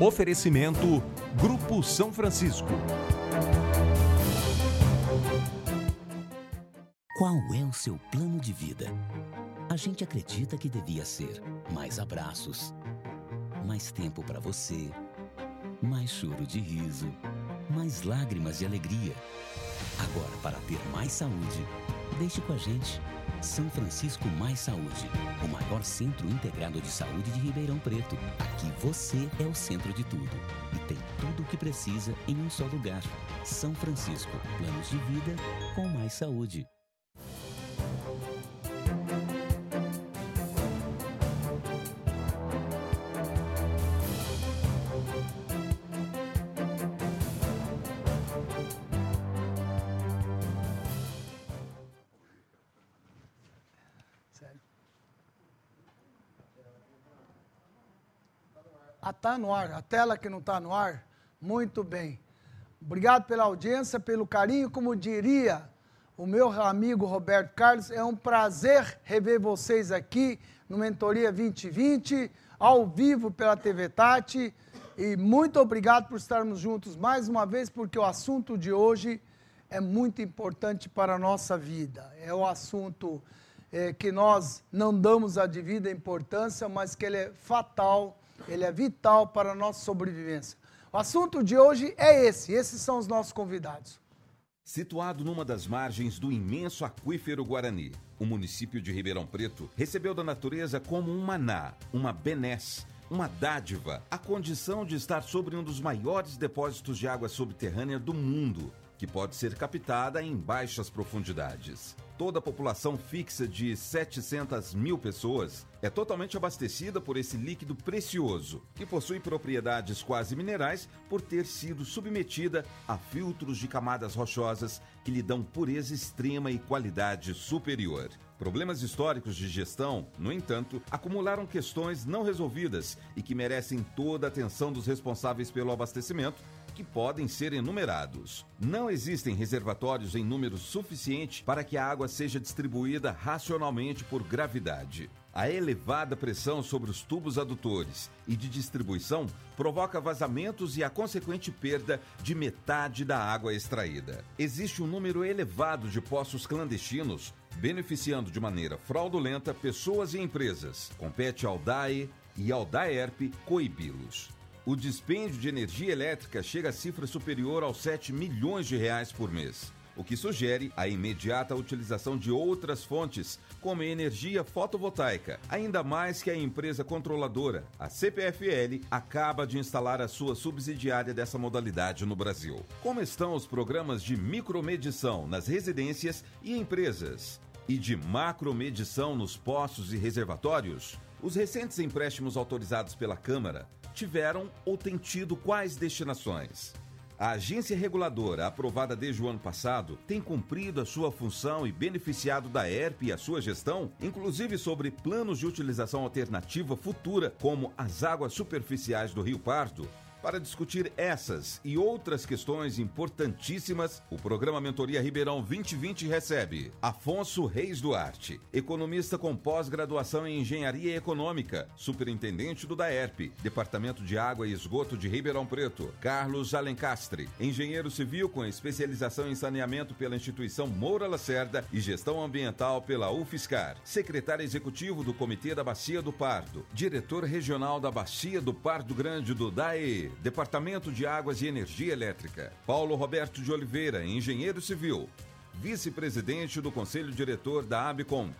Oferecimento Grupo São Francisco. Qual é o seu plano de vida? A gente acredita que devia ser mais abraços, mais tempo para você, mais choro de riso, mais lágrimas de alegria. Agora, para ter mais saúde, deixe com a gente. São Francisco Mais Saúde, o maior centro integrado de saúde de Ribeirão Preto. Aqui você é o centro de tudo e tem tudo o que precisa em um só lugar. São Francisco, planos de vida com mais saúde. Está no ar, a tela que não está no ar? Muito bem. Obrigado pela audiência, pelo carinho. Como diria o meu amigo Roberto Carlos, é um prazer rever vocês aqui no Mentoria 2020, ao vivo pela TV Tati. E muito obrigado por estarmos juntos mais uma vez, porque o assunto de hoje é muito importante para a nossa vida. É o assunto é, que nós não damos a devida importância, mas que ele é fatal ele é vital para a nossa sobrevivência. O assunto de hoje é esse, esses são os nossos convidados. Situado numa das margens do imenso aquífero Guarani, o município de Ribeirão Preto recebeu da natureza como um maná, uma benesse, uma dádiva, a condição de estar sobre um dos maiores depósitos de água subterrânea do mundo, que pode ser captada em baixas profundidades. Toda a população fixa de 700 mil pessoas é totalmente abastecida por esse líquido precioso, que possui propriedades quase minerais por ter sido submetida a filtros de camadas rochosas que lhe dão pureza extrema e qualidade superior. Problemas históricos de gestão, no entanto, acumularam questões não resolvidas e que merecem toda a atenção dos responsáveis pelo abastecimento que podem ser enumerados. Não existem reservatórios em número suficiente para que a água seja distribuída racionalmente por gravidade. A elevada pressão sobre os tubos adutores e de distribuição provoca vazamentos e a consequente perda de metade da água extraída. Existe um número elevado de poços clandestinos, beneficiando de maneira fraudulenta pessoas e empresas. Compete ao DAE e ao DAERP coibi-los o dispêndio de energia elétrica chega a cifra superior aos 7 milhões de reais por mês, o que sugere a imediata utilização de outras fontes, como energia fotovoltaica, ainda mais que a empresa controladora, a CPFL, acaba de instalar a sua subsidiária dessa modalidade no Brasil. Como estão os programas de micromedição nas residências e empresas? E de macromedição nos postos e reservatórios? Os recentes empréstimos autorizados pela Câmara tiveram ou têm tido quais destinações? A agência reguladora, aprovada desde o ano passado, tem cumprido a sua função e beneficiado da ERP e a sua gestão, inclusive sobre planos de utilização alternativa futura, como as águas superficiais do Rio Pardo, para discutir essas e outras questões importantíssimas, o programa Mentoria Ribeirão 2020 recebe Afonso Reis Duarte, economista com pós-graduação em Engenharia Econômica, superintendente do DAERP, Departamento de Água e Esgoto de Ribeirão Preto, Carlos Alencastre, engenheiro civil com especialização em saneamento pela instituição Moura Lacerda e gestão ambiental pela UFSCar, secretário executivo do Comitê da Bacia do Pardo, diretor regional da Bacia do Pardo Grande do DAE, Departamento de Águas e Energia Elétrica. Paulo Roberto de Oliveira, engenheiro civil, vice-presidente do Conselho Diretor da ABCOM,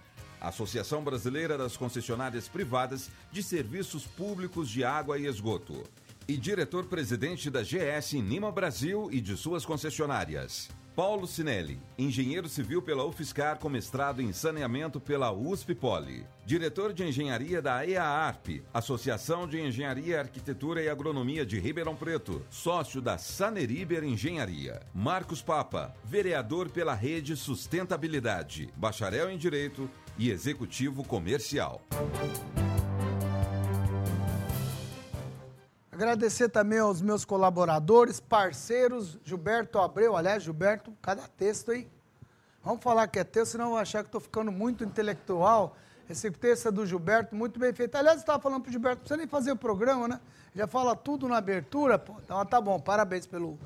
Associação Brasileira das Concessionárias Privadas de Serviços Públicos de Água e Esgoto, e diretor-presidente da GS Nima Brasil e de suas concessionárias. Paulo Sinelli, engenheiro civil pela UFSCar com mestrado em saneamento pela USP Poli. Diretor de engenharia da EAARP, Associação de Engenharia, Arquitetura e Agronomia de Ribeirão Preto. Sócio da Saneriber Engenharia. Marcos Papa, vereador pela Rede Sustentabilidade, bacharel em Direito e executivo comercial. Agradecer também aos meus colaboradores, parceiros, Gilberto Abreu. Aliás, Gilberto, cada texto aí. Vamos falar que é texto, senão vou achar que estou ficando muito intelectual Executência do Gilberto, muito bem feita. Aliás, estava falando para o Gilberto, não precisa nem fazer o programa, né? Já fala tudo na abertura, pô. Então tá bom, parabéns pelo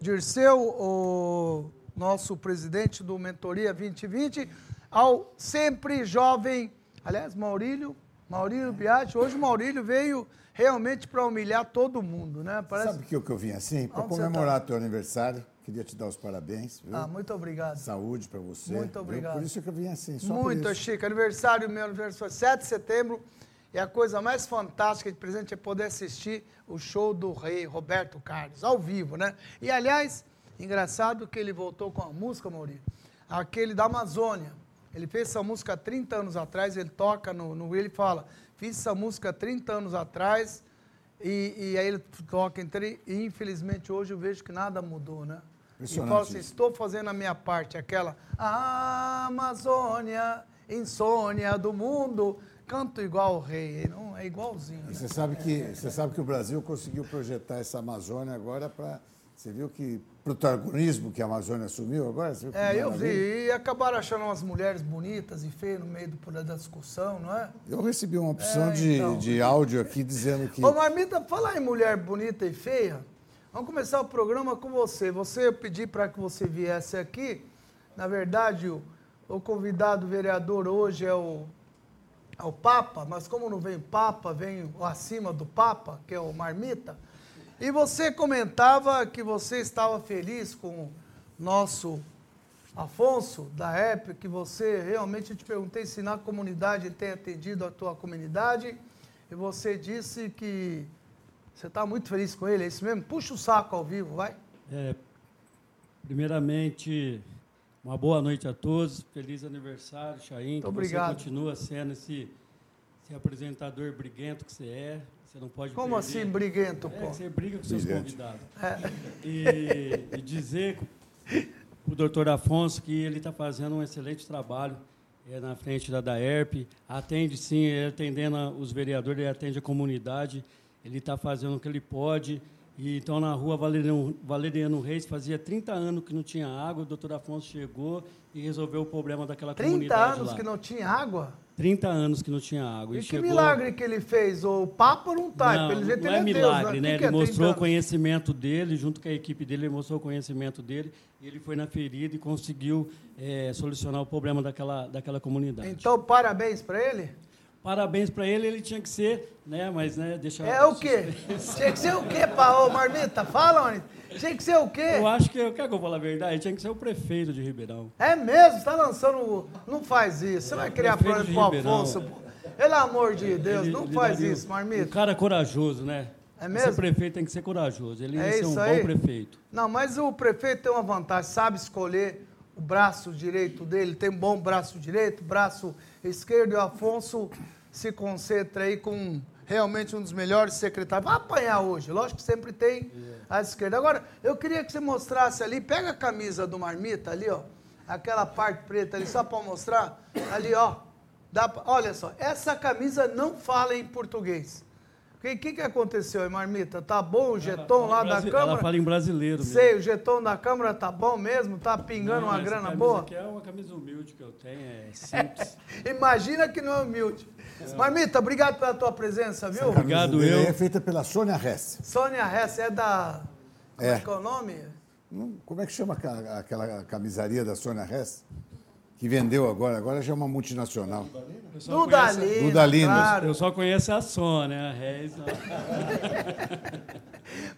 Dirceu, o nosso presidente do Mentoria 2020, ao sempre jovem, aliás, Maurílio, Maurílio Biati. Hoje o Maurílio veio realmente para humilhar todo mundo, né? Parece... Sabe o que eu vim assim? Para comemorar tá? teu aniversário. Queria te dar os parabéns. Viu? Ah, muito obrigado. Saúde para você. Muito obrigado. Por isso que eu vim assim. Só muito, Chico. Aniversário, meu aniversário foi 7 de setembro. E a coisa mais fantástica de presente é poder assistir o show do rei Roberto Carlos, ao vivo, né? E, aliás, engraçado que ele voltou com a música, Maurício, aquele da Amazônia. Ele fez essa música há 30 anos atrás, ele toca no, no ele fala, fiz essa música há 30 anos atrás, e, e aí ele toca, entre, e infelizmente hoje eu vejo que nada mudou, né? E fala assim, estou fazendo a minha parte, aquela Amazônia, insônia do mundo, canto igual o rei, não é igualzinho. Né? Você sabe que você sabe que o Brasil conseguiu projetar essa Amazônia agora para você viu que protagonismo que a Amazônia assumiu agora? é, eu vi. E acabaram achando umas mulheres bonitas e feias no meio do, da discussão, não é? Eu recebi uma opção é, de, então. de áudio aqui dizendo que. Ô, Marmita, falar em mulher bonita e feia, Vamos começar o programa com você. Você, eu pedi para que você viesse aqui. Na verdade, o, o convidado vereador hoje é o, é o Papa, mas como não vem Papa, vem acima do Papa, que é o Marmita. E você comentava que você estava feliz com o nosso Afonso, da época, que você realmente, eu te perguntei se na comunidade tem atendido a tua comunidade, e você disse que você está muito feliz com ele, é isso mesmo? Puxa o saco ao vivo, vai. É, primeiramente, uma boa noite a todos. Feliz aniversário, Chain. Muito obrigado. Você continua sendo esse, esse, apresentador briguento que você é. Você não pode Como perder. assim, briguento, é, pô? Você briga com seus convidados. É. E, e dizer para o doutor Afonso que ele está fazendo um excelente trabalho é, na frente da DAERP. Atende, sim, atendendo os vereadores, ele atende a comunidade ele está fazendo o que ele pode. E, então, na rua Valeriano, Valeriano Reis, fazia 30 anos que não tinha água, o doutor Afonso chegou e resolveu o problema daquela 30 comunidade 30 anos lá. que não tinha água? 30 anos que não tinha água. E, e que chegou... milagre que ele fez? O Papa não está, não, jeito não ele é, é milagre, Deus, né? Ele é mostrou o conhecimento dele, junto com a equipe dele, ele mostrou o conhecimento dele, e ele foi na ferida e conseguiu é, solucionar o problema daquela, daquela comunidade. Então, parabéns para ele parabéns para ele, ele tinha que ser, né? Mas, né, deixa É o quê? tinha que ser o quê, Paulo Marmita? Fala, onde? Tinha que ser o quê? Eu acho que, quer que eu fale a verdade? Tinha que ser o prefeito de Ribeirão. É mesmo? Você tá lançando. Não faz isso. Você vai criar problema pro Afonso. Pelo amor de Deus, ele, não ele faz isso, Marmita. Um cara corajoso, né? É mesmo? Ser prefeito tem que ser corajoso. Ele é ia ser um aí? bom prefeito. Não, mas o prefeito tem uma vantagem, sabe escolher o braço direito dele, tem um bom braço direito, braço esquerdo, e o Afonso se concentra aí com realmente um dos melhores secretários. Vai apanhar hoje, lógico que sempre tem a esquerda. Agora, eu queria que você mostrasse ali, pega a camisa do Marmita ali, ó, aquela parte preta ali, só para mostrar. Ali, ó. Dá pra, olha só, essa camisa não fala em português. O que, que, que, aconteceu aí, Marmita? Tá bom o jeton lá da Câmara? Ela fala em brasileiro mesmo. Sei, o jeton da Câmara tá bom mesmo? Tá pingando não, uma grana boa? Aqui é uma camisa humilde que eu tenho, é simples. Imagina que não é humilde. É. Marmita, obrigado pela tua presença, viu? Obrigado, eu. É feita pela Sônia Hess. Sônia Hess, é da... Como é, é que é o nome? Como é que chama aquela camisaria da Sônia Hess? que vendeu agora, agora já é uma multinacional. Dudalina, Dudalina. Claro. Eu só conheço a Sônia, a Reis.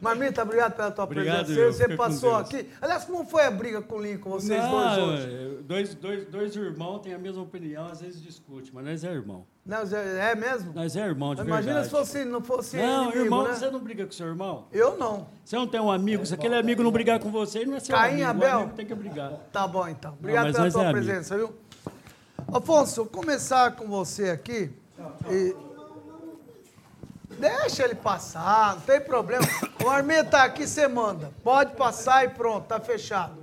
Marmita, obrigado pela tua obrigado, presença. Você passou aqui. Aliás, como foi a briga com o Lincoln, vocês Não, dois hoje? Dois, dois, dois irmãos têm a mesma opinião, às vezes discute, mas nós é irmão. Não, é mesmo? Nós é irmão, de Imagina verdade. se fosse, não fosse Não, inimigo, irmão, né? você não briga com seu irmão? Eu não. Você não tem um amigo, se aquele amigo não brigar com você, ele não é seu Caim, amigo. Abel? amigo tem que brigar. Tá bom, então. Obrigado não, pela tua é presença, amigo. viu? Afonso, vou começar com você aqui. E... Deixa ele passar, não tem problema. O Arminha tá aqui, você manda. Pode passar e pronto, tá fechado.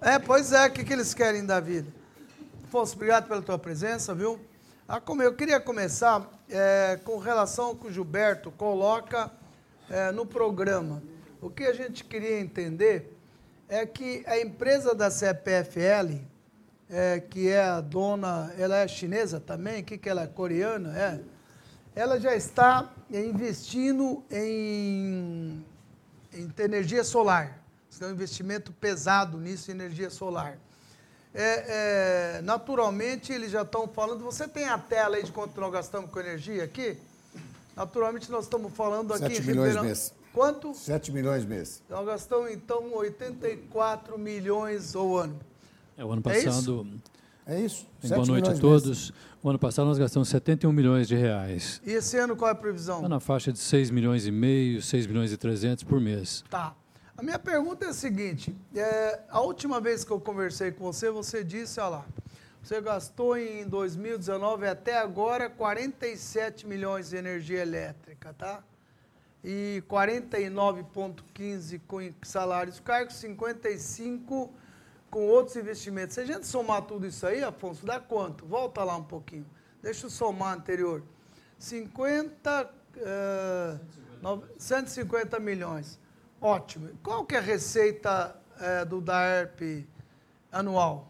É, pois é, o que, que eles querem da vida? Afonso, obrigado pela tua presença, viu? Eu queria começar é, com relação ao que o Gilberto coloca é, no programa. O que a gente queria entender é que a empresa da CPFL é, que é a dona, ela é chinesa também, que, que ela é? Coreana, é? Ela já está investindo em, em energia solar. Isso é um investimento pesado nisso, energia solar. É, é, naturalmente, eles já estão falando. Você tem a tela aí de quanto nós gastamos com energia aqui? Naturalmente, nós estamos falando aqui 7 em milhões Ribeirão. mês. Quanto? 7 milhões mês. Nós gastamos, então, 84 milhões ao ano. É, o ano passado. É isso. É isso. Boa noite a todos. Mês. O ano passado nós gastamos 71 milhões de reais. E esse ano qual é a previsão? Está na faixa de 6 milhões e meio, 6 milhões e 300 por mês. Tá. A minha pergunta é a seguinte: é, a última vez que eu conversei com você, você disse, olha lá, você gastou em 2019 até agora 47 milhões de energia elétrica, tá? E 49,15 com salários cargos, 55 com outros investimentos. Se a gente somar tudo isso aí, Afonso, dá quanto? Volta lá um pouquinho. Deixa eu somar anterior. 50, uh, 150 milhões. Ótimo. Qual que é a receita é, do DAERP anual?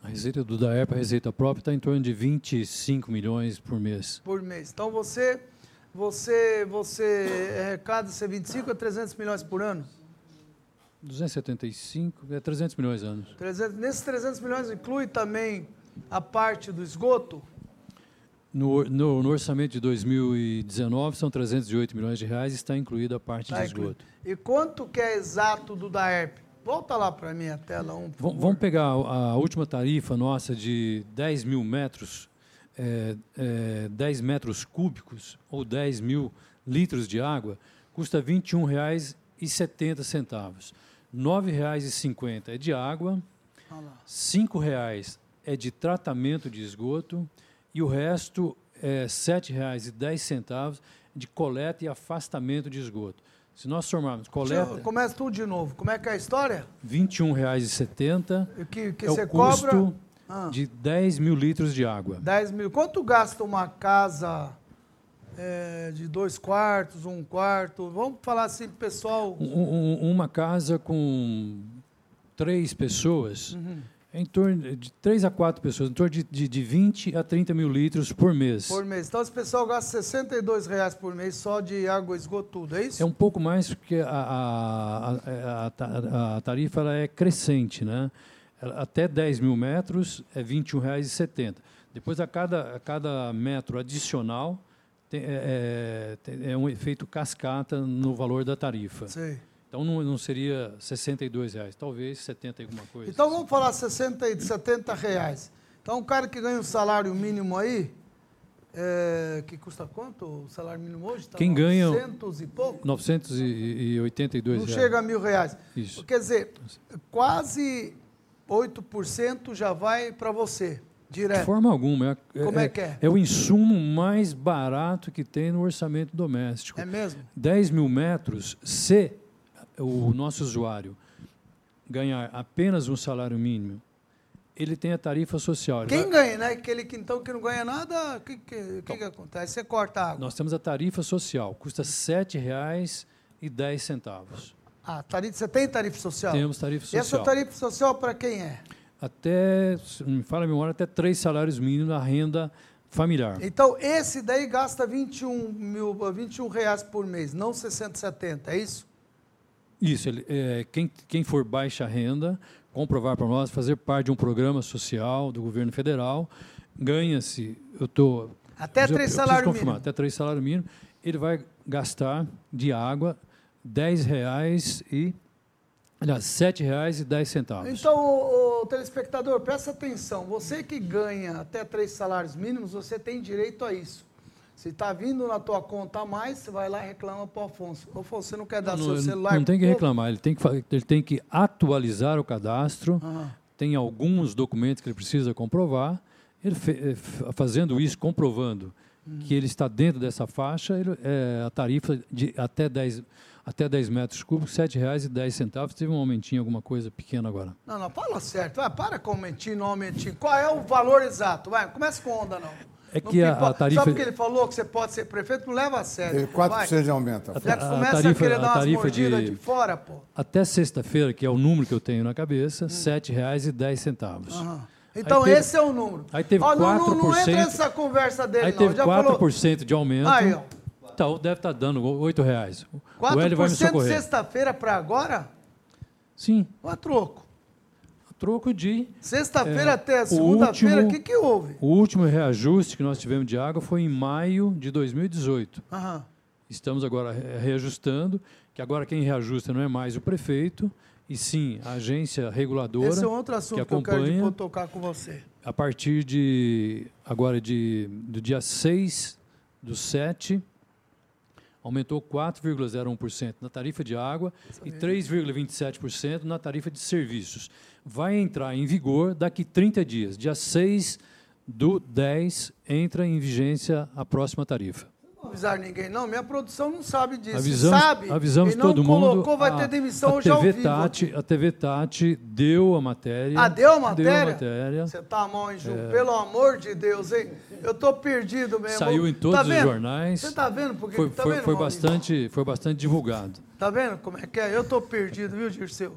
A receita do DAERP, a receita própria, está em torno de 25 milhões por mês. Por mês. Então você, você, você arrecada é, 25 a 300 milhões por ano? 275, é 300 milhões anos. 300, nesses 300 milhões inclui também a parte do esgoto? No, no, no, orçamento de 2019 são 308 milhões de reais, está incluída a parte tá de esgoto. E quanto que é exato do DAERP? Volta lá para a minha tela um, Vamos pegar a, a, última tarifa nossa de 10 mil metros, é, é, 10 metros cúbicos ou 10 mil litros de água, custa R$ 21,70. R$ 9,50 é de água, R$ 5,00 é de tratamento de esgoto e o resto é R$ 7,10 de coleta e afastamento de esgoto. Se nós somarmos coleta... Começa tudo de novo. Como é que é a história? R$ 21,70 que, que é o custo cobra? Ah. de 10 mil litros de água. 10 mil. Quanto gasta uma casa é, de dois quartos, um quarto? Vamos falar assim, pessoal... Um, um, uma casa com três pessoas... Uhum em torno de 3 a 4 pessoas, em torno de, de, de 20 a 30 mil litros por mês. Por mês. Então, esse pessoal gasta 62 reais por mês só de água esgoto, tudo, é isso? É um pouco mais, porque a, a, a, a tarifa ela é crescente. Né? Até 10 mil metros é R$ 21,70. Depois, a cada, a cada metro adicional, tem, é, é, é um efeito cascata no valor da tarifa. Sim. Então não, não seria 62 reais, talvez 70 alguma coisa. Então vamos falar 60 e 70 reais. Então um cara que ganha um salário mínimo aí, é, que custa quanto o salário mínimo hoje? Tá Quem 900 ganha 900 e pouco? 982 Não reais. chega a mil reais. Isso. Quer dizer, quase 8% já vai para você. Direto. De forma alguma. É, Como é, é, que é? É o insumo mais barato que tem no orçamento doméstico. É mesmo? 10 mil metros, se o nosso usuário ganhar apenas um salário mínimo, ele tem a tarifa social. Quem vai... ganha, né? Aquele que então que não ganha nada, o que, que, que, que acontece? Você corta a água. Nós temos a tarifa social, custa R$ 7,10. Ah, tarifa, você tem tarifa social? Temos tarifa social. E essa tarifa social para quem é? Até, me fala a memória, até três salários mínimos na renda familiar. Então, esse daí gasta 21, mil, 21 reais por mês, não 670, é isso? Isso, ele, é, quem, quem for baixa renda, comprovar para nós, fazer parte de um programa social do governo federal, ganha-se, eu estou... Até eu, três salários mínimos. Até três salários mínimos, ele vai gastar de água R$ reais e Aliás, R$ 7,10. Então, o, o, telespectador, presta atenção. Você que ganha até três salários mínimos, você tem direito a isso. Se está vindo na tua conta a mais, você vai lá e reclama para o Afonso. Afonso, você não quer dar não, seu celular? Não tem que reclamar, ele tem que, ele tem que atualizar o cadastro, uhum. tem alguns documentos que ele precisa comprovar. Ele eh, fazendo isso, comprovando uhum. que ele está dentro dessa faixa, ele, é, a tarifa de até 10, até 10 metros cúbicos, R$ 7,10. Teve um aumentinho, alguma coisa pequena agora. Não, não, fala certo. Vai, para com aumentinho, não aumentinho. Qual é o valor exato? Vai, começa com onda, não. É que a, a, tarifa... Só porque ele falou que você pode ser prefeito, não leva a sério. 4% de aumento. A, a, começa a, tarifa, a querer dar umas de, de fora, pô. Até sexta-feira, que é o número que eu tenho na cabeça, hum. R$ 7,10. Uhum. Então teve, esse é o número. Aí teve ó, 4%. Não, não, entra nessa conversa dele, aí não. teve Já 4% falou. de aumento. Aí, ó. Então, deve estar dando R$ reais. O Hélio vai me 4% socorrer. sexta-feira para agora? Sim, Ou a troco? Troco de... Sexta-feira É, até segunda-feira, o último- que, que houve? O último reajuste que nós tivemos de água foi em maio de 2018. Aham. Estamos agora re- reajustando, que agora quem reajusta não é mais o prefeito, e sim a agência reguladora, Esse é um outro assunto que, eu quero acompanha depois tocar com você. a partir de agora de, do dia 6 do 7, aumentou 4,01% na tarifa de água e 3,27% na tarifa de serviços. Vai entrar em vigor daqui 30 dias. Dia 6 do 10 entra em vigência a próxima tarifa. Não avisar ninguém, não. Minha produção não sabe disso. Avisamos, sabe? avisamos e não todo colocou, mundo. vai a, ter demissão hoje ao TV vivo. Tati, a TV Tati deu a matéria. Ah, deu a matéria? Deu a matéria. Você tá mal, hein, Ju? Pelo amor de Deus, hein? Eu tô perdido mesmo. Saiu em todos Tá os jornais. Você tá vendo? Porque, Foi, tá foi, vendo, foi bastante, foi bastante divulgado. Tá vendo como é que é? Eu tô perdido, viu, Dirceu?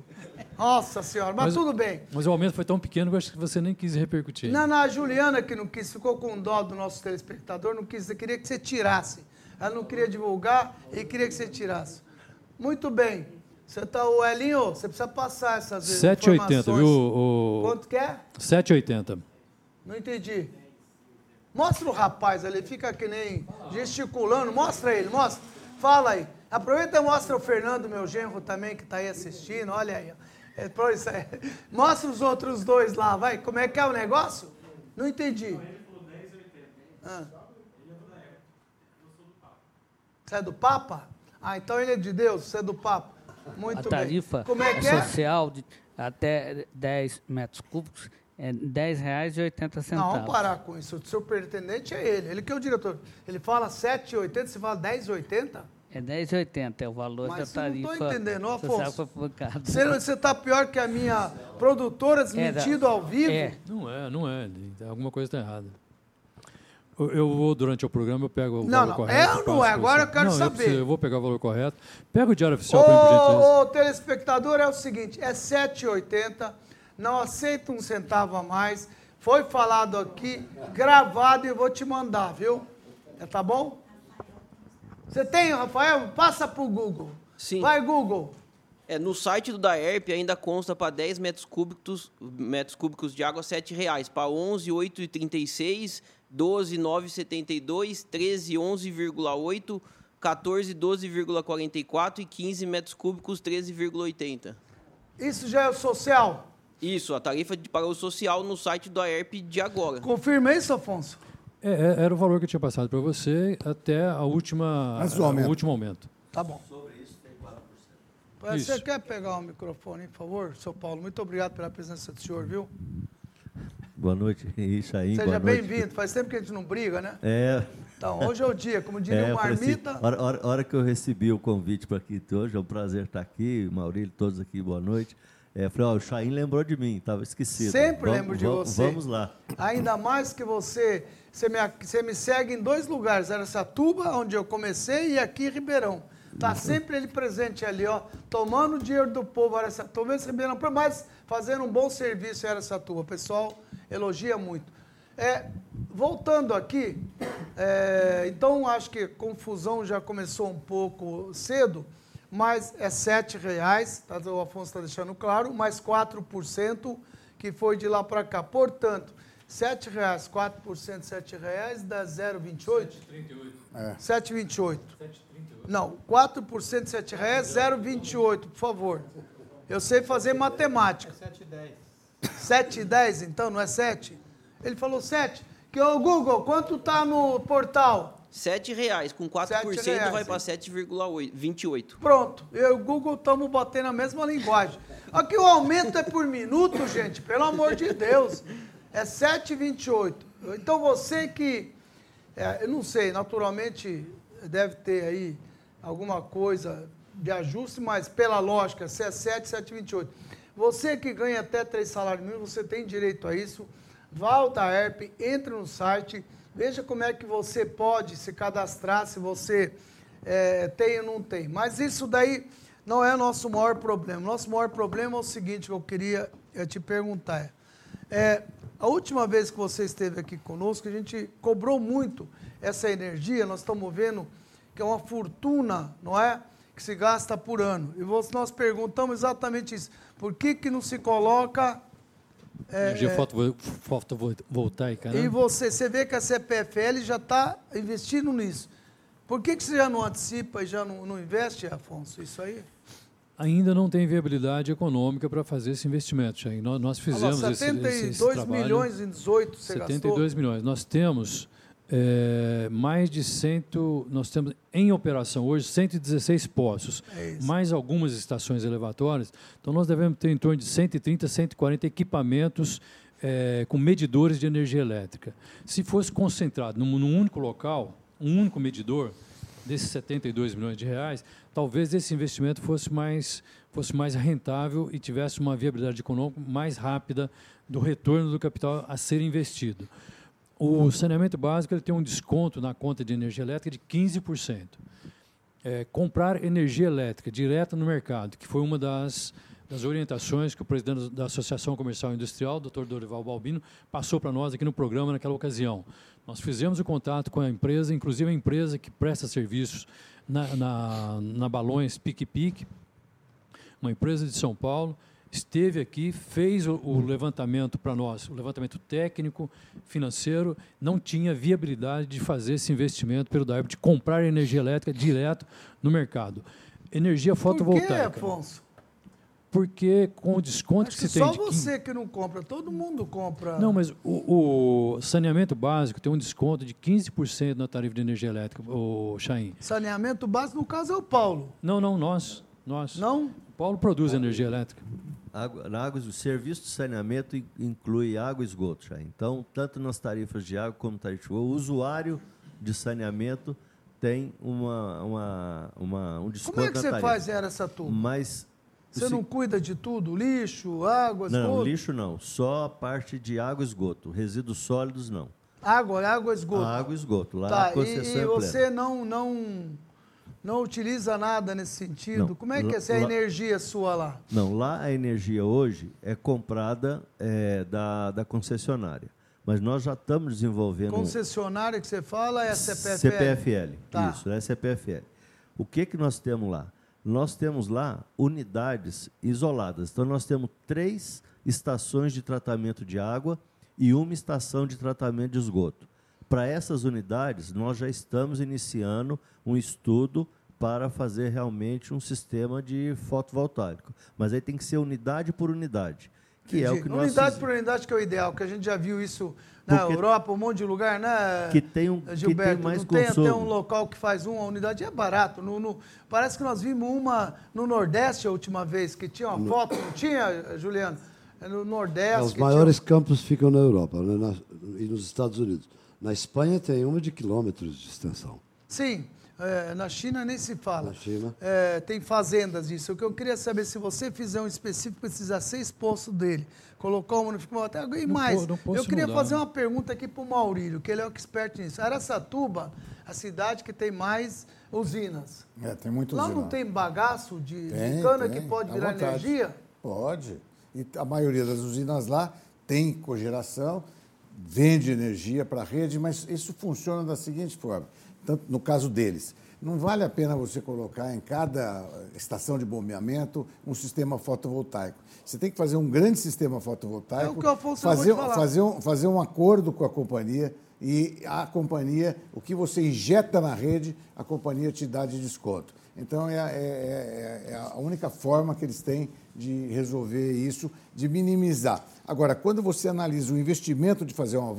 Nossa senhora, mas, Mas- tudo bem. Mas o aumento foi tão pequeno que eu acho que você nem quis repercutir. Não, não, a Juliana que não quis, ficou com dó do nosso telespectador, não quis, queria que você tirasse. Ela não queria divulgar e queria que você tirasse. Muito bem. Você tá, o Elinho, você precisa passar essas 7,80, informações. viu? O, Quanto que é? 7,80. Não entendi. Mostra o rapaz ali, fica que nem gesticulando. Mostra ele, mostra. Fala aí. Aproveita e mostra o Fernando, meu genro também, que está aí assistindo. Olha aí. É, isso aí. Mostra os outros dois lá, vai. Como é que é o negócio? Não entendi. Ah. Você é do Papa? Ah, então ele é de Deus, você é do Papa. Muito a bem. tarifa Como é que é? social de até 10 metros cúbicos é R$ 10,80. Não, vamos parar com isso. O seu pretendente é ele. Ele que é o diretor. Ele fala 7,80, você fala 10,80? É 10,80 é o valor Mas da eu não tô tarifa entendendo, social Afonso. Você, você tá pior que a minha produtora desmentido ao vivo? É, Não é, não é. Alguma coisa está errada. Eu, eu vou, durante o programa, eu pego o Não, valor não, correto. é ou não é? Agora eu quero não, saber. preciso- Eu, vou pegar o valor correto. Pega o diário oficial, por gentileza. Ô, ô, telespectador, é o seguinte, é 7,80, não aceita um centavo a mais. Foi falado aqui, gravado e eu vou te mandar, viu? É, tá bom? Você tem, Rafael? Passa pro Google. Sim. Vai, Google. É, no site do Daerp ainda consta para 10 metros cúbicos, metros cúbicos de água 7 reais, para 11, 8,36, 12, 9,72, 13, 11,8, 14, 12,44 e 15 metros cúbicos, 13,80. Isso já é o social. Isso, a tarifa de, para o social no site do Daerp de agora. Confirma isso, Afonso? É, é, era o valor que eu tinha passado para você até a última, Mas o aumento. o último aumento. Tá bom. Você Isso. quer pegar o microfone, por favor, seu Paulo? Muito obrigado pela presença do senhor, viu? Boa noite, isso aí. Seja bem-vindo. Faz tempo que a gente não briga, né? É, Então, hoje é o dia, como diria é o assim, Marmita. hora, hora- hora que eu recebi o convite para aqui hoje, é um prazer estar aqui, Maurílio, todos aqui, boa noite. É, falei, ó, o Chain lembrou de mim, estava esquecido. Sempre Vamos- lembro de vamos- você. Vamos lá. Ainda mais que você, você me, você me segue em dois lugares, Aracatuba, onde eu comecei, e aqui em Ribeirão. Tá sempre ele presente ali, ó, tomando o dinheiro do povo, Aracatuba, Ribeirão, mas fazendo um bom serviço em Aracatuba. O pessoal elogia muito. É, voltando aqui, é, então acho que a confusão já começou um pouco cedo, mas é 7 reais, tá, o Afonso está deixando claro, mais 4% que foi de lá para cá. Portanto, 7 reais, 4% de 7 reais dá 0,28? 7,28. Não, 4% de 7 reais, 0,28, por favor. Eu sei fazer matemática. 7,10, então, não é 7? Ele falou 7. Que, ô Google, quanto tá no portal? 7 reais, com 4% Sete reais, vai para 7,28. Pronto, eu e o Google estamos batendo a mesma linguagem. Aqui o aumento é por minuto, gente, pelo amor de Deus. É 7,28. Então você que, é, eu não sei, naturalmente deve ter aí alguma coisa de ajuste, mas pela lógica, se é 7, 7,28. Você que ganha até 3 salários mínimos, você tem direito a isso. Vá ao Daerp, entre no site, veja como é que você pode se cadastrar, se você é, tem ou não tem. Mas isso daí não é nosso maior problema. Nosso maior problema é o seguinte que eu queria eh, te perguntar. É, A última vez que você esteve aqui conosco, a gente cobrou muito essa energia, nós estamos vendo que é uma fortuna, não é? Que se gasta por ano. E nós perguntamos exatamente isso. Por que, que não se coloca. É, energia é, fotovoltaica, né? E você, você vê que a CPFL já está investindo nisso. Por que, que você já não antecipa e já não, não investe, Afonso, isso aí? Ainda não tem viabilidade econômica para fazer esse investimento. Jair. Nós, nós fizemos Olha, 72 esse, esse, esse milhões em 18 você 72 gastou? milhões. Nós temos é, mais de 100, nós temos em operação hoje 116 poços, é mais algumas estações elevatórias. Então nós devemos ter em torno de 130, 140 equipamentos é, com medidores de energia elétrica. Se fosse concentrado num, num único local, um único medidor, desses 72 milhões de reais, talvez esse investimento fosse mais, fosse mais rentável e tivesse uma viabilidade econômica mais rápida do retorno do capital a ser investido. O saneamento básico ele tem um desconto na conta de energia elétrica de 15%. É, comprar energia elétrica direta no mercado, que foi uma das, das orientações que o presidente da Associação Comercial e Industrial, Dr. Dorival Balbino, passou para nós aqui no programa naquela ocasião. Nós fizemos o contato com a empresa, inclusive a empresa que presta serviços na, na, na Balões Pique Pique, uma empresa de São Paulo, esteve aqui, fez o, o levantamento para nós, o levantamento técnico, financeiro, não tinha viabilidade de fazer esse investimento pelo DAEB, de comprar energia elétrica direto no mercado. Energia fotovoltaica. Por que, Afonso? Porque com o desconto Acho que se tem. Só você que não compra, todo mundo compra. Não, mas o, o saneamento básico tem um desconto de 15% na tarifa de energia elétrica, o Chain. Saneamento básico, no caso, é o Paulo. Não, não, nós. nós. Não? O Paulo produz energia elétrica. Água, na água, o serviço de saneamento inclui água e esgoto, Chain. Então, tanto nas tarifas de água como tarifa de o usuário de saneamento tem uma, uma, uma, um desconto Como é que você faz essa turma? Mas você não cuida de tudo? Lixo, água, esgoto? Não, lixo não. Só a parte de água e esgoto. Resíduos sólidos, não. Água, água e esgoto. Água e esgoto. Lá tá, a concessão e, e você não, não, não utiliza nada nesse sentido? Não. Como é que é essa lá, energia sua lá? Não, lá a energia hoje é comprada é, da, da concessionária. Mas nós já estamos desenvolvendo... Concessionária que você fala é a CPFL? CPFL, tá. isso, é a CPFL. O que, que nós temos lá? Nós temos lá unidades isoladas. Então, nós temos três estações de tratamento de água e uma estação de tratamento de esgoto. Para essas unidades, nós já estamos iniciando um estudo para fazer realmente um sistema de fotovoltaico. Mas aí tem que ser unidade por unidade. Que Entendi. é o que nós unidade por unidade que é o ideal, que a gente já viu isso na Porque Europa, um monte de lugar, né? Que tem um Gilberto, que tem mais não consumo. tem até um local que faz uma unidade, é barato. No, no, parece que nós vimos uma no Nordeste a última vez, que tinha uma foto, não tinha, Juliano? É no Nordeste. É, os maiores tinha... campos ficam na Europa né, na, e nos Estados Unidos. Na Espanha tem uma de quilômetros de extensão. Sim. É, na China nem se fala. Na China. É, tem fazendas disso. O que eu queria saber, se você fizer um específico, precisa ser exposto dele. Colocou não ficou até e mais. Não, não eu queria mudar, fazer né? uma pergunta aqui para o Maurílio, que ele é o expert nisso. Araçatuba, a cidade que tem mais usinas. É, tem muito Lá usina. não tem bagaço de, tem, de cana tem. que pode virar energia? Pode. E a maioria das usinas lá tem cogeração, vende energia para a rede, mas isso funciona da seguinte forma tanto no caso deles. Não vale a pena você colocar em cada estação de bombeamento um sistema fotovoltaico. Você tem que fazer um grande sistema fotovoltaico, é fazer, fazer, um, fazer um acordo com a companhia e a companhia, o que você injeta na rede, a companhia te dá de desconto. Então, é, é, é, é a única forma que eles têm de resolver isso, de minimizar. Agora, quando você analisa o investimento de fazer uma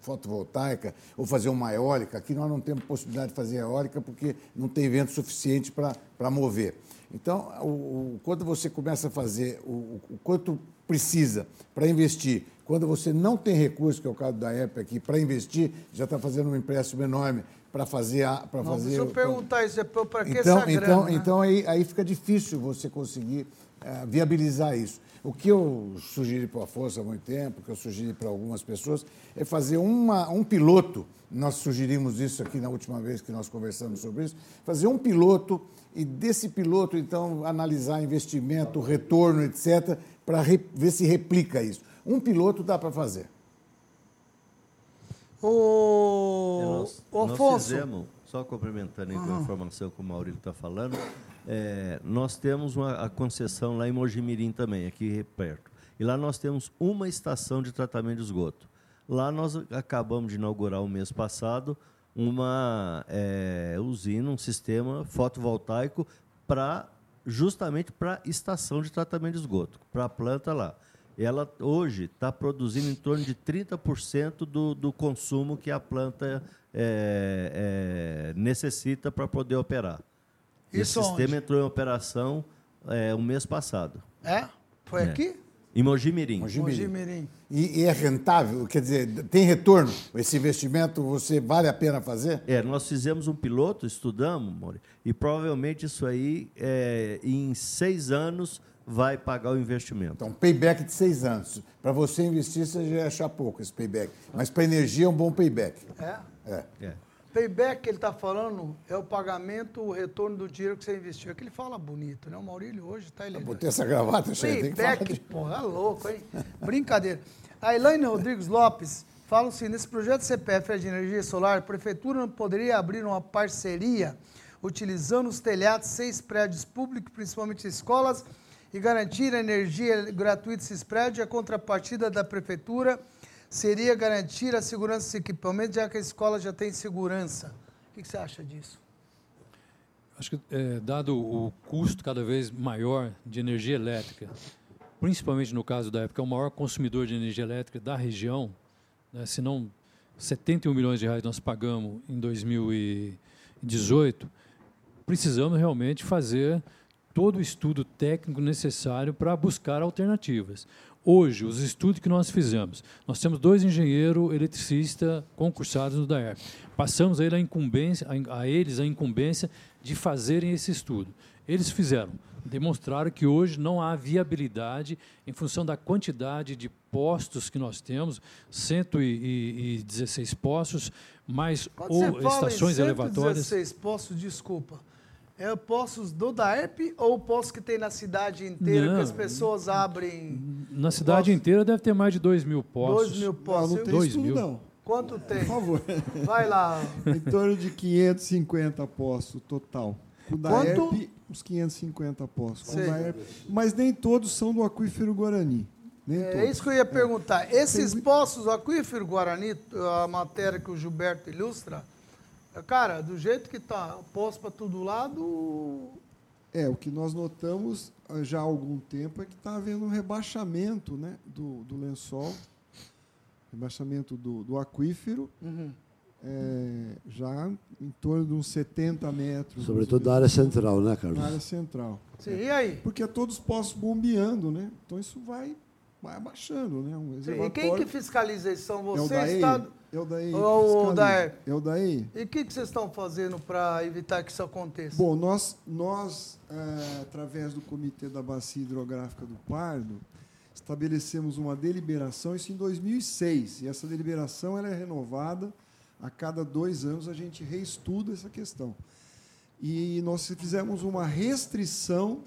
fotovoltaica ou fazer uma eólica, aqui nós não temos possibilidade de fazer eólica porque não tem vento suficiente para mover. Então, o, o, quando você começa a fazer o, o quanto precisa para investir, quando você não tem recurso, que é o caso da EPA aqui, para investir, já está fazendo um empréstimo enorme para fazer para fazer. Deixa eu perguntar isso é para que então, essa então, grana, né? então aí, aí fica difícil você conseguir uh, viabilizar isso. O que eu sugeri para a Força há muito tempo, que eu sugeri para algumas pessoas, é fazer uma, um piloto. Nós sugerimos isso aqui na última vez que nós conversamos sobre isso, fazer um piloto e desse piloto então analisar investimento, retorno, etc, para ver se replica isso. Um piloto dá para fazer. O, É, nós, o nós Afonso, fizemos, só complementando a informação que o Maurílio está falando, é, nós temos uma, a concessão lá em Mojimirim também, aqui perto. E lá nós temos uma estação de tratamento de esgoto. Lá nós acabamos de inaugurar o mês passado uma é, usina, um sistema fotovoltaico para justamente para estação de tratamento de esgoto, para a planta lá. Ela hoje está produzindo em torno de 30% do, do consumo que a planta é, é, necessita para poder operar. Isso Esse sistema onde? entrou em operação é, o mês passado, é? Foi É. aqui? em Mojimirim. Mojimirim. Mojimirim. E, e é rentável? Quer dizer, tem retorno? Esse investimento, você vale a pena fazer? É, nós fizemos um piloto, estudamos, Mori, e provavelmente isso aí, é, em seis anos, vai pagar o investimento. Então, payback de seis anos. Para você investir, você já achar pouco esse payback. Mas para energia é um bom payback. É? É. É. Payback que ele está falando é o pagamento, o retorno do dinheiro que você investiu. É que ele fala bonito, né? O Maurílio hoje está elegante. Botei essa gravata, chefe, tem que falar Payback, de... porra, é louco, hein? Brincadeira. A Elaine Rodrigues Lopes fala assim, nesse projeto CPF de energia solar, a prefeitura não poderia abrir uma parceria utilizando os telhados, seis prédios públicos, principalmente escolas, e garantir a energia gratuita desses prédios, a contrapartida da prefeitura seria garantir a segurança dos equipamentos, já que a escola já tem segurança. O que você acha disso? Acho que, é, dado o custo cada vez maior de energia elétrica, principalmente no caso da época, é o maior consumidor de energia elétrica da região, né, se não 71 milhões de reais nós pagamos em 2018, precisamos realmente fazer todo o estudo técnico necessário para buscar alternativas. Hoje, os estudos que nós fizemos, nós temos dois engenheiros eletricistas concursados no DAER. Passamos a, ele a, incumbência, a, a eles a incumbência de fazerem esse estudo. Eles fizeram, demonstraram que hoje não há viabilidade em função da quantidade de postos que nós temos, 116 postos, mais Quando ou estações elevatórias. 116 postos, desculpa, é postos do DAEP ou postos que tem na cidade inteira Não. que as pessoas abrem Na cidade inteira deve ter mais de 2 mil postos. 2 mil Não, postos? não tem Dois mil. não. Quanto tem? Por favor. Vai lá. em torno de 550 postos total. O da Quanto? Uns 550 postos. Com o Sei. da ERP, mas nem todos são do aquífero Guarani. Nem É todos. isso que eu ia perguntar. Esses postos, o aquífero Guarani, a matéria que o Gilberto ilustra, cara, do jeito que tá, posto para todo lado, É, o que nós notamos ah, já há algum tempo é que está havendo um rebaixamento né, do, do lençol, rebaixamento do, do aquífero, Uhum. é, já em torno de uns 70 metros. Sobretudo da área central, né, Carlos? Na área central. Sim, e aí? Porque é todos os postos bombeando, né? Então isso vai, vai abaixando, né? Um Sim, E quem que fiscaliza isso? São é vocês, DAEI, Estado? É Ou o fiscaliza. DAER? É o DAEI. E o que, que vocês estão fazendo para evitar que isso aconteça? Bom, nós, nós eh, através do Comitê da Bacia Hidrográfica do Pardo, estabelecemos uma deliberação, isso em 2006, e essa deliberação ela é renovada a cada dois anos, a gente reestuda essa questão. E nós fizemos uma restrição,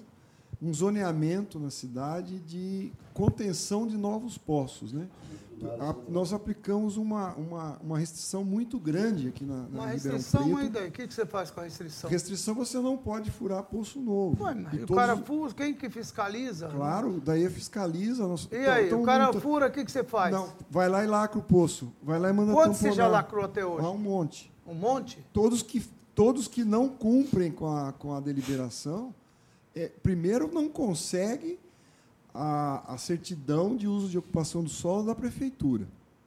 um zoneamento na cidade de contenção de novos poços. Né? A- nós aplicamos uma, uma, uma restrição muito grande aqui na, na Uma Ribeirão restrição Preto. ainda. O que, que você faz com a restrição? Restrição você não pode furar poço novo. Ué, E o todos cara fura, quem que fiscaliza? Claro, daí fiscaliza. Nós, E aí, o cara fura, o que, que você faz? Não, vai lá e lacra o poço. Vai lá e manda Quantos você já lacrou até hoje? Ah, um monte. Um monte? Todos que, todos que não cumprem com a, com a deliberação, é, primeiro não consegue a, a certidão de uso de ocupação do solo da prefeitura.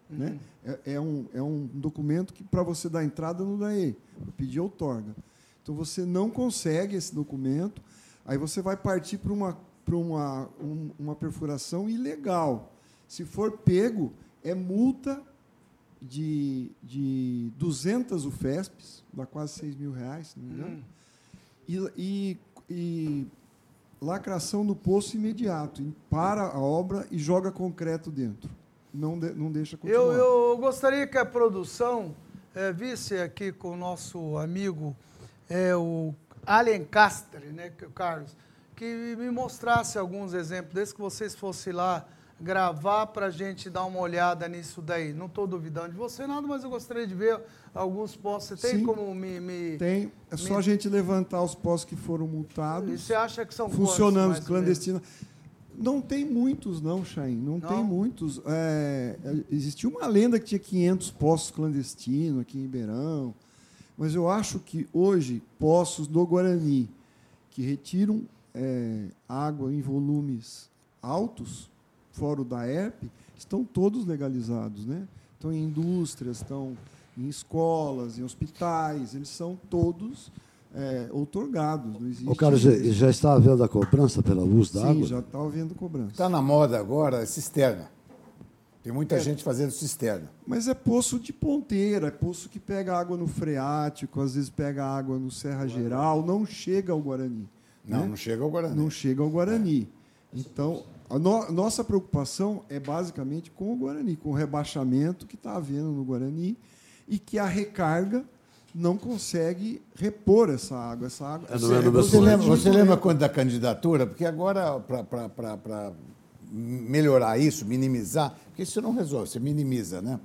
Né? É, é um, é um documento que, para você dar entrada no DAE, para pedir outorga. Então, você não consegue esse documento, aí você vai partir para uma, pra uma, um- uma perfuração ilegal. Se for pego, é multa de, de 200 UFESPs, dá quase 6 mil reais, se não me engano. E, e, e lacração no poço imediato. Para a obra e joga concreto dentro. Não, de- não deixa continuar. Eu, eu gostaria que a produção eh, visse aqui com o nosso amigo eh, o né, que é o Carlos, que me mostrasse alguns exemplos desses que vocês fossem lá gravar para a gente dar uma olhada nisso daí. Não estou duvidando de você nada, mas eu gostaria de ver alguns postos. Você tem Sim. como me, me- Tem. É só me- a gente levantar os postos que foram multados. E você acha que são ou clandestinos. Não tem muitos, não, Chain. Não, Não? tem muitos. É, é, existia uma lenda que tinha 500 poços clandestinos aqui em Ribeirão. Mas eu acho que hoje, poços do Guarani, que retiram é, água em volumes altos, fora da ERP, estão todos legalizados. Né? Estão em indústrias, estão em escolas, em hospitais, eles são todos é, outorgados. Não existe O cara já, já está havendo a cobrança pela luz da Sim, água? já está havendo cobrança. Está na moda agora a cisterna. Tem muita gente fazendo cisterna. Mas é poço de ponteira, é poço que pega água no freático, às vezes pega água no Serra Geral, não chega ao Guarani. Não, né? não chega ao Guarani. Não chega ao Guarani. Então, a no- nossa preocupação é basicamente com o Guarani, com o rebaixamento que está havendo no Guarani e que a recarga não consegue repor essa água. Essa água É, é Você, mesmo lembra, você lembra quando da candidatura? Porque agora, para melhorar isso, minimizar, porque isso não resolve, você minimiza, né?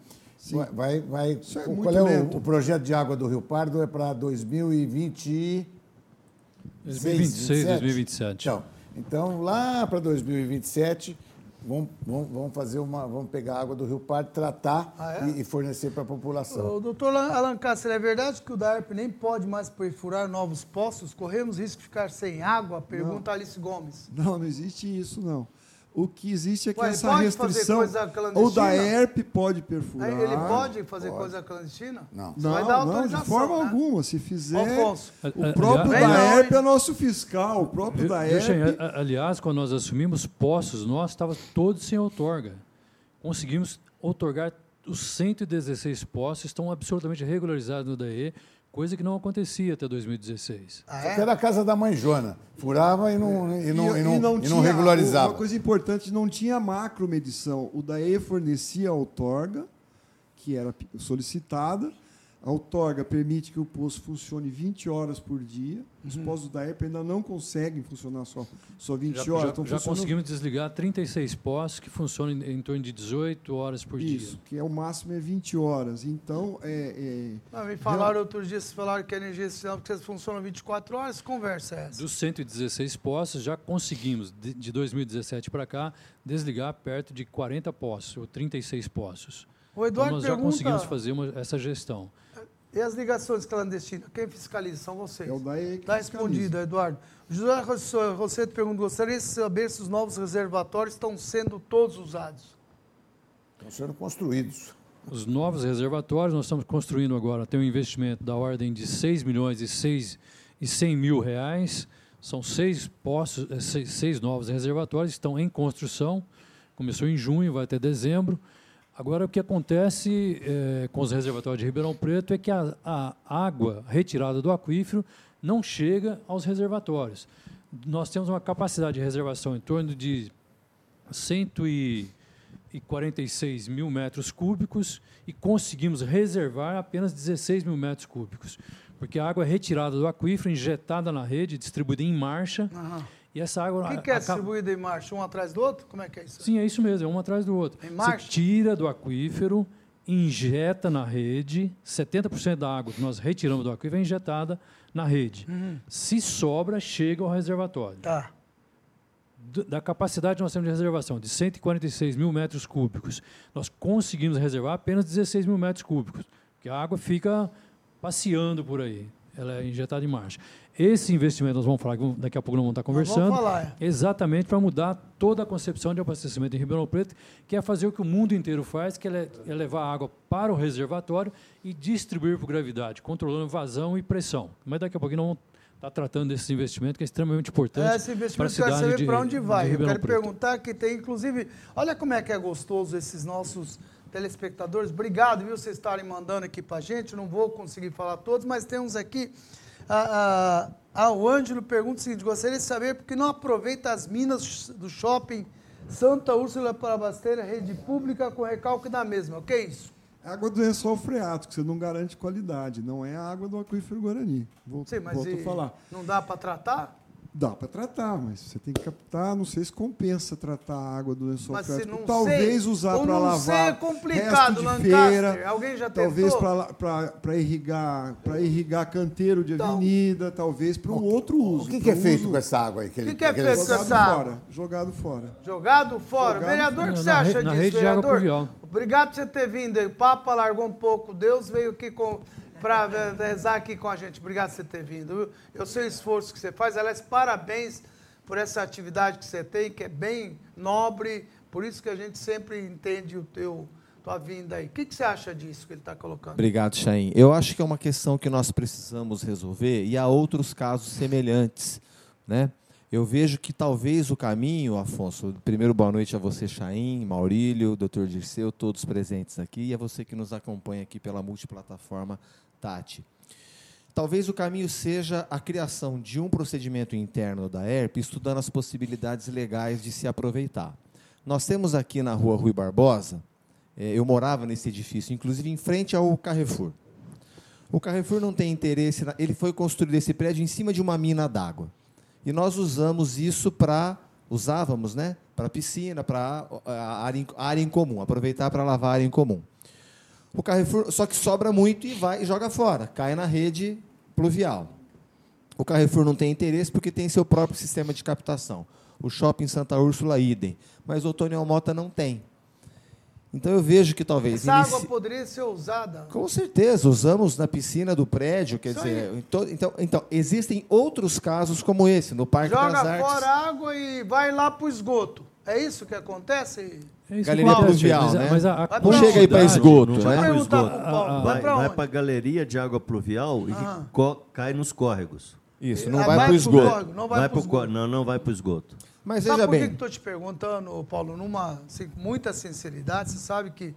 Vai, vai, vai- Isso é qual muito é o, lento. o projeto de água do Rio Pardo? É para 2020. 2026, 2027. Então, então lá para 2027, vamos, vamos, fazer uma. Vamos pegar a água do Rio Pardo, tratar Ah, é? e, fornecer para a população. Ô, doutor Alan Cássio, é verdade que o DARP nem pode mais perfurar novos poços? Corremos risco de ficar sem água? Pergunta Alice Gomes. Não, não existe isso, não. O que existe é que Ué, ele essa pode fazer restrição. coisa clandestina? O da ERP pode perfurar. Ele pode fazer coisa clandestina? Não. Você vai Não, dar não, de autorização, forma né? alguma. Se fizer, Alfonso. o próprio aliás- da Não, ERP é nosso fiscal, o próprio da ERP. aliás, quando nós assumimos postos, nós estávamos todos sem outorga. Conseguimos outorgar os 116 postos, estão absolutamente regularizados no DAE, coisa que não acontecia até 2016. Ah, é? que era a casa da mãe Jona. Furava e não, e não, e não, e não tinha- regularizava. Uma coisa importante, não tinha macro medição. O DAE fornecia a outorga, que era solicitada. A outorga permite que o poço funcione 20 horas por dia. Os Uhum. postos da ERP ainda não conseguem funcionar só, só 20 Já, horas. já- já conseguimos desligar 36 postos que funcionam em, em torno de 18 horas por Isso, dia. que é o máximo é 20 horas. Então, é, é, Não, me falaram outro dia, vocês falaram que a energia social porque funciona 24 horas, que conversa é essa? Dos 116 postos, já conseguimos, de, de 2017 para cá, desligar perto de 40 postos, ou 36 postos. O Eduardo então, nós já pergunta- conseguimos fazer uma- essa gestão. E as ligações clandestinas? Quem fiscaliza? São vocês. é o DAE que Está respondido, Eduardo. José Rosseto pergunta, gostaria de saber se os novos reservatórios estão sendo todos usados. Estão sendo construídos. Os novos reservatórios, nós estamos construindo agora, tem um investimento da ordem de 6 milhões e 6 e 100 mil reais. São seis postos, eh, seis, seis novos reservatórios, estão em construção. Começou em junho, vai até dezembro. Agora, o que acontece eh, com os reservatórios de Ribeirão Preto é que a, a água retirada do aquífero não chega aos reservatórios. Nós temos uma capacidade de reservação em torno de 146 mil metros cúbicos e conseguimos reservar apenas 16 mil metros cúbicos, porque a água é retirada do aquífero, injetada na rede, distribuída em marcha, Aham. E essa água... O que, que é acaba- distribuído em marcha? Um atrás do outro? Como é que é isso? Sim, é isso mesmo, é um atrás do outro. Em Você marcha? tira do aquífero, injeta na rede, 70% da água que nós retiramos do aquífero é injetada na rede. Uhum. Se sobra, chega ao reservatório. Tá. Da capacidade que nós temos de reservação, de 146 mil metros cúbicos, nós conseguimos reservar apenas 16 mil metros cúbicos, porque a água fica passeando por aí, ela é injetada em marcha. Esse investimento, nós vamos falar, daqui a pouco nós vamos estar Nós vamos conversando, falar, é. exatamente para mudar toda a concepção de abastecimento em Ribeirão Preto, que é fazer o que o mundo inteiro faz, que é é levar a água para o reservatório e distribuir por gravidade, controlando vazão e pressão. Mas daqui a pouquinho nós vamos estar tratando desse investimento, que é extremamente importante É, esse para a investimento eu quero cidade saber para onde de vai. Eu quero Preto. perguntar que tem, inclusive, olha como é que é gostoso esses nossos telespectadores. Obrigado, viu, vocês estarem mandando aqui para a gente. Não vou conseguir falar todos, mas tem uns aqui. Ah, ah, ah, o Ângelo pergunta o seguinte: gostaria de saber por que não aproveita as minas do shopping Santa Úrsula para abastecer a rede pública com recalque da mesma. O que é isso? É água do lençol freático, você não garante qualidade. Não é a água do aquífero Guarani. Vou, Sim, mas volto a falar. não dá para tratar? Dá para tratar, mas você tem que captar. Não sei se compensa tratar a água do lençol Mas freático. não Talvez sei, usar para não lavar. sei é complicado, resto de Lancaster. feira, Alguém já Talvez para irrigar, para irrigar canteiro de Então, avenida, talvez para um outro uso. O que, que é feito uso- com essa água aí? Que, que ele- que é feito com Jogado essa água? fora. Jogado fora. Jogado fora. Jogado vereador, o que Na você acha na disso, vereador? Obrigado por você ter vindo aí. O Papa largou um pouco. Deus veio aqui para rezar aqui com a gente. Obrigado por você ter vindo. Eu sei o esforço que você faz. Aliás, parabéns por essa atividade que você tem, que é bem nobre. Por isso que a gente sempre entende o teu tua vinda aí. O que, você acha disso que ele está colocando? Obrigado, Chain. Eu acho que é uma questão que nós precisamos resolver e há outros casos semelhantes, né? Eu vejo que talvez o caminho, Afonso, primeiro boa noite a você, Chain, Maurílio, doutor Dirceu, todos presentes aqui, e a você que nos acompanha aqui pela multiplataforma Tati. Talvez o caminho seja a criação de um procedimento interno da ERP, estudando as possibilidades legais de se aproveitar. Nós temos aqui na rua Rui Barbosa, eh, eu morava nesse edifício, inclusive em frente ao Carrefour. O Carrefour não tem interesse, ele foi construído esse prédio em cima de uma mina d'água. E nós usamos isso para, usávamos, né? Para piscina, para área, área em comum, aproveitar para lavar área em comum. O Carrefour, só que sobra muito e vai e joga fora, cai na rede pluvial. O Carrefour não tem interesse porque tem seu próprio sistema de captação. O shopping Santa Úrsula, idem. Mas o Otônio Mota não tem. Então eu vejo que talvez. Essa inici- água poderia ser usada. Com certeza, usamos na piscina do prédio, quer Isso dizer, aí. então, então, existem outros casos como esse, no Parque das Joga Artes. fora a água e vai lá para o esgoto. É isso que acontece? É isso que Galeria acontece, pluvial, mas né? mas a- a Não chega aí para esgoto, Não né? o Paulo, vai Vai, para a galeria de água pluvial e Ah. co- cai nos córregos. Isso, não Ah, vai vai para o esgoto. córrego, não vai Vai pro có- esgoto. não, não vai para o esgoto. Mas Sabe veja por que bem, que estou te perguntando, Paulo, numa assim, com muita sinceridade, você sabe que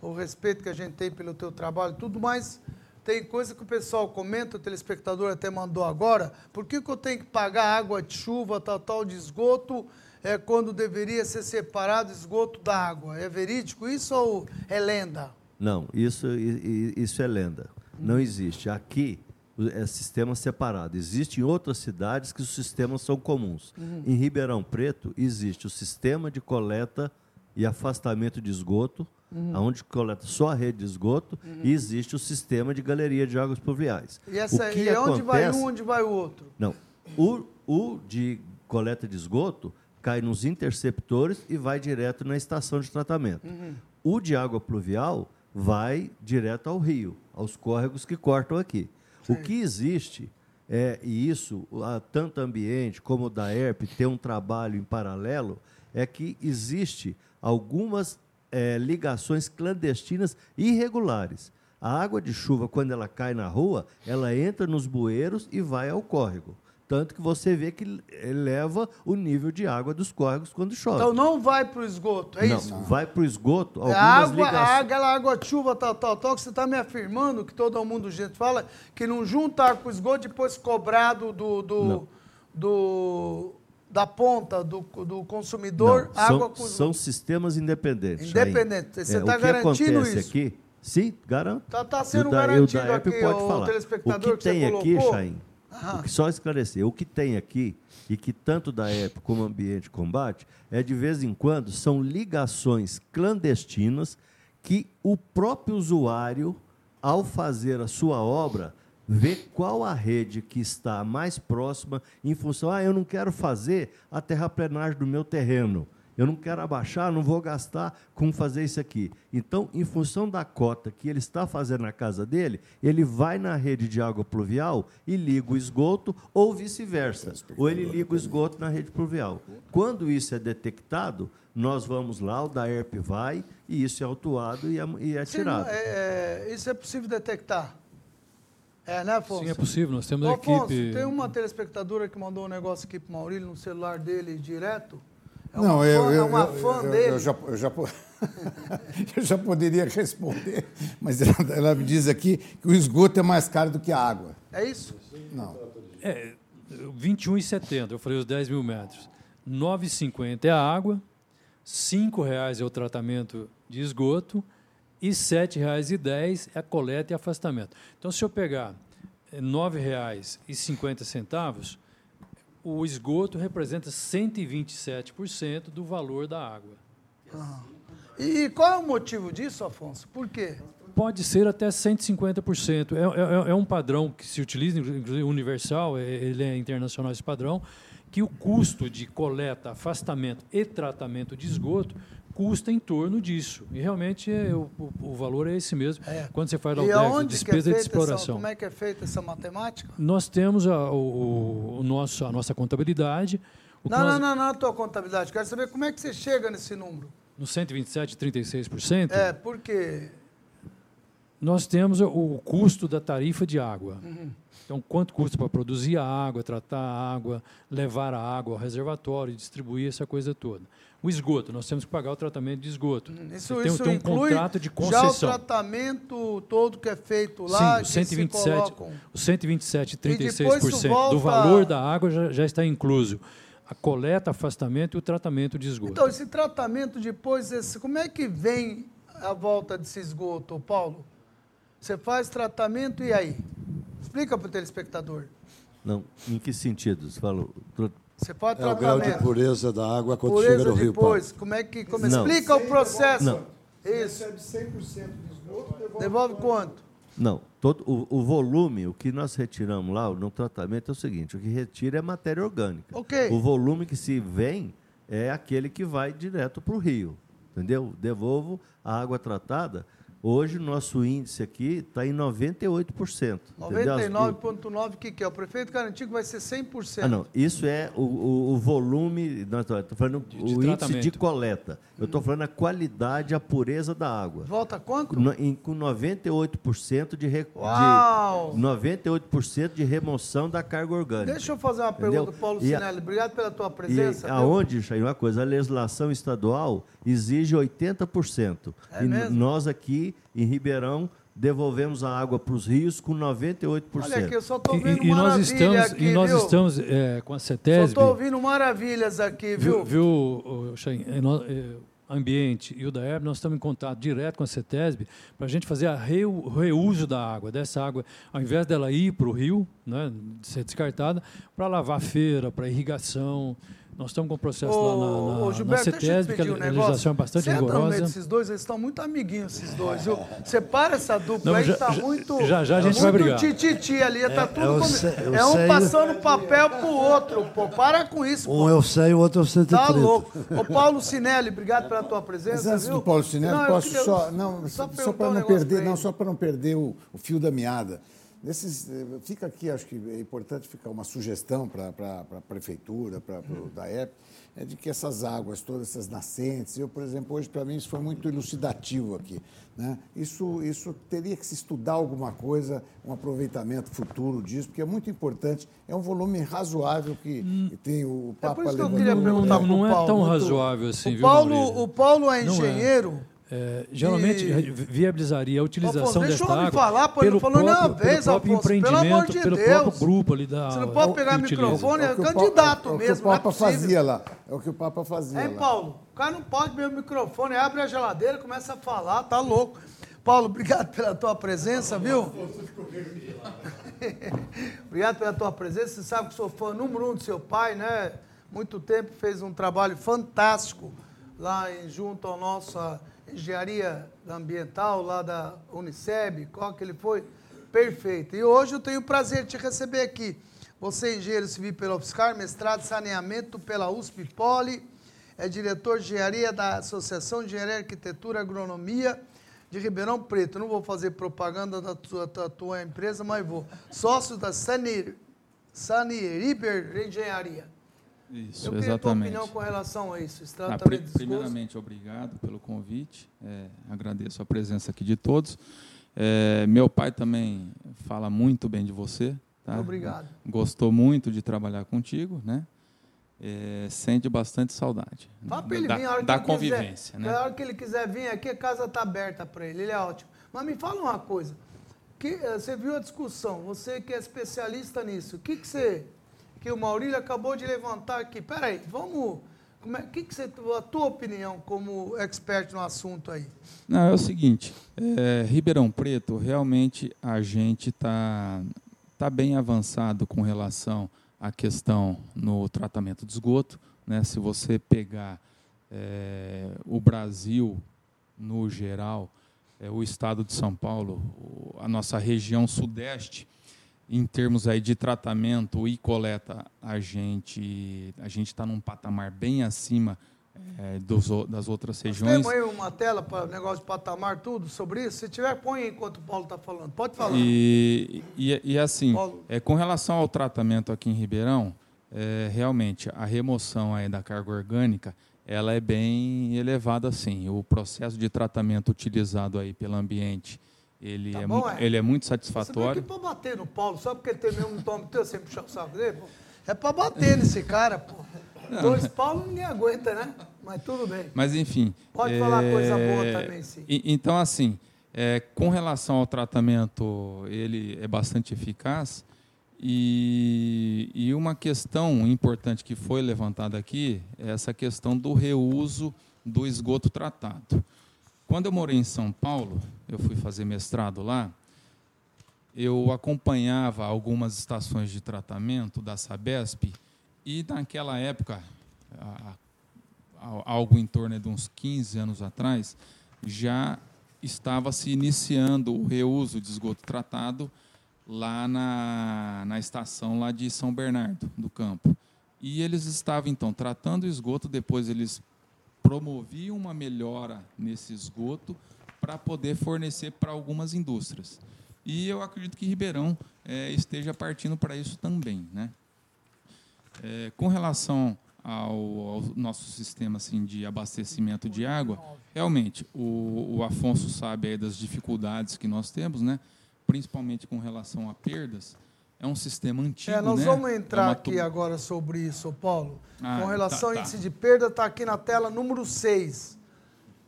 o respeito que a gente tem pelo teu trabalho, tudo mais, tem coisa que o pessoal comenta, o telespectador até mandou agora, por que, que eu tenho que pagar água de chuva, tal, tal, de esgoto, é, quando deveria ser separado esgoto da água? É verídico isso ou é lenda? Não, isso, isso é lenda. Não existe. Aqui é sistema separado. Existe em outras cidades que os sistemas são comuns. Em Ribeirão Preto existe o sistema de coleta e afastamento de esgoto, onde coleta só a rede de esgoto, e existe o sistema de galeria de águas pluviais. E, essa, o que e onde vai acontece- um, onde vai o outro? Não. O, o de coleta de esgoto cai nos interceptores e vai direto na estação de tratamento. O de água pluvial vai direto ao rio, aos córregos que cortam aqui. O que existe é, e isso, a, tanto ambiente como o da ERP tem um trabalho em paralelo, é que existe algumas eh, ligações clandestinas irregulares. A água de chuva, quando ela cai na rua, ela entra nos bueiros e vai ao córrego. Tanto que você vê que eleva o nível de água dos córregos quando chove. Então não vai para o esgoto, é não, isso? vai para o esgoto É a água, a ligações. água, aquela água chuva, tal, tal, tal, que você está me afirmando, que todo mundo gente fala, que não junta com esgoto depois cobrado do, do, Não. do- da ponta do, do consumidor, Não, água são, com são sistemas independentes. Independente. Você É, tá o garantindo isso? aqui? Sim, garanto. Tá- tá E o sendo da- o garantido ERP aqui, pode o falar. telespectador O que que tem aqui? Chain, Ah. que só esclarecer, o que tem aqui e que tanto da ERP como Ambiente Combate é de vez em quando são ligações clandestinas que o próprio usuário, ao fazer a sua obra, vê qual a rede que está mais próxima em função, ah, eu não quero fazer a terraplenagem do meu terreno. Eu não quero abaixar, não vou gastar com fazer isso aqui. Então, em função da cota que ele está fazendo na casa dele, ele vai na rede de água pluvial e liga o esgoto, ou vice-versa. Ou ele liga o esgoto na rede pluvial. Quando isso é detectado, nós vamos lá, o da ERP vai, e isso é autuado e é, e é Sim, tirado. é- é- isso é possível detectar. É, né, Afonso? Sim, é possível. Nós temos Ô, a Afonso, equipe. tem uma telespectadora que mandou um negócio aqui pro Maurílio no celular dele direto. É Não, uma eu, fã, eu, é uma eu- fã eu- dele. eu já, eu, já, eu já poderia responder, mas ela, ela me diz aqui que o esgoto é mais caro do que a água. É isso? Não. É, 21,70, eu falei os 10 mil metros. 9,50 é a água, R$ 5,00 é o tratamento de esgoto e R$ 7,10 é a coleta e afastamento. Então, se eu pegar eh, R$ 9,50, o esgoto representa 127% do valor da água. Ah. E qual é o motivo disso, Afonso? Por quê? Pode ser até 150%. É, é, é um padrão que se utiliza, inclusive universal, é, ele é internacional esse padrão, que o custo de coleta, afastamento e tratamento de esgoto custa em torno disso. E realmente é, o, o, valor é esse mesmo. É. Quando você faz a UDEX, despesa é de exploração. Essa, como é que é feita essa matemática? Nós temos a, o, o, nosso, a nossa contabilidade. não, nós... não, não, não, a tua contabilidade. Quero saber como é que você chega nesse número. No 127,36%? É, por quê? Nós temos o custo da tarifa de água. Uhum. Então, quanto custa para produzir a água, tratar a água, levar a água ao reservatório, distribuir essa coisa toda. O esgoto, nós temos que pagar o tratamento de esgoto. Hum, isso, tem, isso tem um contrato de concessão. Já o tratamento todo que é feito lá, Sim, o 127, o 127,36% do valor da água já, já está incluso a coleta, afastamento e o tratamento de esgoto. Então, esse tratamento depois, esse, como é que vem a volta desse esgoto, Paulo? Você faz tratamento e aí? Explica para o telespectador. Não, em que sentido? Você falou. Você pode é o grau de pureza da água quando pureza chega no rio. Depois, como é que. Como explica o processo. Não. Isso. Recebe 100% de esgoto, devolve, devolve quanto? Não, todo, o, o, volume, o que nós retiramos lá no tratamento é o seguinte: o que retira é matéria orgânica. Okay. O volume que se vem é aquele que vai direto para o rio. Entendeu? Devolvo a água tratada Hoje o nosso índice aqui está em 98%. 99,9% o que, que é? O prefeito garantiu que vai ser 100%. Ah, não. Isso é o, o, o volume, estou falando de, de o índice de coleta. Eu estou falando a qualidade, a pureza da água. Volta quanto? No, em, com 98% de, re, Uau! de 98% de remoção da carga orgânica. Deixa eu fazer uma Entendeu? pergunta, Paulo Sinelli. Obrigado pela tua presença. E aonde, Chay, uma coisa, a legislação estadual exige 80%. É e mesmo? nós aqui em Ribeirão devolvemos a água para os rios com 98%. Olha aqui, eu só estou ouvindo e, e nós estamos, aqui, E nós viu? estamos é, com a CETESB... Só estou ouvindo maravilhas aqui, viu? Viu, viu Ambiente e o da nós estamos em contato direto com a CETESB para a gente fazer o reuso da água, dessa água, ao invés dela ir para o rio, né, ser descartada, para lavar feira, para irrigação, nós estamos com o processo ô, lá na, na, Gilberto, na CETESB, que a legislação é bastante Você rigorosa. Entra esses dois, eles estão muito amiguinhos, esses dois. Viu? Separa essa dupla Não, aí, está muito. Já já a gente vai brigar. Tititi ali, está é, tudo. É, como... é um sei... passando papel para o outro, pô. Para com isso. Um pô. eu sei, o outro eu sei. Tá louco. Ô, Paulo Sinelli, obrigado pela tua presença. Mas antes viu? do Paulo Sinelli, não, posso queria... só. Não, só, só para um não perder, não, só para não perder o, o fio da meada. Nesses, eh, fica aqui, acho que é importante ficar uma sugestão para a prefeitura, para o DAEP, é de que essas águas, todas essas nascentes, eu, por exemplo, hoje para mim isso foi muito elucidativo aqui. Né? Isso, isso teria que se estudar alguma coisa, um aproveitamento futuro disso, porque é muito importante, é um volume razoável que hum. tem o Papa é levantou. Não, não, não é tão razoável assim, o viu, Paulo, O Paulo é, é. engenheiro. É, geralmente e... viabilizaria a utilização Afonso, desta água falar, pô, pelo, próprio, pelo vez, próprio Afonso, empreendimento, de pelo Deus. próprio grupo ali da Você não pode pegar o microfone, é, é candidato o, mesmo. É o que o Papa é fazia lá. É o que o Papa fazia. É, lá. Paulo, o cara não pode ver o microfone, abre a geladeira, começa a falar, tá louco. Paulo, obrigado pela tua presença, viu? obrigado pela tua presença. Você sabe que sou fã número um do seu pai, né? Muito tempo fez um trabalho fantástico lá em, junto ao nosso engenharia ambiental lá da Uniceb, qual que ele foi? Perfeito. E hoje eu tenho o prazer de te receber aqui. Você é engenheiro civil pela UFSCar, mestrado em saneamento pela USP Poli, é diretor de engenharia da Associação de Engenharia, Arquitetura e Agronomia de Ribeirão Preto. Não vou fazer propaganda da tua, da tua empresa, mas vou. Sócio da Sani, Sani Riber Engenharia. Isso, Eu queria exatamente. tua opinião com relação a isso. Ah, pr primeiramente, obrigado pelo convite. É, agradeço a presença aqui de todos. É, meu pai também fala muito bem de você. Tá? Obrigado. Gostou muito de trabalhar contigo, né? É, sente bastante saudade Fala para ele da, vir a hora da que convivência. Quiser, né? A hora que ele quiser vir aqui, a casa está aberta para ele, ele é ótimo. Mas me fala uma coisa, que, eh, você viu a discussão, você que é especialista nisso, o que, que você que o Maurílio acabou de levantar aqui. Peraí, vamos. Como é, que, que você, a tua opinião como expert no assunto aí? Não, é o seguinte, é, Ribeirão Preto, realmente a gente está tá bem avançado com relação a questão no tratamento de esgoto. Né? Se você pegar é, o Brasil no geral, é, o estado de São Paulo, a nossa região sudeste, em termos aí de tratamento e coleta, a gente a gente está num patamar bem acima é, dos, das outras regiões. Temos aí uma tela para negócio de patamar, tudo sobre isso? Se tiver, põe enquanto o Paulo está falando. Pode falar. E, e, e assim, é, com relação ao tratamento aqui em Ribeirão, é, realmente a remoção aí da carga orgânica ela é bem elevada, sim. O processo de tratamento utilizado aí pelo ambiente ele, tá é, bom, é? ele é muito satisfatório. Você para bater no Paulo, só porque tem mesmo tome teu, sempre puxar o saco dele, pô. É para bater nesse cara, pô. Não. Dois Paulo ninguém aguenta, né? Mas tudo bem. Mas enfim. Pode é... falar coisa boa também, sim. Então, assim, é, com relação ao tratamento, ele é bastante eficaz. E, e uma questão importante que foi levantada aqui é essa questão do reuso do esgoto tratado. Quando eu morei em São Paulo, eu fui fazer mestrado lá, eu acompanhava algumas estações de tratamento da Sabesp e naquela época, algo em torno de uns 15 anos atrás, já estava se iniciando o reuso de esgoto tratado lá na, na estação lá de São Bernardo do Campo. E eles estavam então tratando o esgoto, depois eles promovia uma melhora nesse esgoto para poder fornecer para algumas indústrias. E eu acredito que Ribeirão é, esteja partindo para isso também. Né? É, com relação ao, ao, nosso sistema assim, de abastecimento de água, realmente, o, o Afonso sabe das dificuldades que nós temos, né? principalmente com relação a perdas, é um sistema antigo. É, nós né? vamos entrar é aqui agora sobre isso, Paulo. Ah, com relação tá, ao tá. índice de perda, está aqui na tela número 6.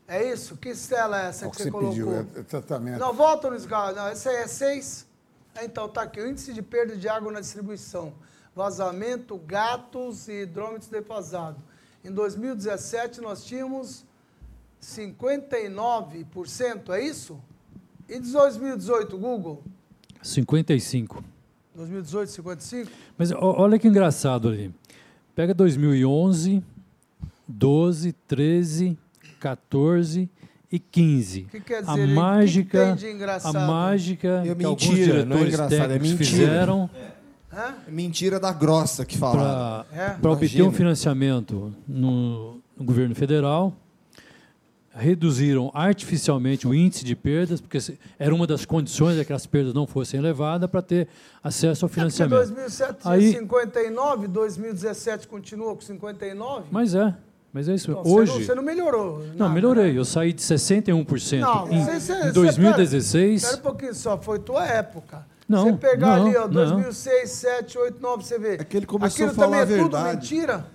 É isso? Que tela é essa que, que, você, colocou? Pediu, é, é tratamento. Não, volta no esgalo. Não, essa aí é 6. Então, está aqui, o índice de perda de água na distribuição. Vazamento, gatos e hidrômetros defasados. Em 2017, nós tínhamos 59%, é isso? E de 2018, Google? 55%. 2018, 55? Mas olha que engraçado ali. Pega 2011, 12, 13, 14 e 15. O que quer dizer? A mágica, que que a mágica é que alguns diretores não é técnicos é fizeram é. mentira da grossa que falaram. Para é. obter um financiamento no, no governo federal, reduziram artificialmente o índice de perdas, porque era uma das condições de que as perdas não fossem elevadas para ter acesso ao financiamento. É 2007 Aí, 59, 2017 continua com 59? Mas é. Mas é isso. Então, Hoje. Você não, você não melhorou. Nada, não, melhorei. Né? Eu saí de 61% não, em, você, em 2016. Espera um pouquinho só, foi tua época. Não, você pegar não, ali, ó, 2006, 7, 8, 9, você vê. É que ele começou Aquilo a falar também a verdade. é tudo mentira?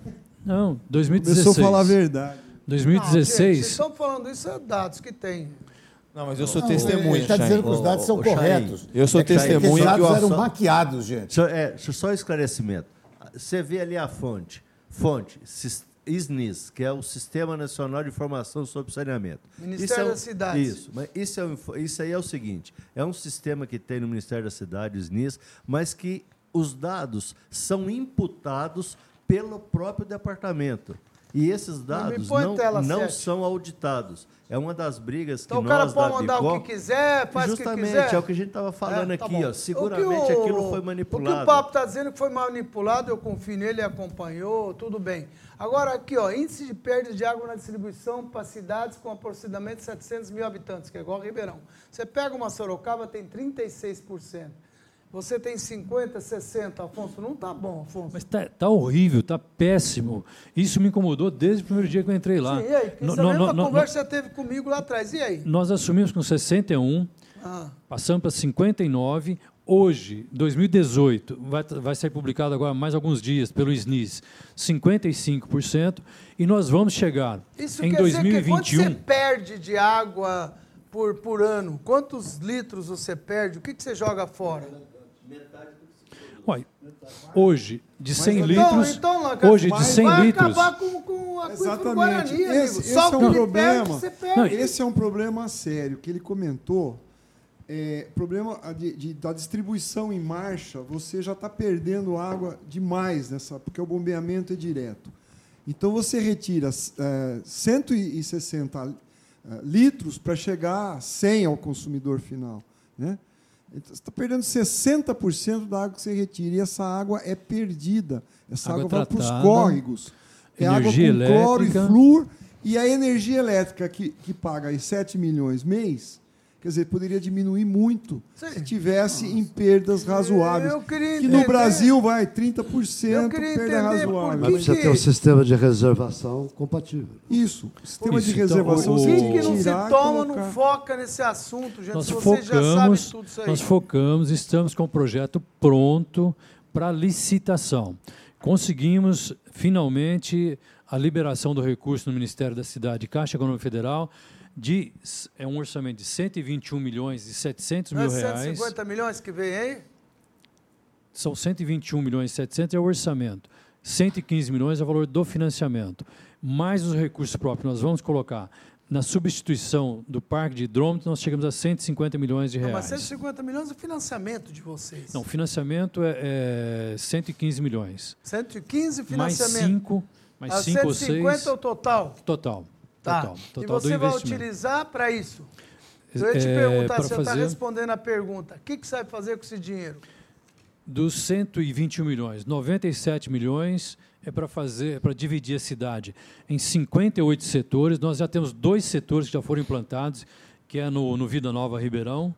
Não, 2016. Começou a falar a verdade. 2016. Não, gente, estão falando isso, é dados que tem. Não, mas eu sou não, testemunha. Ele está dizendo que os dados são corretos. Eu sou é testemunha. Os dados eram maquiados, gente. Só, é, só esclarecimento. Você vê ali a fonte. Fonte, SNIS, que é o Sistema Nacional de Informação sobre Saneamento. Ministério é das Cidades. Isso, mas isso, é, isso aí é o seguinte: é um sistema que tem no Ministério da Cidade, SNIS, mas que os dados são imputados pelo próprio departamento. E esses dados não, não, não são auditados. É uma das brigas então, que nós Então o cara pode mandar o que quiser, faz o que quiser. Justamente, é o que a gente estava falando é, tá aqui. Ó, seguramente o, aquilo foi manipulado. O que o papo está dizendo que foi manipulado, eu confio nele, acompanhou, tudo bem. Agora aqui, ó, índice de perda de água na distribuição para cidades com aproximadamente 700 mil habitantes, que é igual a Ribeirão. Você pega uma Sorocaba, tem 36%. Você tem 50, 60, Afonso, não está bom, Afonso. Mas está tá horrível, está péssimo. Isso me incomodou desde o primeiro dia que eu entrei lá. Sim, e aí? Essa no, mesma no, conversa no, você teve comigo lá atrás, e aí? Nós assumimos com 61, ah. passamos para 59, hoje, 2018, vai, vai ser publicado agora mais alguns dias pelo SNIS, 55%, e nós vamos chegar Isso em quer 2021... Dizer que quanto você perde de água por, por ano? Quantos litros você perde? O que, que você joga fora? Uai, hoje, de 100 mas, litros. Então, então, hoje, de 100 vai litros. acabar com, com a Exatamente. Guarani, esse, esse é um problema. Não, esse é um problema sério que ele comentou é, problema de, de, da distribuição em marcha, você já está perdendo água demais nessa, porque o bombeamento é direto. Então você retira é, 160 é, litros para chegar a 100 ao consumidor final. Né? Então, você está perdendo 60% da água que você retira e essa água é perdida. Essa água, água vai para os córregos. É água com elétrica. cloro e flúor. E a energia elétrica que, que paga aí 7 milhões mês, Quer dizer, poderia diminuir muito Sim. se tivesse Nossa. em perdas razoáveis. Eu queria que no Brasil vai 30% perda razoável. Mas precisa ter um sistema de reservação compatível. Isso, sistema Isso. de então, reservação. Por que, que não se toma, colocar... não foca nesse assunto, gente? Nós focamos, já sabe tudo isso aí. Nós focamos, estamos com o projeto pronto para licitação. Conseguimos, finalmente, a liberação do recurso no Ministério da Cidade e Caixa Econômica Federal de é um orçamento de 121 milhões e 700 mil reais. 150 milhões que vem aí? São 121 milhões e 700 é o orçamento. 115 milhões é o valor do financiamento. Mais os recursos próprios nós vamos colocar na substituição do parque de hidrômetros, nós chegamos a 150 milhões de reais. Não, mas 150 milhões é o financiamento de vocês. Não, o financiamento é, é 115 milhões. 115 financiamento. Mais 5 mais 5 ou 6. 150 é o total? Total. Tá. Total, total e você vai utilizar para isso? Eu ia te é, perguntar, você está respondendo a pergunta. O que, que você vai fazer com esse dinheiro? Dos 121 milhões, 97 milhões é para fazer, é para dividir a cidade em 58 setores. Nós já temos dois setores que já foram implantados, que é no, no Vida Nova Ribeirão.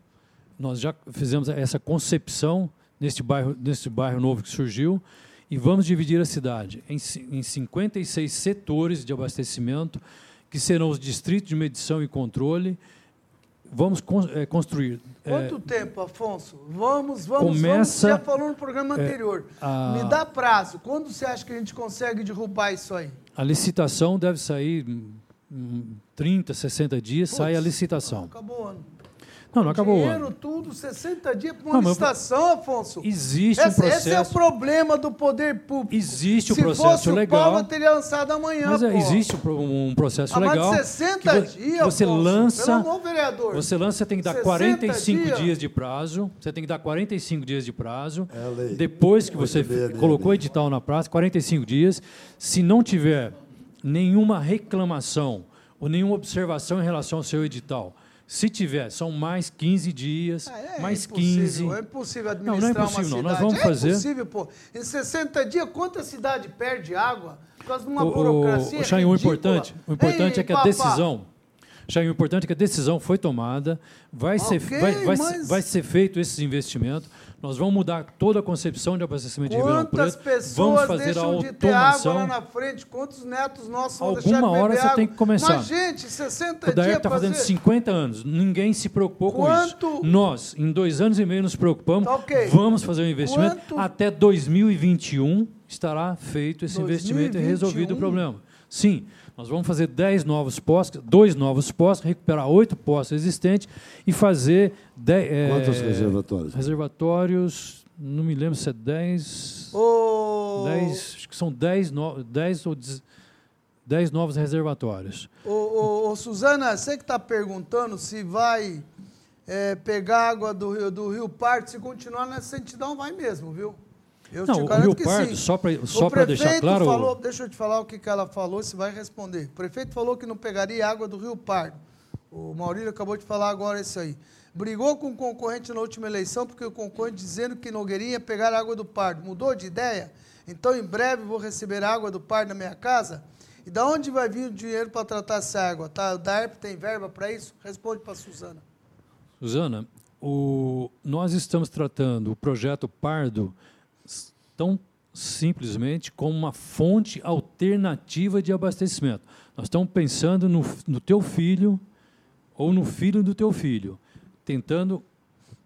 Nós já fizemos essa concepção neste bairro, neste bairro novo que surgiu e vamos dividir a cidade em, em 56 setores de abastecimento que serão os distritos de medição e controle. Vamos é, construir. Quanto é, tempo, Afonso? Vamos, vamos, começa, vamos. Já falou no programa é, anterior. É, a, Me dá prazo. Quando você acha que a gente consegue derrubar isso aí? A licitação deve sair 30, 60 dias, Puts, sai a licitação. Acabou o ano. Não, não acabou dinheiro, o ano. tudo, 60 dias para uma não, licitação, Afonso. Existe esse, um processo. Esse é o problema do poder público. Existe um processo fosse legal. O Paulo teria lançado amanhã. Mas é, existe um processo ah, legal. Mas 60 dias, você Afonso, lança. Pelo amor, vereador. Você lança, você tem que dar 45 dias. dias. de prazo. Você tem que dar 45 dias de prazo. É Depois que você colocou o edital na praça, 45 dias. Se não tiver nenhuma reclamação ou nenhuma observação em relação ao seu edital se tiver, são mais 15 dias, ah, é, mais é 15. É impossível administrar não, não é impossível, não. Nós vamos é fazer. É impossível, pô. Em 60 dias, quanta cidade perde água por causa de uma o, burocracia? O, o, o importante, o importante Ei, é que a decisão. Jair, o importante é que a decisão foi tomada, vai, okay, ser, vai, vai, mas... vai ser feito esses investimentos. Nós vamos mudar toda a concepção de abastecimento Quantas de Ribeirão Preto. pessoas vamos fazer deixam a de ter água lá na frente? Quantos netos nossos vão Alguma deixar de hora você água? tem que começar. Mas, gente, 60 o dias está fazendo 50 anos. Ninguém se preocupou Quanto... com isso. Nós, em dois anos e meio, nos preocupamos. Tá okay. Vamos fazer um investimento. Quanto... Até 2021 estará feito esse 2021? investimento e resolvido o problema. Sim, nós vamos fazer 10 novos postos, dois novos postos, recuperar oito postos existentes e fazer... Dez, Quantos é, reservatórios? Reservatórios não me lembro se é 10. Oh. 10 acho que são 10, no, 10 ou 10 novos reservatórios. Ô, ô, ô Suzana, você que está perguntando se vai é, pegar água do Rio, do Rio Pardo, se continuar nessa entidade, vai mesmo, viu? Eu não, o Rio Pardo, sim. só para só deixar claro. Falou, deixa eu te falar o que, que ela falou, você vai responder. O prefeito falou que não pegaria água do Rio Pardo. O Maurílio acabou de falar agora isso aí. Brigou com o concorrente na última eleição porque o concorrente dizendo que Nogueirinha ia pegar água do Pardo. Mudou de ideia? Então, em breve, vou receber água do Pardo na minha casa? E da onde vai vir o dinheiro para tratar essa água? Tá? O DARP tem verba para isso? Responde para a Suzana. Suzana, o, nós estamos tratando o projeto Pardo tão simplesmente como uma fonte alternativa de abastecimento. Nós estamos pensando no, no teu filho ou no filho do teu filho tentando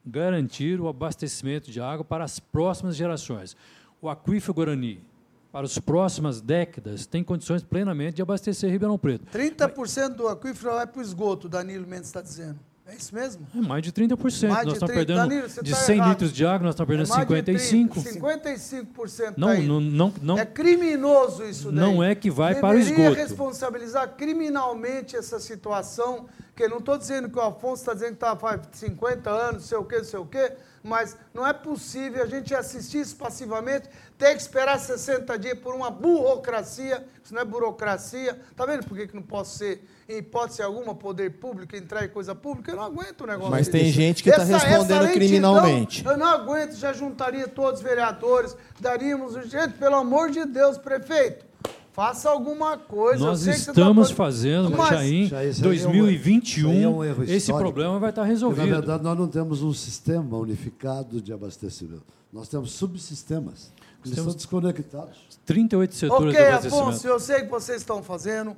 garantir o abastecimento de água para as próximas gerações. O aquífero Guarani, para as próximas décadas, tem condições plenamente de abastecer Ribeirão Preto. 30% do aquífero vai para o esgoto, Danilo Mendes está dizendo. É isso mesmo? É mais de 30%. Mais nós de estamos perdendo Danilo, de tá 100 errado. litros de água, nós estamos perdendo é 55. 55% não, tá não, não, não, É criminoso isso daí. Não é que vai Deveria para o esgoto. responsabilizar criminalmente essa situação Porque não estou dizendo que o Afonso está dizendo que está faz 50 anos, não sei o quê, não sei o quê, mas não é possível a gente assistir isso passivamente, ter que esperar 60 dias por uma burocracia, isso não é burocracia. Está vendo por que, que não posso ser, em hipótese alguma, poder público, entrar em coisa pública? Eu não aguento o negócio Mas desse. tem gente que tá Essa- essa respondendo lentidão, criminalmente. Eu não aguento, já juntaria todos os vereadores, daríamos... Gente, pelo amor de Deus, prefeito, faça alguma coisa. eu Nós tá estamos falando- fazendo, Mas- Chain, Já isso aí é um- 2021, isso aí é um erro esse problema vai estar Porque, resolvido. na verdade, nós não temos um sistema unificado de abastecimento. Nós temos subsistemas. Eles temos- estão desconectados. 38 setores Ok, de abastecimento. Afonso, eu sei que vocês estão fazendo,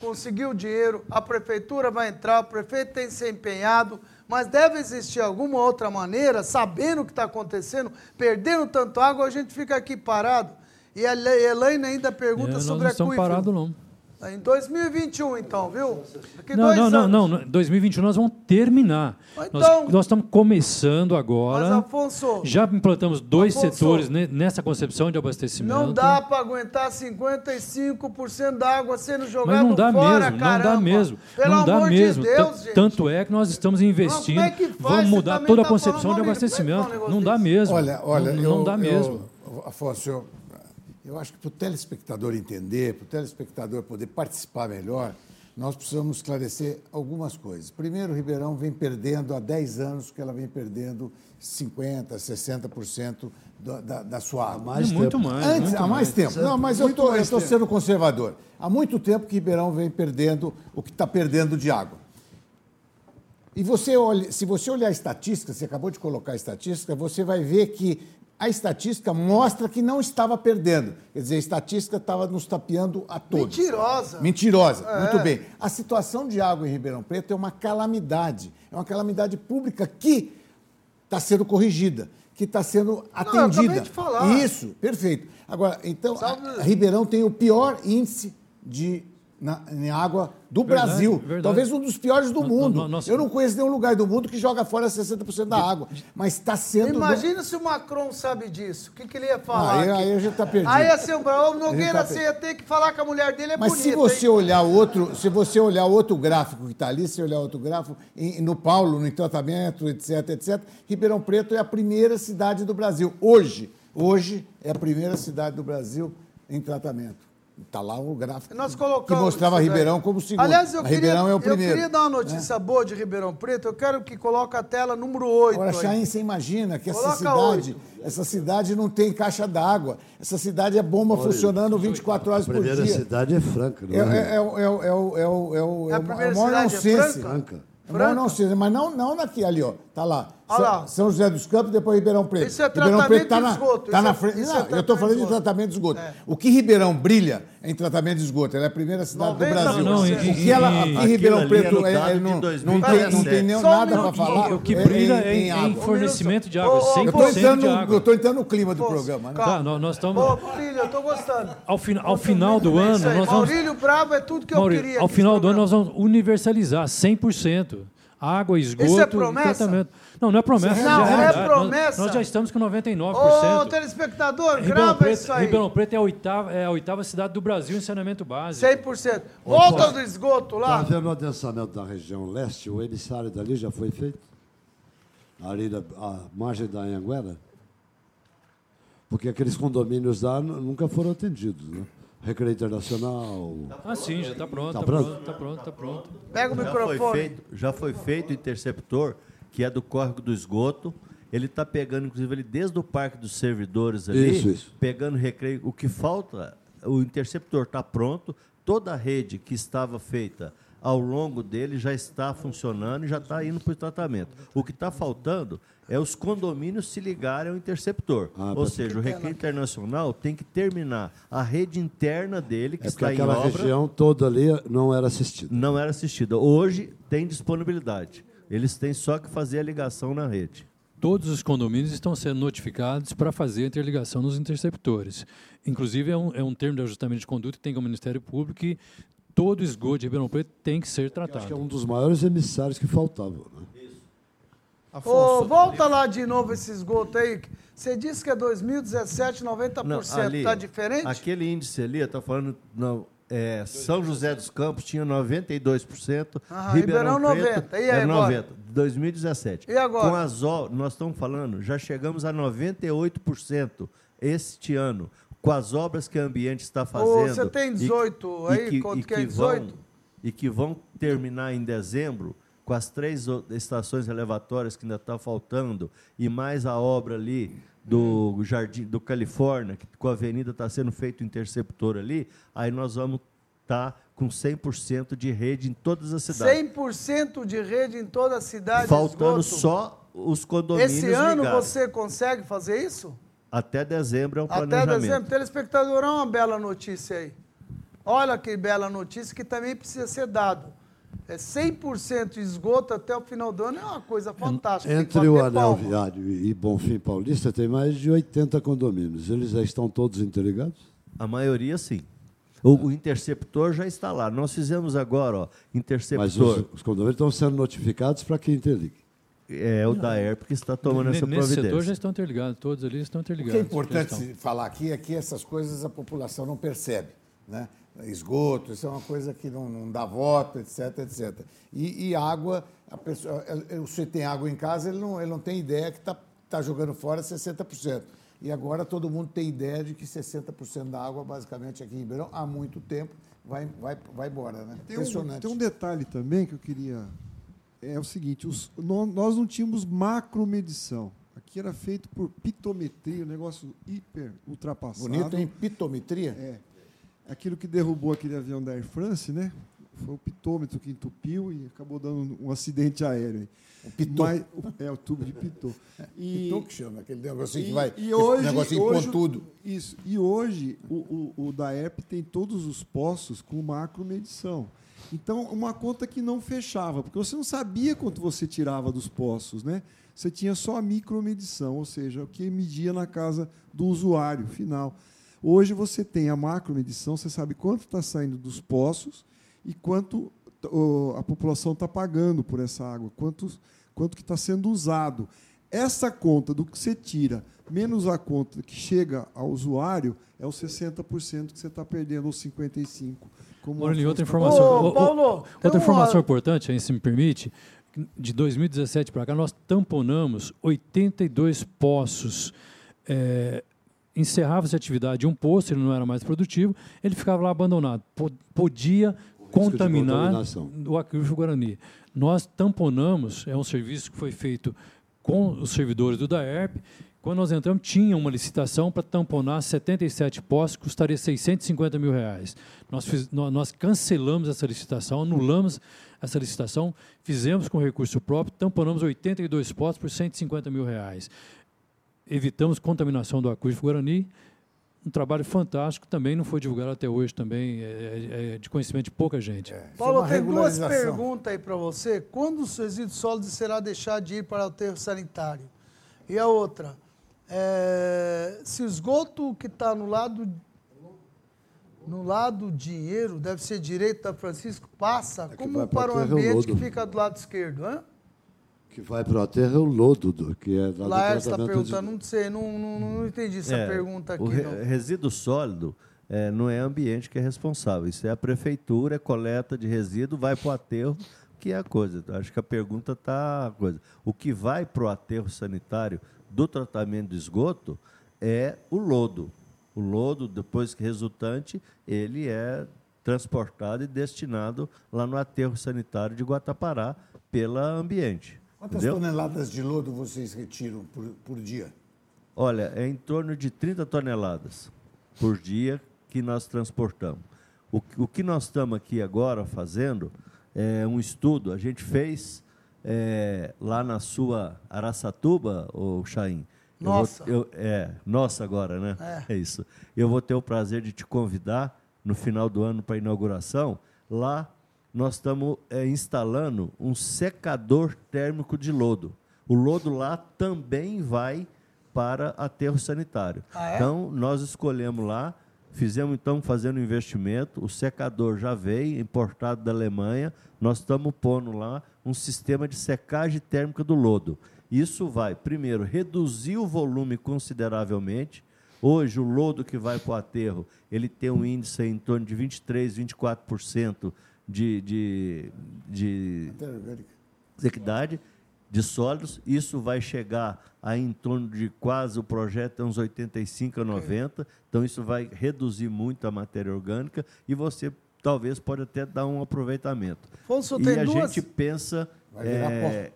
conseguiu o dinheiro, a prefeitura vai entrar, o prefeito tem que ser empenhado, mas deve existir alguma outra maneira, sabendo o que está acontecendo, perdendo tanto água, a gente fica aqui parado. E a Elaine ainda pergunta É, nós sobre não estamos aquífero. parados, não. Em 2021, então, viu? Daqui Não, dois não, não, anos. não, não. 2021 nós vamos terminar. Então- nós, nós estamos começando agora. Mas, Afonso, Já implantamos dois Afonso, setores ne- nessa concepção de abastecimento. não dá para aguentar 55% da água sendo jogada Mas não dá fora, mesmo, caramba. não dá mesmo. Pelo não dá amor mesmo. de Deus. Tanto é que nós estamos investindo, Mas como é que faz? vamos mudar toda a tá concepção falando, de é abastecimento. um não dá mesmo. Olha, olha, não, eu, não dá eu- mesmo. Afonso, eu, eu acho que para o telespectador entender, para o telespectador poder participar melhor, nós precisamos esclarecer algumas coisas. Primeiro, o Ribeirão vem perdendo há 10 anos que ela vem perdendo 50%, 60% da, da, da sua água. mais É muito tempo. mais, Antes, muito há mais mais. tempo. Certo. Não, mas eu Muito eu estou sendo conservador. Há muito tempo que Ribeirão vem perdendo o que está perdendo de água. E você olha, se você olhar a estatística, você acabou de colocar a estatística, você vai ver que a estatística mostra que não estava perdendo. Quer dizer, a estatística estava nos tapeando a todos. Mentirosa. Mentirosa, É. muito bem. A situação de água em Ribeirão Preto é uma calamidade. É uma calamidade pública que está sendo corrigida, que está sendo eu atendida. acabei de falar. Isso, perfeito. Agora, então, a Ribeirão tem o pior índice de na, em água do Verdade, Brasil. verdade. Talvez um dos piores do No- mundo. no- nosso- Eu não conheço nenhum lugar do mundo que joga fora 60% da água. Mas está sendo. Imagina se o Macron sabe disso. O que, que ele ia falar? Aí, aí a gente está perdido. Aí assim, o Nogueira, tá você ia ter que falar que a mulher dele é Mas bonita. se você hein? olhar outro, se você olhar outro gráfico que está ali, se olhar outro gráfico, em- no Paulo, no tratamento, etc, etc, Ribeirão Preto é a primeira cidade do Brasil. Hoje, hoje é a primeira cidade do Brasil em tratamento. Está lá o gráfico Nós que mostrava. Ribeirão como segundo. Aliás, eu A queria, Ribeirão é o eu primeiro. queria dar uma notícia boa de Ribeirão Preto. Eu quero que coloque a tela número 8. Agora. Chain, você imagina que essa cidade, essa cidade não tem caixa d'água. Essa cidade é bomba Olha, funcionando 24 horas A por primeira dia. cidade é Franca, não É, é? é, é, o- é, o- é, o- é, o- é, É a é primeira é nonsense. Franca? Franca. É o maior Franca? nonsense, mas não, não daqui, ali, ó. Tá lá. Olha São, lá. São José dos Campos, depois Ribeirão Preto. Isso é Ribeirão tratamento tá de esgoto, Tá isso na é- frente. é Não, eu estou falando de tratamento de esgoto. É. O que Ribeirão brilha em tratamento de esgoto? Ela é a primeira cidade do 90%. Brasil. Não, e- o que ela, e- aqui Ribeirão ali Preto é é, é, não, não, 2017. tem, não tem nem Só um nada para falar. O que é- brilha é é em, em água. fornecimento de água, ô, Eu 100% estou entrando, de no- água. eu tô entrando no clima do programa. Né? calma. Tá, nós, estamos... Ô, Maurílio, eu tô gostando. Ao, fina- ao final do ano, nós vamos... Maurílio Bravo é tudo que eu queria. ao final do ano nós vamos universalizar 100%. Água, esgoto Isso é promessa? tratamento. Não, não é promessa. Não, já não é realidade. Nós- promessa. Nós, já estamos com 99%. Ô, telespectador, Ribeirão grava Preto, isso aí. Ribeirão Preto é a, oitava, é a oitava cidade do Brasil em saneamento básico. 100%. Volta do esgoto Está lá. havendo um adensamento da região leste, o emissário dali já foi feito? Ali da margem da Anhanguera? Porque aqueles condomínios lá nu- nunca foram atendidos, né? Recreio Internacional. Ah, sim, já está pronto, Tá está pronto? pronto, está pronto, está pronto. Pega o Já foi, microfone. feito, já foi feito o interceptor, que é do córrego do esgoto. Ele está pegando, inclusive, ele desde o Parque dos Servidores ali, Isso, isso. pegando recreio. O que falta, o interceptor está pronto, toda a rede que estava feita ao longo dele já está funcionando e já está indo para o tratamento. O que está faltando é os condomínios se ligarem ao interceptor. Ah, Ou seja, o Recreio Internacional tem que terminar a rede interna dele, que É porque está em aquela obra região toda ali não era assistida. não era assistida. Hoje tem disponibilidade. Eles têm só que fazer a ligação na rede. Todos os condomínios estão sendo notificados para fazer a interligação nos interceptores. Inclusive, é um, é um termo de ajustamento de conduta que tem com o Ministério Público que todo esgoto de Ribeirão Preto tem que ser Acho que é tratado. um dos maiores emissários que faltavam. Né? Ô, volta lá de novo esse esgoto aí. Você disse que é 2017, 90%. Não, ali, tá diferente? Aquele índice ali, está falando. Não, é, São José dos Campos tinha 92%, Ah, Ribeirão, Ribeirão, Preto 90. E aí era agora? 90, 2017. E agora? Com as obras, nós estamos falando, já chegamos a 98% este ano, com as obras que a Ambiente está fazendo. você tem e- 18 aí? Quanto que é vão- 18? e que vão terminar em dezembro, com as três o- estações elevatórias que ainda está faltando, e mais a obra ali do Jardim do Califórnia, que com a avenida está sendo feito o interceptor ali, aí nós vamos estar com 100% de rede em todas as cidades. 100% de rede em toda a cidade. Faltando esgoto. só os condomínios Esse ano ligados. você consegue fazer isso? Até dezembro é um Até planejamento. dezembro. Telespectador, é uma bela notícia aí. Olha que bela notícia que também precisa ser dado. É 100% esgoto até o final do ano é uma coisa fantástica. Entre o Anel palma. Viário e Bonfim Paulista tem mais de 80 condomínios. Eles já estão todos interligados? A maioria, sim. O, o interceptor já está lá. Nós fizemos agora, ó, interceptor. Mas os, os condomínios estão sendo notificados para que interligue. É o da ERP que está tomando essa Nesse setor já providência. estão interligados, todos ali estão O que interligados. é importante falar aqui é que essas coisas a população não percebe. Né? Esgoto, isso é uma coisa que não, não dá voto, etc, etc. E, e água, a pessoa, você tem água em casa, ele não, ele não tem ideia que está tá jogando fora 60%. E agora todo mundo tem ideia de que 60% da água, basicamente aqui em Ribeirão, há muito tempo, vai, vai, vai embora. Né? Tem um, Impressionante. tem um detalhe também que eu queria. É o seguinte: os- nó- nós não tínhamos macromedição. Aqui era feito por pitometria, um negócio hiper ultrapassado. Bonito, hein? Pitometria? É. Aquilo que derrubou aquele avião da Air France, né? Foi o pitômetro que entupiu e acabou dando um acidente aéreo. O pitô. Mas- é, o tubo de pitô. E, Pitô que chama, aquele negocinho que e- vai. E hoje, negocinho hoje, pontudo. Isso. E hoje o, o, o DAERP tem todos os poços com macromedição. Então, uma conta que não fechava, porque você não sabia quanto você tirava dos poços, né? Você tinha só a micromedição, ou seja, o que media na casa do usuário final. Hoje você tem a macromedição, você sabe quanto está saindo dos poços e quanto a população está pagando por essa água, quanto, quanto que está sendo usado. Essa conta do que você tira, menos a conta que chega ao usuário, é os 60% que você está perdendo, ou 55%. Como Morelli, o outra informação. o- o- Paulo, outra tem uma- informação importante, aí, se me permite, de 2017 para cá, nós tamponamos 82 poços. É, Encerrava-se a atividade de um poço, ele não era mais produtivo, ele ficava lá abandonado. Po- Podia contaminar o aquífero Guarani. Nós tamponamos, é um serviço que foi feito com os servidores do DAERP. Quando nós entramos, tinha uma licitação para tamponar 77 postos, custaria 650 mil reais. Nós, fiz- nó- nós cancelamos essa licitação, anulamos essa licitação, fizemos com recurso próprio, tamponamos 82 postos por 150 mil reais. Evitamos contaminação do aquífero Guarani, um trabalho fantástico, também não foi divulgado até hoje, também é, é- é de conhecimento de pouca gente. Paulo, uma tem duas perguntas aí para você. Quando os resíduos sólidos será deixar de ir para o aterro sanitário? E a outra, é, se o esgoto que está no lado no lado dinheiro deve ser direito da Francisco, passa que como para o terra é o ambiente que fica do lado esquerdo, hã? que vai para o aterro é o lodo, do, que é lá do Laércio está tratamento de- perguntando, não sei, não, não, não entendi essa É, pergunta aqui. o re- não. resíduo sólido é, não é ambiente que é responsável. Isso é a prefeitura, é coleta de resíduo, vai para o aterro, que é a coisa. Acho que a pergunta está a coisa. O que vai para o aterro sanitário do tratamento do esgoto é o lodo. O lodo, depois que resultante, ele é transportado e destinado lá no aterro sanitário de Guatapará pela ambiente. Quantas entendeu? toneladas de lodo vocês retiram por, por dia? Olha, é em torno de 30 toneladas por dia que nós transportamos. O, o que nós estamos aqui agora fazendo é um estudo. A gente fez é, lá na sua Araçatuba, o Chaim. Eu vou- Nossa. eu- é, nossa agora, né? É. é isso. Eu vou ter o prazer de te convidar no final do ano para a inauguração. Lá nós estamos é, instalando um secador térmico de lodo. O lodo lá também vai para aterro sanitário. Ah, é? Então, nós escolhemos lá, fizemos então fazendo um investimento, o secador já veio, importado da Alemanha, nós estamos pondo lá um sistema de secagem térmica do lodo. Isso vai, primeiro, reduzir o volume consideravelmente, Hoje, o lodo que vai para o aterro, ele tem um índice em torno de 23%, 24% de, de, de sequidade de sólidos. Isso vai chegar a em torno de quase o projeto é uns 85 a 90. Então isso vai reduzir muito a matéria orgânica e você talvez pode até dar um aproveitamento. Afonso, e tem a duas- gente pensa é,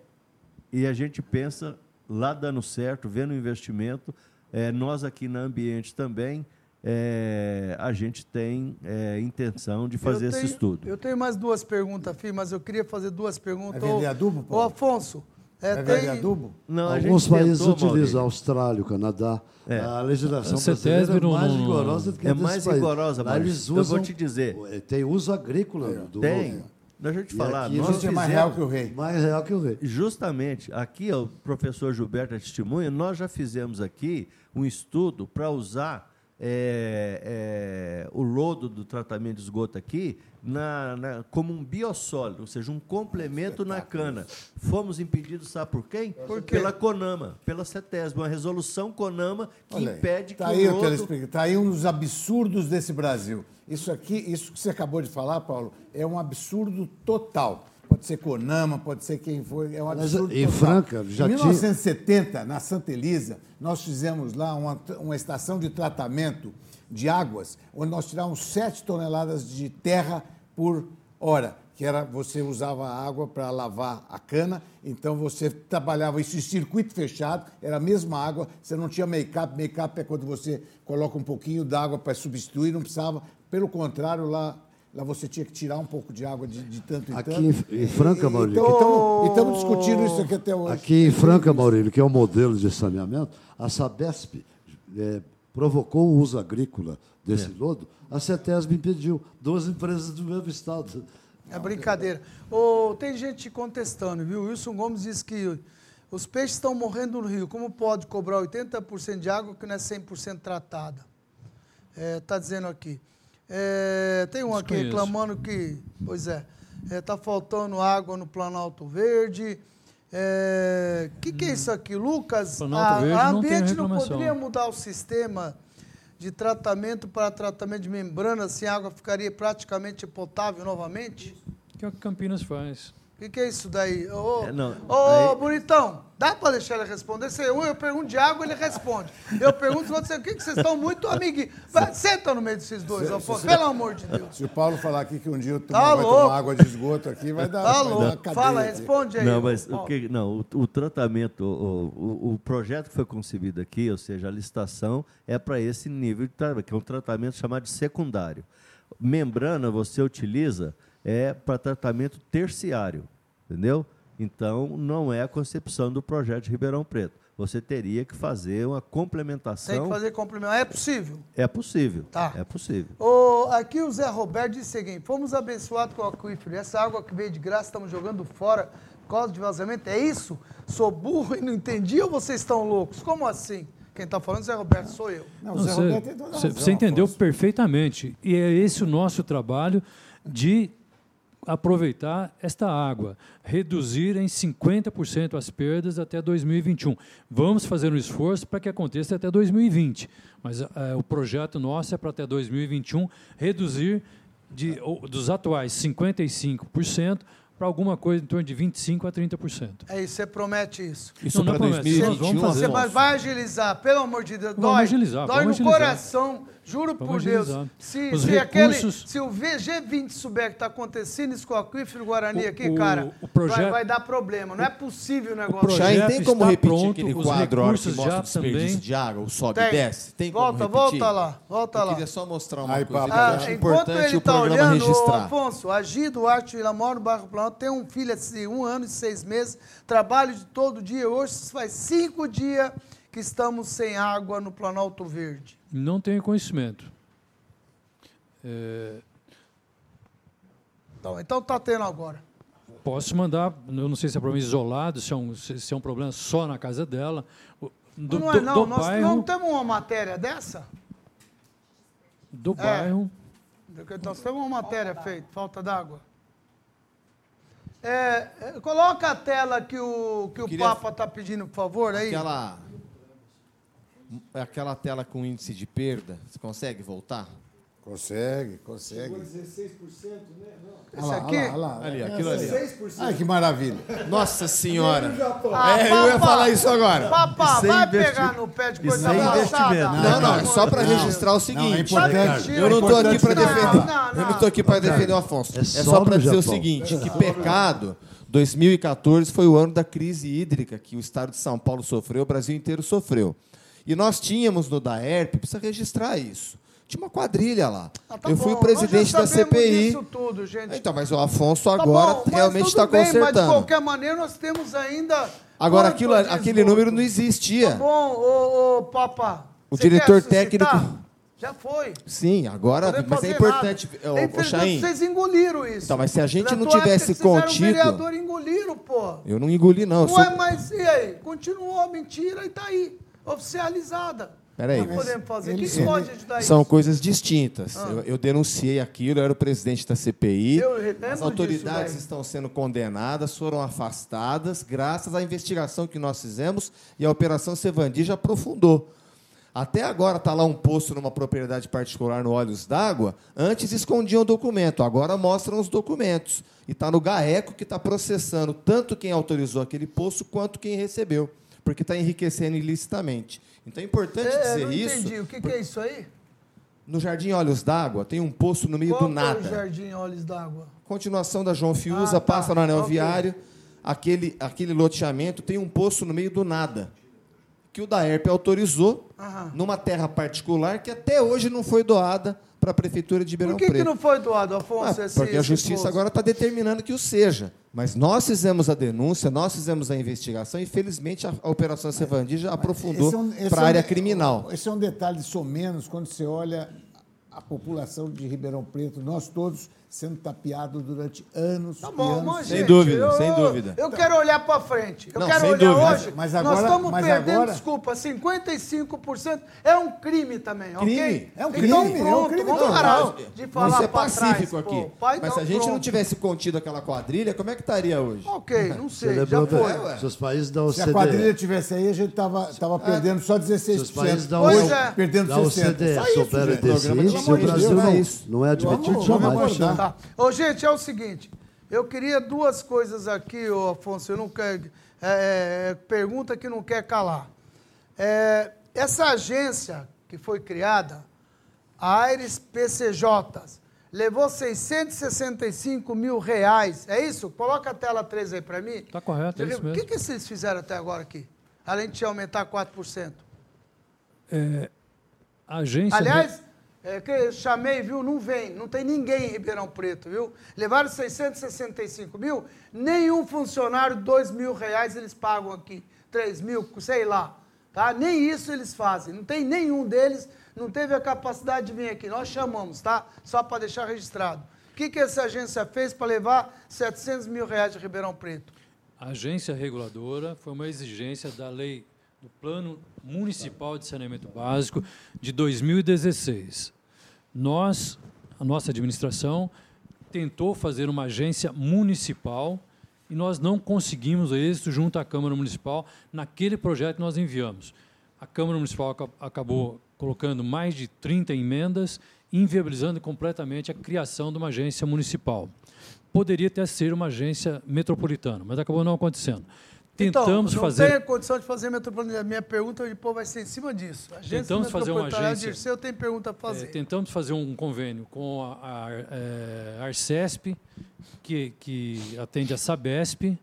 e a gente pensa lá dando certo, vendo o investimento. É, nós aqui na Ambiente também é, a gente tem é, intenção de fazer Eu esse tenho- estudo. Eu tenho mais duas perguntas, filho, mas eu queria fazer duas perguntas. Vai vender Ô- adubo, Ô, Paulo? Afonso, é, Vai tem... vender adubo? Não, Alguns países tentou, utilizam, Maurício. Austrália, o Canadá. É. A legislação A brasileira é mais não- rigorosa do que a é mais país. rigorosa, Maurício. eles Eu vou usam- te dizer. Tem uso agrícola do Tem. Deixa eu te E falar. aqui nós existe mais real que o rei. Mais real que o rei. Justamente, aqui o professor Gilberto é testemunha, nós já fizemos aqui um estudo para usar é, é, o lodo do tratamento de esgoto aqui na- na- como um biossólido, ou seja, um complemento na cana. Fomos impedidos, sabe por quem? Por? Pela CONAMA, pela CETESB, uma resolução CONAMA que Olha impede tá que aí o lodo... telespectador, tá aí um dos absurdos desse Brasil. Isso aqui, isso que você acabou de falar, Paulo, é um absurdo total. Pode ser Conama, pode ser quem for, é um Mas, absurdo em total. Franca, já em tinha- 1970, na Santa Elisa, nós fizemos lá uma, uma estação de tratamento de águas, onde nós tirávamos 7 toneladas de terra por hora, que era você usava a água para lavar a cana, então você trabalhava isso em circuito fechado, era a mesma água, você não tinha make-up, make-up é quando você coloca um pouquinho d'água para substituir, não precisava, pelo contrário, lá, lá você tinha que tirar um pouco de água de, de tanto em Aqui tanto. em- em Franca, E- e-. Então, e estamos discutindo isso aqui até hoje. Aqui em Franca, Maurílio, que é o modelo de saneamento, a Sabesp eh, provocou o uso agrícola desse É. lodo, a CETESB impediu. Duas empresas do mesmo estado. É brincadeira. Ô, tem gente contestando, viu? Wilson Gomes diz que os peixes estão morrendo no rio. Como pode cobrar 80% de água que não é 100% tratada? Está dizendo aqui. É, tem um aqui reclamando que, pois é, está faltando água no Planalto Verde. O que, que é isso aqui, Lucas? Planalto a, Verde a não ambiente não reclamação. poderia mudar o sistema de tratamento para tratamento de membrana, assim a água ficaria praticamente potável novamente? Que é o que Campinas faz. O que, que é isso daí? Ô, É, não, ô, aí- bonitão, dá para deixar ele responder? Se eu, eu pergunto de água, ele responde. Eu pergunto, você, o que, que vocês estão muito amiguinhos? Senta no meio desses dois, Afonso, pelo amor de Deus. Se o Paulo falar aqui que um dia eu tomo- Tá vai louco. tomar água de esgoto aqui, vai dar, Tá vai dar louco. cadeia Fala, aqui. responde aí. Não, mas o, que, não, o, o tratamento, o, o, o projeto que foi concebido aqui, ou seja, a licitação, é para esse nível de tratamento, que é um tratamento chamado de secundário. Membrana você utiliza é para tratamento terciário, entendeu? Então, não é a concepção do projeto de Ribeirão Preto. Você teria que fazer uma complementação. Tem que fazer complemento. É possível. É possível. Tá. É possível. Ô, aqui o Zé Roberto disse o seguinte: fomos abençoados com o aquífero. Essa água que veio de graça, estamos jogando fora por causa de vazamento. É isso? Sou burro e não entendi ou vocês estão loucos? Como assim? Quem está falando, Zé Roberto, sou eu. Não, o Não, Zé você- Roberto tem toda a você, razão, você entendeu Afonso. perfeitamente. E é esse o nosso trabalho de aproveitar esta água, reduzir em 50% as perdas até 2021. Vamos fazer um esforço para que aconteça até 2020, mas eh, o projeto nosso é para até 2021 reduzir de, ou- dos atuais 55% para alguma coisa em torno de 25% a 30%. É isso, você promete isso. Isso Não, não para promete, nós 2021, vamos fazer. Você vai agilizar, pelo amor de Deus. Vamos dói, agilizar, dói vamos no agilizar. coração, juro Vamos por Deus. Se, Os se, aquele, recursos- se o VG20 souber que está acontecendo isso com o aquífero Guarani O- aqui, o- cara, o projeto- vai, vai dar problema. Não é possível o negócio. projeto Já tem como está repetir pronto, aquele os quadro a hora que recursos mostra já o desperdício também- de água, o sobe Tem. e desce? Tem como volta, repetir? volta lá, volta Eu lá. queria só mostrar uma Aí, coisa que papo, eu Ah, enquanto ele o está olhando, registrar. Afonso, Agi Duarte Vila mora no bairro Planalto, tem um filho de um ano e seis meses, trabalho de todo dia. Hoje faz cinco dias que estamos sem água no Planalto Verde. Não tenho conhecimento. É, Então, então tá tendo agora. Posso mandar, eu não sei se é problema isolado, se é um, se é um problema só na casa dela. Do, não é, do- não. do Nós bairro, não temos uma matéria dessa? do É. bairro. Nós temos uma matéria feita, falta d'água. É, coloca a tela que o, que o Queria- Papa está pedindo, por favor, aí. Aquela aquela tela com índice de perda, você consegue voltar? Consegue, consegue. 16%, né? Não. Esse aqui? Olha lá, Ali, aquilo ali. 6%. Ai, que maravilha. Nossa senhora! Ah, É, eu ia falar isso agora. Papá, Isso é vai investi- pegar no pé de isso coisa é investimento. Não, não, é só para Não. registrar o Não, é seguinte. importante. Eu não estou aqui para Não, defender. não, Eu não estou aqui para defender o Afonso. É É só para dizer o seguinte, que pecado 2014 foi o ano da crise hídrica que o estado de São Paulo sofreu, o Brasil inteiro sofreu. E nós tínhamos no DAERP, precisa registrar isso. Tinha uma quadrilha lá. Ah, tá eu fui bom, o presidente da CPI. disso tudo, gente. Então, mas o Afonso Tá agora bom, realmente está bem, Mas de consertando. qualquer maneira, nós temos ainda. Agora, aquilo, aquele número não existia. Tá bom, ô, ô papá. O diretor técnico- Já foi. Sim, agora. Podemos Mas é importante. nada. Infelizmente, Chaim, Vocês engoliram isso. Então, mas se a gente não tivesse contido- vereador e engoliram, pô. eu não engoli, não. Eu sou... Ué, mas e aí? Continuou a mentira e tá aí. Oficializada. Peraí, Não podemos fazer. ele- Quem pode ajudar São isso? coisas distintas. Ah. Eu, eu denunciei aquilo, eu era o presidente da CPI. As disso, autoridades velho. estão sendo condenadas, foram afastadas, graças à investigação que nós fizemos e a Operação Sevandi já aprofundou. Até agora está lá um poço numa propriedade particular no Olhos d'Água. Antes escondiam o documento, agora mostram os documentos. E está no GAECO que está processando tanto quem autorizou aquele poço quanto quem recebeu, porque está enriquecendo ilicitamente. Então é importante É, dizer não isso. entendi. O que, que é isso aí? No Jardim Olhos d'Água tem um poço no meio Qual do que é o nada. Jardim Olhos d'Água? Continuação da João Fiusa, Ah, tá. passa no anel viário. Aquele, aquele loteamento tem um poço no meio do nada. Que o DAERP autorizou Aham. numa terra particular que até hoje não foi doada para a Prefeitura de Ribeirão Por que, Preto. que não foi doado, Afonso? Ah, esse- porque a justiça agora está determinando que o seja. Mas nós fizemos a denúncia, nós fizemos a investigação e, felizmente, a, a Operação Sevandi já aprofundou é um- para é a um área de- criminal. Esse é um detalhe somenos quando você olha a população de Ribeirão Preto, nós todos sendo tapeados durante anos Tá e bom, anos. mas, Sem gente, dúvida, eu, sem dúvida. Eu quero olhar para frente. Eu Não, quero olhar dúvida. hoje. Mas nós agora- estamos mas perdendo, agora- desculpa, 55%. É um crime também, ok? Crime, é um Então, crime, é um pronto, crime vamos parar de falar Isso é pra pacífico trás, aqui. pô. Pai, Mas então se a gente não pronto. tivesse contido aquela quadrilha, como é que estaria hoje? Ok, não Você sei, já foi. da- se os países da Se a quadrilha tivesse aí, a gente estava tava perdendo só 16%. se os países da Pois OCDE, é. Perdendo da 60%. OCDE Só isso, souberem gente. desse índice, o Brasil não, é isso. não é admitido jamais. Tá. Ô, gente, é o seguinte. Eu queria duas coisas aqui, ô Afonso. Eu não quero. é, é, pergunta que não quer calar. É, essa agência que foi criada, a Aires PCJ, levou 665 mil reais. É isso? Coloca a tela 3 aí para mim. Tá correto, é isso O mesmo. que, que vocês fizeram até agora aqui? Além de aumentar 4%. A agência. Aliás, é, que chamei, viu? Não vem, não tem ninguém em Ribeirão Preto, viu? Levaram 665 mil, nenhum funcionário, 2 mil reais eles pagam aqui, 3 mil, sei lá. Tá? Nem isso eles fazem. Não tem nenhum deles, não teve a capacidade de vir aqui. Nós chamamos, tá? Só para deixar registrado. O que, que essa agência fez para levar 700 mil reais de Ribeirão Preto? A agência reguladora foi uma exigência da lei do Plano Municipal de Saneamento Básico de 2016. Nós, a nossa administração, tentou fazer uma agência municipal e nós não conseguimos êxito junto à Câmara Municipal naquele projeto que nós enviamos. A Câmara Municipal aca- acabou colocando mais de 30 emendas, inviabilizando completamente a criação de uma agência municipal. Poderia até ser uma agência metropolitana, mas acabou não acontecendo. Tentamos então, não fazer. tem condição de fazer metropolitana. A minha pergunta depois vai ser em cima disso. Agência Tentamos fazer uma agência- Dirceu, eu tenho pergunta a É, fazer. tentamos fazer um convênio com a, a, é, Arcesp, que, que atende a Sabesp.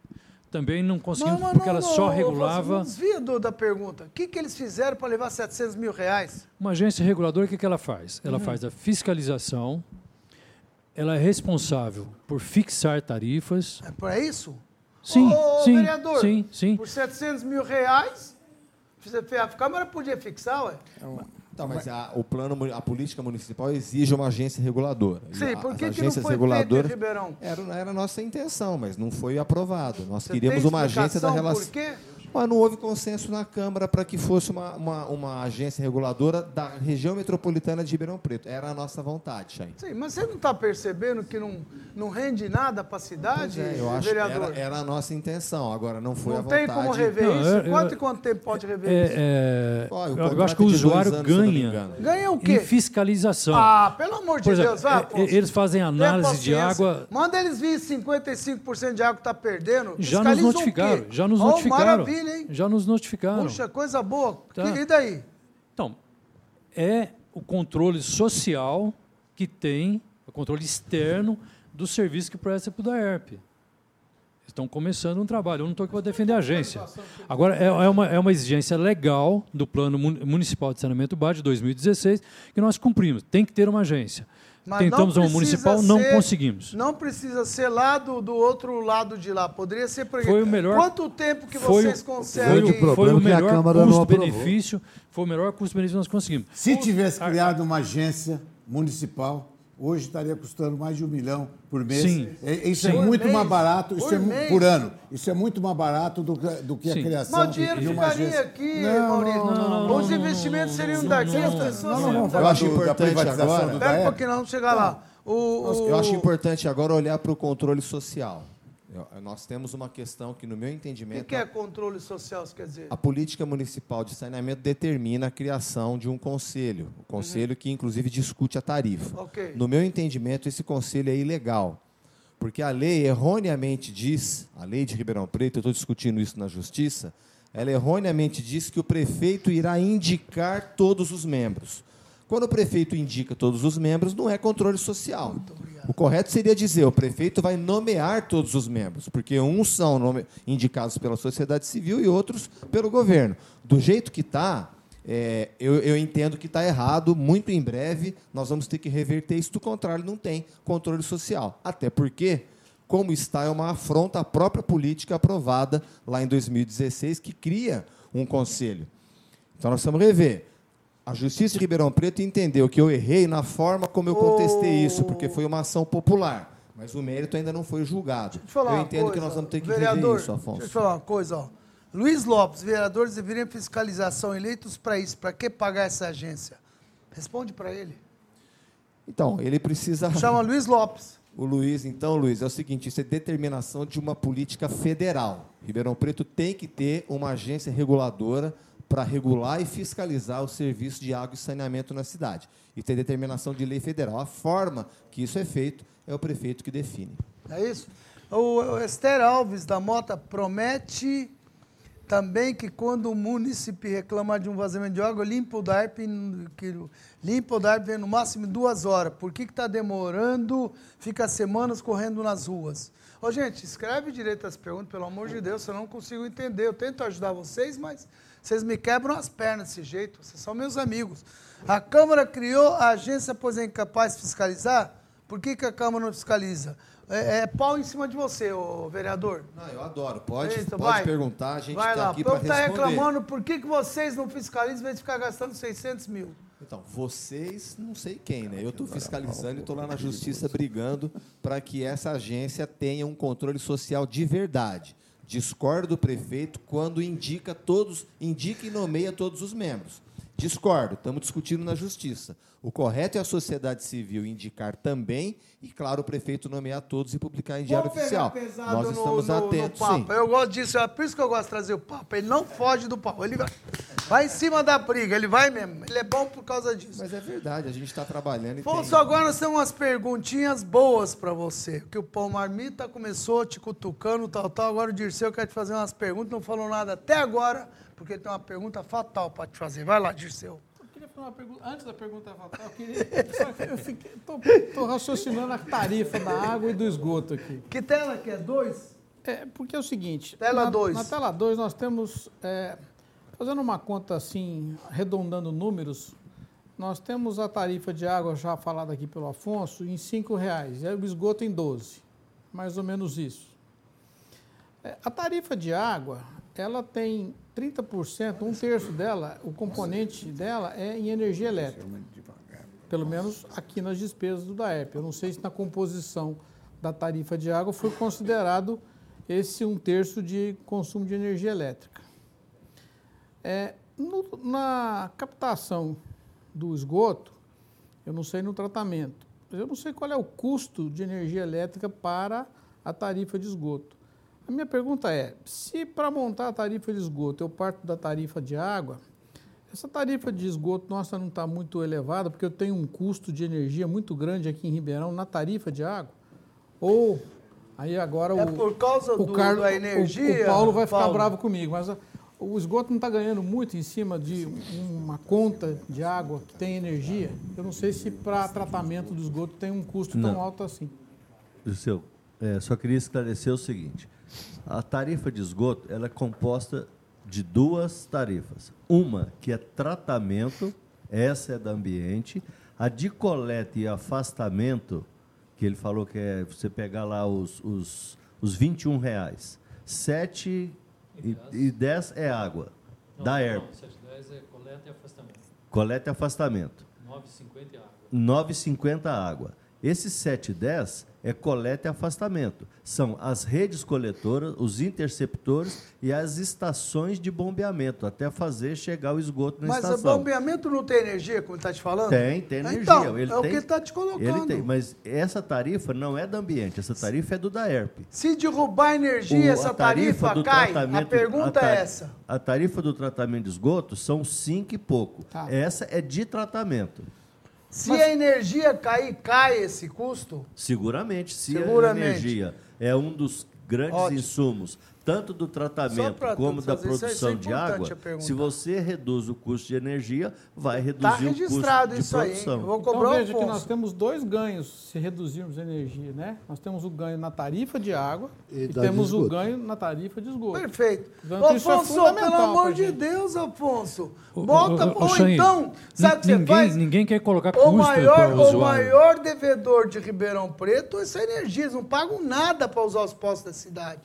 Também não conseguimos, porque ela só Não regulava. desvia do- da pergunta. O que, que eles fizeram para levar 700 mil reais? Uma agência reguladora, o que, que ela faz? Ela Uhum. faz a fiscalização, ela é responsável por fixar tarifas. É para isso? Sim, Ô, sim, vereador, sim, sim. Por 700 mil reais, a Câmara podia fixar, ué? Então, mas a, o plano, a política municipal exige uma agência reguladora. Sim, a- por que, que não foi feito Ribeirão? era, era a nossa intenção, mas não foi aprovado. Nós Você queríamos uma agência da relação. Por quê? Mas não houve consenso na Câmara para que fosse uma, uma, uma, agência reguladora da região metropolitana de Ribeirão Preto. Era a nossa vontade, Chain. Sim, mas você não está percebendo que não, não rende nada para a cidade, é, eu acho vereador? Era, era, a nossa intenção, agora não foi não a vontade. Não tem como rever não, isso? Eu, quanto e quanto tempo pode rever é, isso? É, eu, eu acho que o usuário anos, ganha. Ganha o quê? Em fiscalização. Ah, pelo amor de exemplo, Deus, é, Eles fazem análise de água... Manda eles vir 55% de água que está perdendo. Já nos notificaram, já nos notificaram. Maravilha, hein? Já nos notificaram notificaram. Puxa, coisa boa. Tá. E daí? Então, é o controle social que tem, o controle externo do serviço que presta para o DAERP. Estão começando um trabalho. Eu não estou aqui para defender a agência. Agora, é, é, uma, é uma exigência legal do Plano Municipal de Saneamento Básico de 2016 que nós cumprimos. Tem que ter uma agência. Mas Tentamos uma municipal, ser, não conseguimos. Não precisa ser lá do, do outro lado de lá. Poderia ser por Foi o melhor. Quanto tempo que foi, vocês conseguem? Foi, o, foi o melhor custo-benefício. Foi o melhor custo-benefício que nós conseguimos. Se tivesse criado uma agência municipal hoje estaria custando mais de um milhão por mês. Sim. É, isso é Sim. é muito mês. mais barato, isso por, é, por ano. Isso é muito mais barato do, do que Sim. a criação. Mas o dinheiro ficaria agência. aqui, não, Maurício. Não, não, não, Os investimentos seriam daqui, as pessoas. Não, não, Eu acho importante agora. Espera um pouquinho, vamos chegar lá. O, o... Eu acho importante agora olhar para o controle social. Nós temos uma questão que, no meu entendimento. O que é controle social, quer dizer? A política municipal de saneamento determina a criação de um conselho. O conselho uhum. que, inclusive, discute a tarifa. Okay. No meu entendimento, esse conselho é ilegal. Porque a lei erroneamente diz, a lei de Ribeirão Preto, eu estou discutindo isso na justiça, ela erroneamente diz que o prefeito irá indicar todos os membros. Quando o prefeito indica todos os membros, não é controle social. O correto seria dizer: o prefeito vai nomear todos os membros, porque uns são indicados pela sociedade civil e outros pelo governo. Do jeito que está, é, eu, eu, entendo que está errado. Muito em breve nós vamos ter que reverter isso. Do contrário, não tem controle social. Até porque, como está, é uma afronta à própria política aprovada lá em 2016, que cria um conselho. Então nós vamos rever. A Justiça de Ribeirão Preto entendeu que eu errei na forma como eu contestei oh. isso, porque foi uma ação popular. Mas o mérito ainda não foi julgado. Eu entendo coisa, que nós vamos ter que vereador, isso, Afonso. Deixa eu falar uma coisa. Ó. Luiz Lopes, vereadores deveriam fiscalização eleitos para isso. Para que pagar essa agência? Responde para ele. Então, ele precisa. Chama Luiz Lopes. O Luiz, então, Luiz, é o seguinte: isso é determinação de uma política federal. Ribeirão Preto tem que ter uma agência reguladora para regular e fiscalizar o serviço de água e saneamento na cidade. E tem determinação de lei federal. A forma que isso é feito é o prefeito que define. É isso? O Esther Alves da Mota promete também que quando o município reclamar de um vazamento de água, limpa o DARP, limpa o DARP no máximo duas horas. Por que está demorando? Fica semanas correndo nas ruas. Ô, gente, escreve direito as perguntas, pelo amor de Deus, eu não consigo entender. Eu tento ajudar vocês, mas vocês me quebram as pernas desse jeito, vocês são meus amigos. A Câmara criou a agência, pois é incapaz de fiscalizar? Por que, que a Câmara não fiscaliza? É, é pau em cima de você, ô, vereador. Não, eu adoro. Pode, Eita, pode vai, perguntar, a gente está aqui para responder. está reclamando por que, que vocês não fiscalizam em vez de ficar gastando 600 mil. Então, vocês, não sei quem, né? Eu estou fiscalizando e estou lá na justiça brigando para que essa agência tenha um controle social de verdade. Discordo do prefeito quando indica todos, indica e nomeia todos os membros. Discordo, estamos discutindo na justiça. O correto é a sociedade civil indicar também e, claro, o prefeito nomear todos e publicar em diário oficial. Nós estamos no, no, atentos. No sim. Eu gosto disso, é por isso que eu gosto de trazer o papo. Ele não foge do papo, ele vai, vai em cima da briga, ele vai mesmo. Ele é bom por causa disso. Mas é verdade, a gente está trabalhando e Fonso, tem... agora nós temos umas perguntinhas boas para você. Que o Pão Marmita começou te cutucando, tal, tal. Agora o Dirceu quer te fazer umas perguntas, não falou nada até agora, porque tem uma pergunta fatal para te fazer. Vai lá, Dirceu pergunta, antes da pergunta fatal, eu queria. Estou raciocinando a tarifa da água e do esgoto aqui. Que tela que é? Dois? É, porque é o seguinte. Tela 2. Na, na, tela 2 nós temos. É, fazendo uma conta assim, arredondando números, nós temos a tarifa de água já falada aqui pelo Afonso em R$ reais e o esgoto em 12. Mais ou menos isso. É, a tarifa de água, ela tem 30%, um terço dela, o componente dela é em energia elétrica. Pelo menos aqui nas despesas do DAEP. Eu não sei se na composição da tarifa de água foi considerado esse um terço de consumo de energia elétrica. É, no, na captação do esgoto, eu não sei no tratamento, mas eu não sei qual é o custo de energia elétrica para a tarifa de esgoto. A minha pergunta é: se para montar a tarifa de esgoto eu parto da tarifa de água, essa tarifa de esgoto nossa não está muito elevada, porque eu tenho um custo de energia muito grande aqui em Ribeirão na tarifa de água? Ou aí agora é o, por causa o do, Carlos, da energia. O, o Paulo vai ficar Paulo. bravo comigo, mas a, o esgoto não está ganhando muito em cima de uma conta de água que tem energia. Eu não sei se para tratamento do esgoto tem um custo tão Não. alto assim. Seu, é, só queria esclarecer o seguinte: a tarifa de esgoto ela é composta de duas tarifas. Uma que é tratamento, essa é da ambiente. A de coleta e afastamento, que ele falou que é você pegar lá os, os, os 21 reais. 7 e, e 10 é água, da ERP. 710 é coleta e afastamento. Coleta e afastamento. 9,50 é água. 9,50 água. Esse 710 é coleta e afastamento. São as redes coletoras, os interceptores e as estações de bombeamento, até fazer chegar o esgoto na Mas o estação. bombeamento não tem energia, como está te falando? Tem, tem energia. Então, ele é o tem, que ele está te colocando. Tem, mas essa tarifa não é do ambiente, essa tarifa é do DAERP. Se derrubar a energia, O- essa tarifa tarifa, cai? A pergunta a é essa. A tarifa do tratamento de esgoto são cinco e pouco. Tá. Essa é de tratamento. Se a energia cair, cai esse custo? Seguramente, se a Seguramente. energia é um dos grandes Ótimo. insumos, tanto do tratamento pra como da isso, produção é de água, se você reduz o custo de energia, vai Está reduzir o custo registrado de isso aí. produção. Eu vou Então cobrar veja o que nós temos dois ganhos se reduzirmos a energia, né? Nós temos o ganho na tarifa de água E e, temos o ganho na tarifa de esgoto. Perfeito. Portanto, é Afonso, fundamental pelo amor de. Deus, Afonso. Bota, ou então, sabe o que você ninguém, faz? Ninguém quer colocar O custo maior, para o o usuário. maior devedor de Ribeirão Preto é essa energia. Eles não pagam nada para usar os postos da cidade.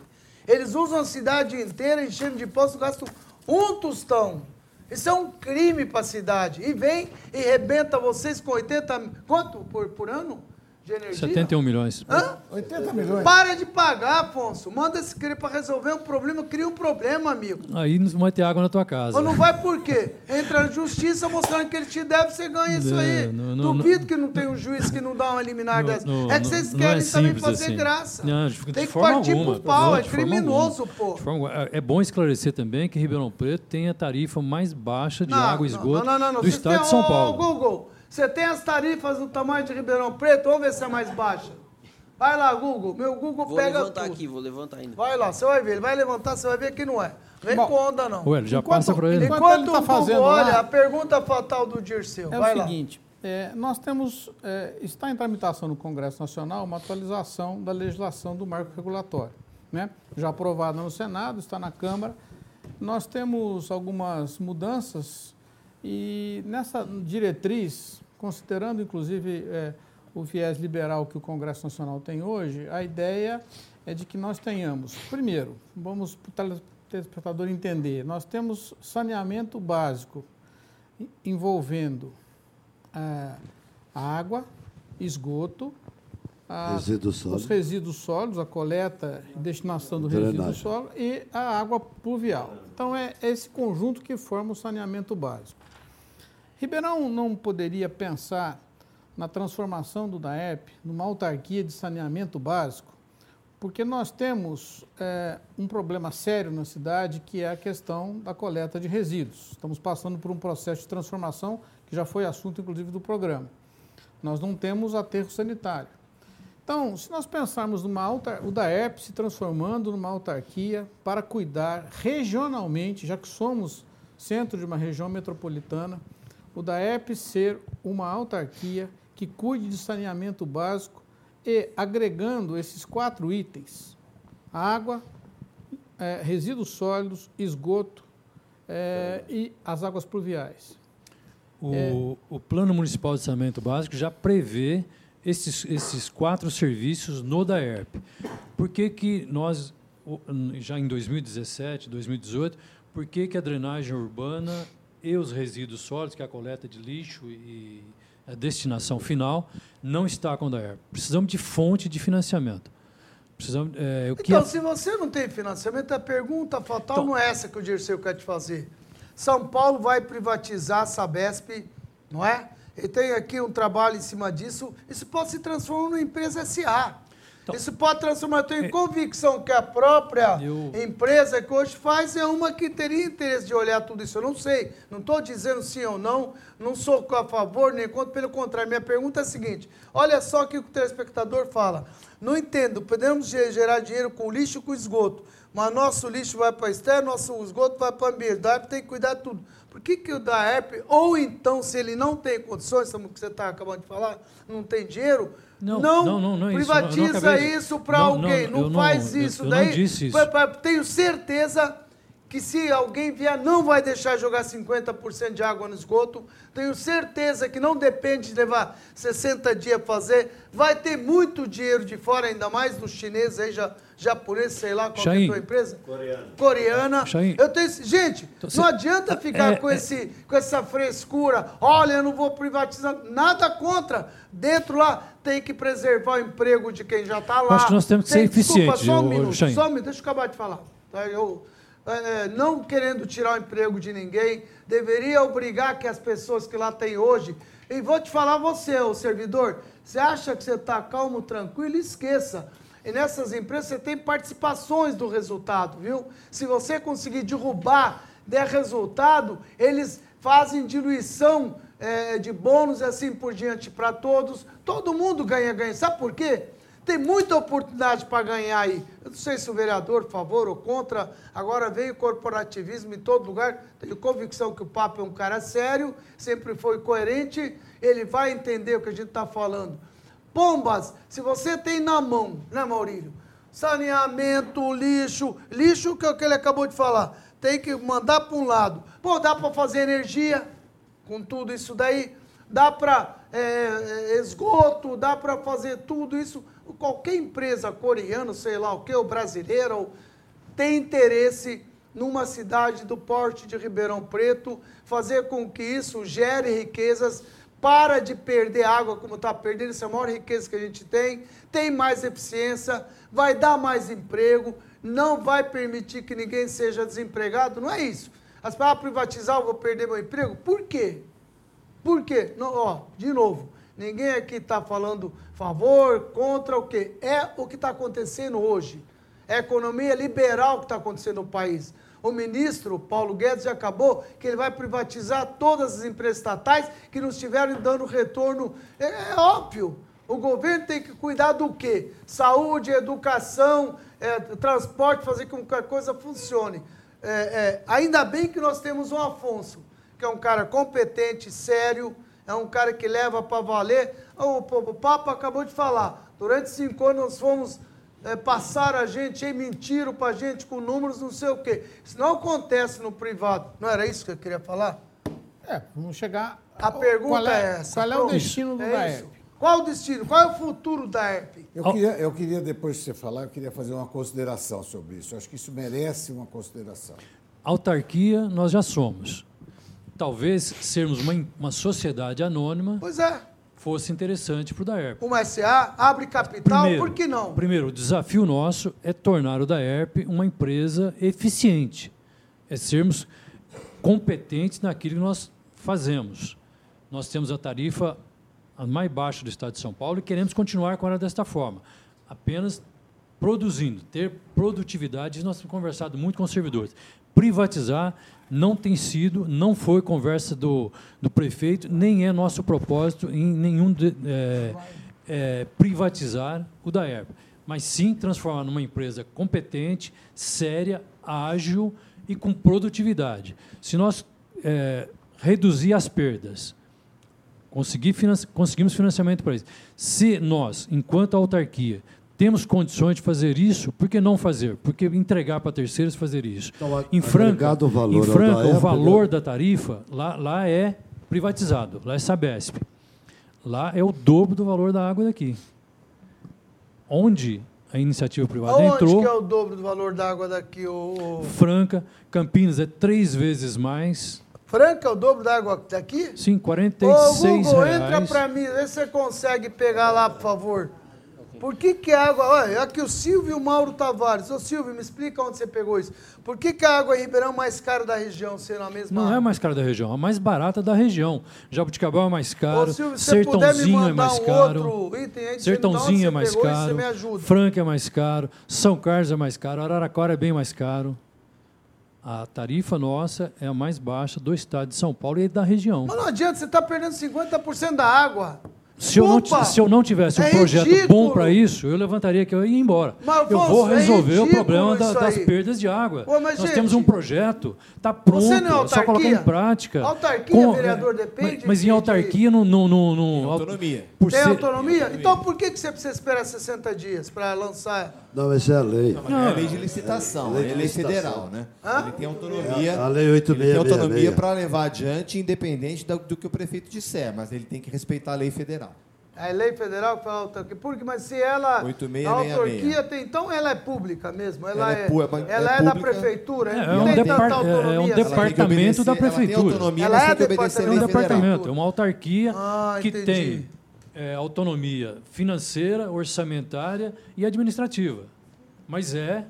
Eles usam a cidade inteira enchendo de postos, gastam um tostão. Isso é um crime para a cidade. E vem e rebenta vocês com 80... mi- Quanto por, por ano de energia? 71 milhões. Hã? 80 milhões. Para de pagar, Afonso. Manda esse crime para resolver um problema. Cria um problema, amigo. Aí não vai ter água na tua casa. Mas não vai por quê? Entra na justiça mostrando que ele te deve, você ganha isso Não, aí. não, não, Duvido que não tem um juiz que não dá uma liminar Não, dessa. não, é que não, vocês não querem é também fazer assim. graça. Não, de, de tem que forma partir alguma. pro pau, Não, é criminoso, alguma. pô. Alguma. É bom esclarecer também que Ribeirão Preto tem a tarifa mais baixa de Não, água e não, esgoto não, não, não. do Vocês estado têm- de São Paulo. Google, você tem as tarifas do tamanho de Ribeirão Preto? Vamos ver se é mais baixa. Vai lá, Google. Meu Google Vou pega levantar tudo. aqui, vou levantar ainda. Vai lá, você vai ver. Ele vai levantar, você vai ver que não é. Vem Bom, com onda, não. Ué, já Enquanto- passa para ele. enquanto Enquanto ele tá Google fazendo olha, lá- a pergunta fatal do Dirceu. É vai o lá. seguinte, é, nós temos, é, está em tramitação no Congresso Nacional uma atualização da legislação do marco regulatório, né? já aprovada no Senado, está na Câmara. Nós temos algumas mudanças e nessa diretriz, considerando inclusive é, o viés liberal que o Congresso Nacional tem hoje, a ideia é de que nós tenhamos, primeiro, vamos para o telespectador entender, nós temos saneamento básico en- envolvendo ah, água, esgoto, a- Resíduos os resíduos sólidos, a coleta e destinação do Drenagem. resíduo sólido e a água pluvial. Então é esse conjunto que forma o saneamento básico. Ribeirão não poderia pensar na transformação do DAEP numa autarquia de saneamento básico, porque nós temos eh, um problema sério na cidade que é a questão da coleta de resíduos. Estamos passando por um processo de transformação que já foi assunto, inclusive, do programa. Nós não temos aterro sanitário. Então, se nós pensarmos numa autar... o DAERP se transformando numa autarquia para cuidar regionalmente, já que somos centro de uma região metropolitana, o DAERP ser uma autarquia que cuide de saneamento básico e agregando esses quatro itens: água, eh, resíduos sólidos, esgoto eh, e as águas pluviais. O, É. o Plano Municipal de Saneamento Básico já prevê esses, esses quatro serviços no DAERP. Por que, que nós, já em 2017, 2018, por que, que a drenagem urbana e os resíduos sólidos, que é a coleta de lixo e a destinação final, não está com o DAERP? Precisamos de fonte de financiamento. Precisamos, é, que Então, a- se você não tem financiamento, a pergunta fatal Então- não é essa que o Dirceu quer te fazer. São Paulo vai privatizar a Sabesp, não é? E tem aqui um trabalho em cima disso. Isso pode se transformar numa empresa SA. Então, Isso pode transformar. Eu tenho é, convicção que a própria eu, empresa que hoje faz é uma que teria interesse de olhar tudo isso. Eu não sei, não estou dizendo sim ou não, não sou a favor nem contra, pelo contrário. Minha pergunta é a seguinte: olha só o que o telespectador fala. Não entendo, podemos gerar dinheiro com lixo e com esgoto, mas nosso lixo vai para externo, nosso esgoto vai para o ambiente. Da tem que cuidar de tudo. Por que, que o da ERP, ou então, se ele não tem condições, como você está acabando de falar, não tem dinheiro, não, não, não, não, é privatiza isso, isso para alguém, não, faz isso. Eu, daí, não disse isso. Tenho certeza que se alguém vier, não vai deixar jogar 50% de água no esgoto. Tenho certeza que não depende de levar 60 dias para fazer. Vai ter muito dinheiro de fora, ainda mais dos chineses aí, já, japoneses, sei lá qual é a tua empresa. Coreana. Coreana. Eu tenho, gente, então, não adianta ficar é, com, é, esse, com essa frescura. Olha, eu não vou privatizar. Nada contra. Dentro lá tem que preservar o emprego de quem já está lá. Acho que nós temos que tem, ser eficientes. Desculpa, só um minuto, só um minuto. Deixa eu acabar de falar. Tá? Eu é, é, não querendo tirar o emprego de ninguém, deveria obrigar que as pessoas que lá têm hoje. E vou te falar, você, o servidor, você acha que você está calmo, tranquilo, esqueça. E nessas empresas você tem participações do resultado, viu? Se você conseguir derrubar, der resultado, eles fazem diluição é, de bônus assim por diante para todos. Todo mundo ganha, ganha. Sabe por quê? Tem muita oportunidade para ganhar aí. Eu não sei se o vereador, favor ou contra, agora veio corporativismo em todo lugar. Tenho convicção que o Papa é um cara sério, sempre foi coerente, ele vai entender o que a gente está falando. Pombas, se você tem na mão, né, Maurílio? Saneamento, lixo, lixo que é o que ele acabou de falar. Tem que mandar para um lado. Pô, dá para fazer energia com tudo isso daí. Dá para é, é, esgoto, dá para fazer tudo isso qualquer empresa coreana, sei lá o que, ou brasileira, tem interesse numa cidade do porte de Ribeirão Preto, fazer com que isso gere riquezas, para de perder água como está perdendo, essa é a maior riqueza que a gente tem, tem mais eficiência, vai dar mais emprego, não vai permitir que ninguém seja desempregado, não é isso. As para privatizar, eu vou perder meu emprego? Por quê? Por quê? Não, ó, de novo, ninguém aqui está falando favor, contra o quê? É o que está acontecendo hoje. É a economia liberal que está acontecendo no país. O ministro Paulo Guedes já acabou que ele vai privatizar todas as empresas estatais que não estiverem dando retorno. É, é óbvio. O governo tem que cuidar do quê? Saúde, educação, é, transporte, fazer com que a coisa funcione. É, é ainda bem que nós temos um Afonso, que é um cara competente, sério, é um cara que leva para valer. O, o, Papa acabou de falar, durante cinco anos nós fomos é, passar a gente, e mentiram para a gente com números, não sei o quê. Isso não acontece no privado. Não era isso que eu queria falar? É, vamos chegar... A pergunta é, é, essa. Qual é o destino do é? Qual o destino? Qual é o futuro da ERP? Eu queria, eu queria, depois de você falar, eu queria fazer uma consideração sobre isso. Eu acho que isso merece uma consideração. Autarquia nós já somos talvez sermos uma, uma sociedade anônima pois é. fosse interessante para o DAERP. Uma SA abre capital, primeiro, por que não? Primeiro, o desafio nosso é tornar o DAERP uma empresa eficiente, é sermos competentes naquilo que nós fazemos. Nós temos a tarifa mais baixa do Estado de São Paulo e queremos continuar com ela desta forma, apenas produzindo, ter produtividade. Nós temos conversado muito com os servidores. Privatizar não tem sido, não foi conversa do, do prefeito, nem é nosso propósito em nenhum de, é, é, privatizar o DAERP, mas sim transformar numa empresa competente, séria, ágil e com produtividade. Se nós é, reduzir as perdas, conseguir finan conseguimos financiamento para isso, se nós, enquanto autarquia, temos condições de fazer isso, por que não fazer? Porque entregar para terceiros fazer isso. Então, em Franca, o valor, em Franca o valor da tarifa lá, lá é privatizado, lá é Sabesp. Lá é o dobro do valor da água daqui. Onde a iniciativa privada Onde entrou... Onde que é o dobro do valor da água daqui? O... Franca, Campinas é três vezes mais... Franca é o dobro da água daqui? Sim, 46 Ô, Google, reais. entra para mim, vê se você consegue pegar lá, por favor. Por que, que a água. Olha, aqui o Silvio e o Mauro Tavares. Ô Silvio, me explica onde você pegou isso. Por que, que a água em Ribeirão é mais cara da região, sendo a mesma Não água? é a mais cara da região, é a mais barata da região. Jabuticabal é mais caro, Ô, Silvio, Sertãozinho é mais um caro, aí, Sertãozinho é mais caro. Franca é mais caro, São Carlos é mais caro, Araraquara é bem mais caro. A tarifa nossa é a mais baixa do estado de São Paulo e da região. Mas não adianta, você está perdendo 50% da água. Se eu, não, se eu não tivesse um é projeto ridículo. bom para isso, eu levantaria que eu ia embora. Mas, eu vou é resolver o ridículo problema da- das perdas de água. Ô, mas, Nós gente, temos um projeto, está pronto, Você não é é só colocar em prática. Autarquia, vereador, depende Mas, mas em autarquia, não. não, não, não autonomia. Por Tem ser, autonomia? Então por que, que você precisa esperar 60 dias para lançar? Não, essa é a lei. Não, é a lei de licitação, Lei é de a lei federal, né? Hã? Ele tem autonomia. É a lei tem 8666. autonomia para levar adiante, independente da- do que o prefeito disser, mas ele tem que respeitar a lei federal. É lei federal que fala autarquia. Porque, mas se ela. 8666. A autarquia tem. Então ela é pública mesmo. Ela, Ela é, é é ela é é da pública. prefeitura. É, não é um tem depar- tanta é- é um autonomia. departamento da Ela tem prefeitura. autonomia, Ela mas é tem que obedecer a É um lei federal. departamento, é uma autarquia Ah, que entendi. tem é, autonomia financeira, orçamentária e administrativa. Mas é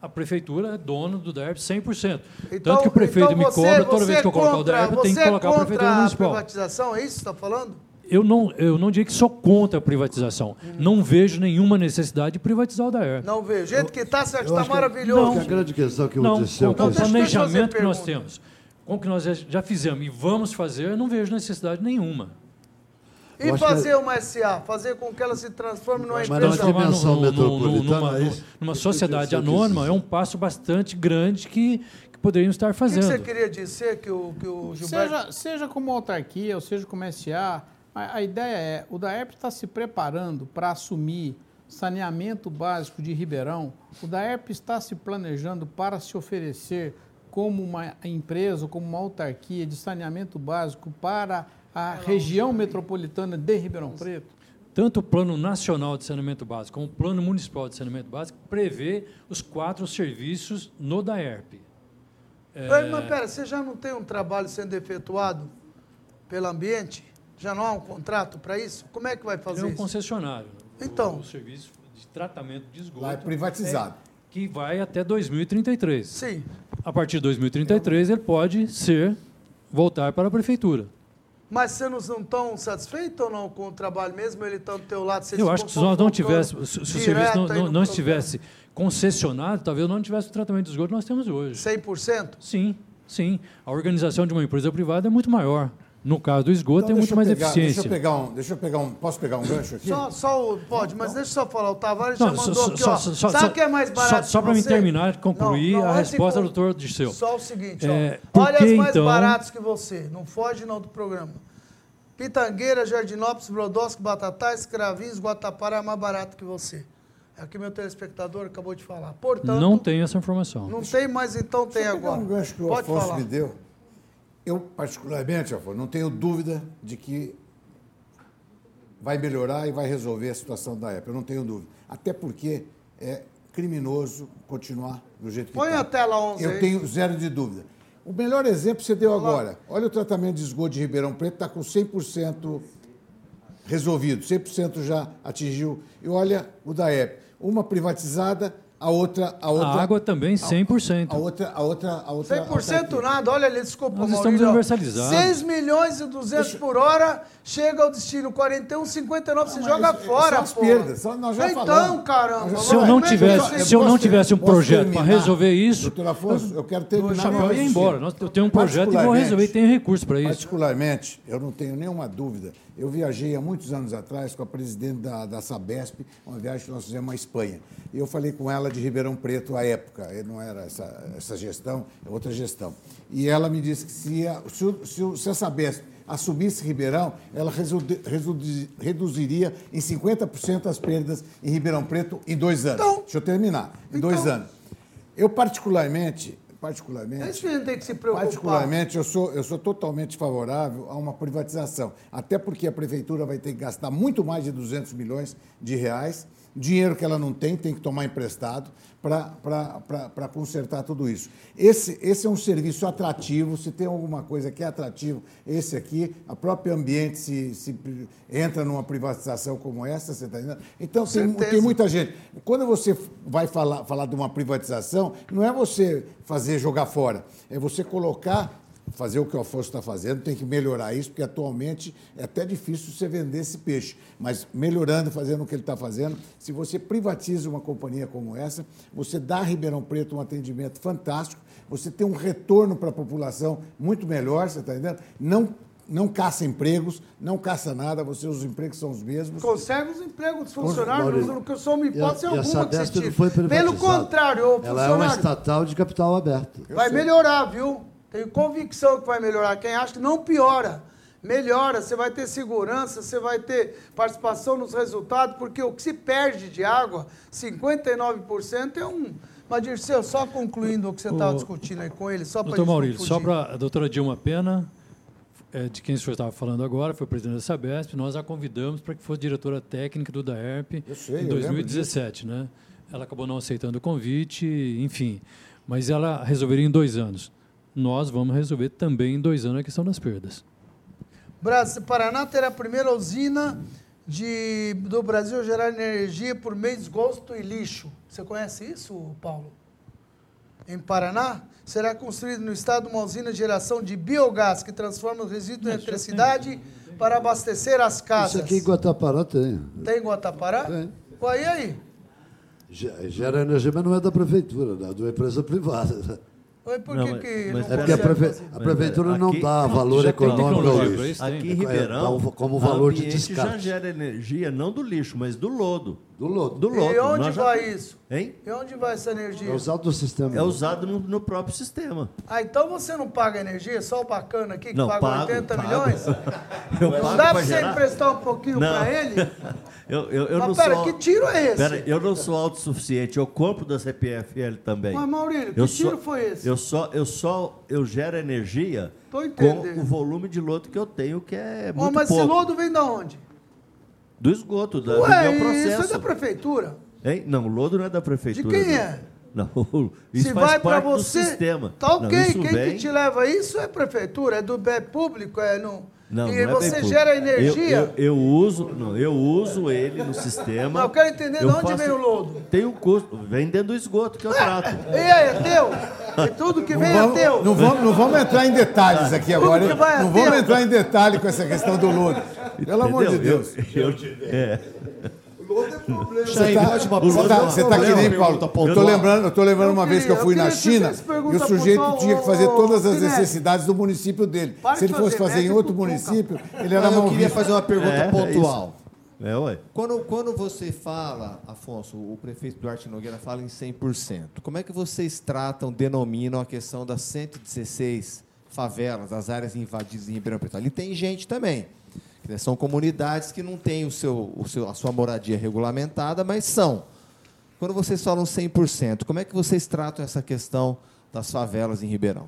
a prefeitura é dono do DERP 100%. Tanto que o prefeito então me você- cobra, toda vez que eu é colocar o DERP, eu tenho que é colocar a prefeitura municipal. privatização, é isso que você está falando? Eu não, eu não digo que sou contra a privatização. Não vejo nenhuma necessidade de privatizar o DAERP. Não vejo. O jeito que está, você acha que Eu está que- maravilhoso. que a grande questão que o Não, com, com o eu planejamento que nós temos, com o que nós já- já fizemos e vamos fazer, eu não vejo necessidade nenhuma. E Eu fazer que- uma SA, fazer com que ela se transforme numa Mas empresa. na dimensão metropolitana, numa, é numa sociedade anônima, é um passo bastante grande que, que poderíamos estar O que, que fazendo. você queria dizer que o, que o Gilberto... Seja, seja como autarquia ou seja como SA, a, a ideia é, o DAERP está se preparando para assumir saneamento básico de Ribeirão, o DAERP está se planejando para se oferecer como uma empresa, como uma autarquia de saneamento básico para a região metropolitana de Ribeirão Preto? Tanto o Plano Nacional de Saneamento Básico como o Plano Municipal de Saneamento Básico prevê os quatro serviços no DAERP. Ei, Mas pera, você já não tem um trabalho sendo efetuado pelo ambiente? Já não há um contrato para isso? Como é que vai fazer É um isso? concessionário. Então. O serviço de tratamento de esgoto. Lá é privatizado. é, que vai até 2033. Sim. A partir de 2033, ele pode ser, voltar para a prefeitura. Mas vocês não estão satisfeitos ou não com o trabalho mesmo? Ele está do teu lado? Eu acho que se nós não tivéssemos, se, o serviço não, não, não estivesse concessionado, talvez não tivesse o tratamento de esgoto que nós temos hoje. 100%? Sim, sim. A organização de uma empresa privada é muito maior. No caso do esgoto, Então, tem deixa muito mais pegar- eficiência. Deixa eu pegar um. Deixa eu pegar um. Posso pegar um gancho aqui? Só, só o, pode, mas deixa eu só falar. O Tavares Não, já só- mandou só- aqui, só- ó. só- Sabe o que é mais barato só mim você? terminar de concluir Não, não, a resposta do doutor Dirceu. Só o seguinte, É, ó. Olha que, as mais então- baratos que você. Não foge não do programa. Pitangueira, Jardinópolis, Brodowski, Batatais, Cravinhos, Guatapara é mais barato que você. É o que meu telespectador acabou de falar. Portanto, Não tenho essa informação. não tem, mas então tem agora. um gancho que o Pode Afonso falar. me deu. Eu, particularmente, Afonso, não tenho dúvida de que vai melhorar e vai resolver a situação da época. Eu não tenho dúvida. Até porque é criminoso continuar do jeito que Põe está. a tela 11 Eu aí. tenho zero de dúvida. O melhor exemplo você deu agora. Olha o tratamento de esgoto de Ribeirão Preto, está com 100% resolvido, 100% já atingiu. E olha o da EP. Uma privatizada, a outra... A, outra, A água também, 100%. a outra, a outra, a outra 100% nada, olha ali, desculpa, Nós Maurício, estamos universalizados. 6 milhões e 200 por hora, chega ao destino 41, 59, você mas joga é- fora, são as pô. perdas, só- nós já então, falamos. caramba. Se eu não tivesse, você- se eu não tivesse um projeto para resolver isso, Doutor Afonso, eu quero terminar. chapéu ia embora. Eu tenho um projeto e vou resolver e tenho recurso para isso. Particularmente, eu não tenho nenhuma dúvida. Eu viajei há muitos anos atrás com a presidente da, da Sabesp, uma viagem que nós fizemos à Espanha. E eu falei com ela de Ribeirão Preto à época. Não era essa, essa gestão, é outra gestão. E ela me disse que se a, se, se, a Sabesp assumisse Ribeirão, ela reduziria em 50% as perdas em Ribeirão Preto em dois anos. Deixa eu terminar. Em dois Então- anos. Eu, particularmente, particularmente... Isso tem que se preocupar. Particularmente, eu sou, eu sou totalmente favorável a uma privatização. Até porque a prefeitura vai ter que gastar muito mais de 200 milhões de reais dinheiro que ela não tem, tem que tomar emprestado para consertar tudo isso. Esse, esse é um serviço atrativo, se tem alguma coisa que é atrativo, esse aqui, a própria ambiente se, se entra numa privatização como essa, você está entendendo? Então, tem, tem, muita gente. Quando você vai falar, falar de uma privatização, não é você fazer jogar fora, é você colocar fazer o que o Afonso está fazendo, tem que melhorar isso, porque atualmente é até difícil você vender esse peixe. Mas melhorando, fazendo o que ele está fazendo, se você privatiza uma companhia como essa, você dá a Ribeirão Preto um atendimento fantástico, você tem um retorno para a população muito melhor, você está entendendo? Não não caça empregos, não caça nada, você, os empregos são os mesmos. Conserva os empregos dos funcionários, não que sou uma hipótese alguma essa que você tira. Pelo contrário, Ela é uma estatal de capital aberto. Vai melhorar, viu? Tenho convicção que vai melhorar. Quem acha que não piora, melhora. Você vai ter segurança, você vai ter participação nos resultados, porque o que se perde de água, 59% é um. Mas, Dirceu, só concluindo o que você estava discutindo aí com ele, só para Doutor Maurício, só para a doutora Dilma Pena, é, de quem o senhor estava falando agora, foi presidente da Sabesp, nós a convidamos para que fosse diretora técnica do DAERP sei, em 2017. Né? Ela acabou não aceitando o convite, enfim. Mas ela resolveria em dois anos nós vamos resolver também em dois anos a questão das perdas. Brasil, Paraná terá a primeira usina de, do Brasil a gerar energia por meio de esgoto e lixo. Você conhece isso, Paulo? Em Paraná, será construída no estado uma usina de geração de biogás que transforma os resíduos em eletricidade para abastecer as casas. Isso aqui em Guatapará tem. Tem em Guatapará? Tem. Ué, e aí? Gera energia, mas não é da prefeitura, é da empresa privada. Por que, não, que mas, não é porque a, prefe... a prefeitura não dá valor econômico a isso. Aqui em Ribeirão, é, como valor de descarte. já gera energia não do lixo, mas do lodo. Do lodo. Do lodo. E onde Nós vai já... isso? Hein? E onde vai essa energia? É usado no sistema. É usado no, no, próprio sistema. Ah, então você não paga energia? Só o bacana aqui que não, paga pago, 80 pago. milhões? Eu não pago dá para você emprestar um pouquinho para ele? Eu, eu, eu Mas não pera, sou, que tiro é esse? Pera, eu não sou autossuficiente, eu compro da CPFL também. Mas, Maurílio, que eu tiro só, foi esse? Eu só, eu só eu gero energia Tô com entendendo. o volume de lodo que eu tenho, que é muito mas pouco. esse lodo vem da onde? Do esgoto, da, Ué, do meu processo. isso é da prefeitura. Hein? Não, o lodo não é da prefeitura. De quem não. é? Não, isso Se faz vai para parte do você, sistema. tá ok. Não, Quem vem... que te leva isso é prefeitura, é do é público, é no... Não, e não é você bem gera público. energia. Eu, eu, eu uso, não, eu uso ele no sistema. Não, eu quero entender eu de onde faço- vem o lodo. Tem um custo, vem dentro do esgoto que eu trato. E aí, é teu? E tudo que vem é vamos, teu. Não vamos, não vamos entrar em detalhes aqui Tudo agora. é Não vamos teu. entrar em detalhe com essa questão do lodo. Pelo amor de? Deus. Eu, eu- é. Lodo é problema. Você tá, você tá, você tá que nem Paulo. Eu tô lembrando, eu tô lembrando uma vez que eu fui eu na China e o sujeito tinha que fazer todas as necessidades do município dele. Para Se ele fosse fazer fazer em outro município, ele era Mas eu mal queria visto. fazer uma pergunta É, é pontual. É, ué. Quando, quando você fala, Afonso, o prefeito Duarte Nogueira fala em 100%, como é que vocês tratam, denominam a questão das 116 favelas, as áreas invadidas em Ribeirão Preto? Ali tem gente também. Dizer, São comunidades que não têm o seu, o seu, a sua moradia regulamentada, mas são. Quando vocês falam 100%, como é que vocês tratam essa questão das favelas em Ribeirão?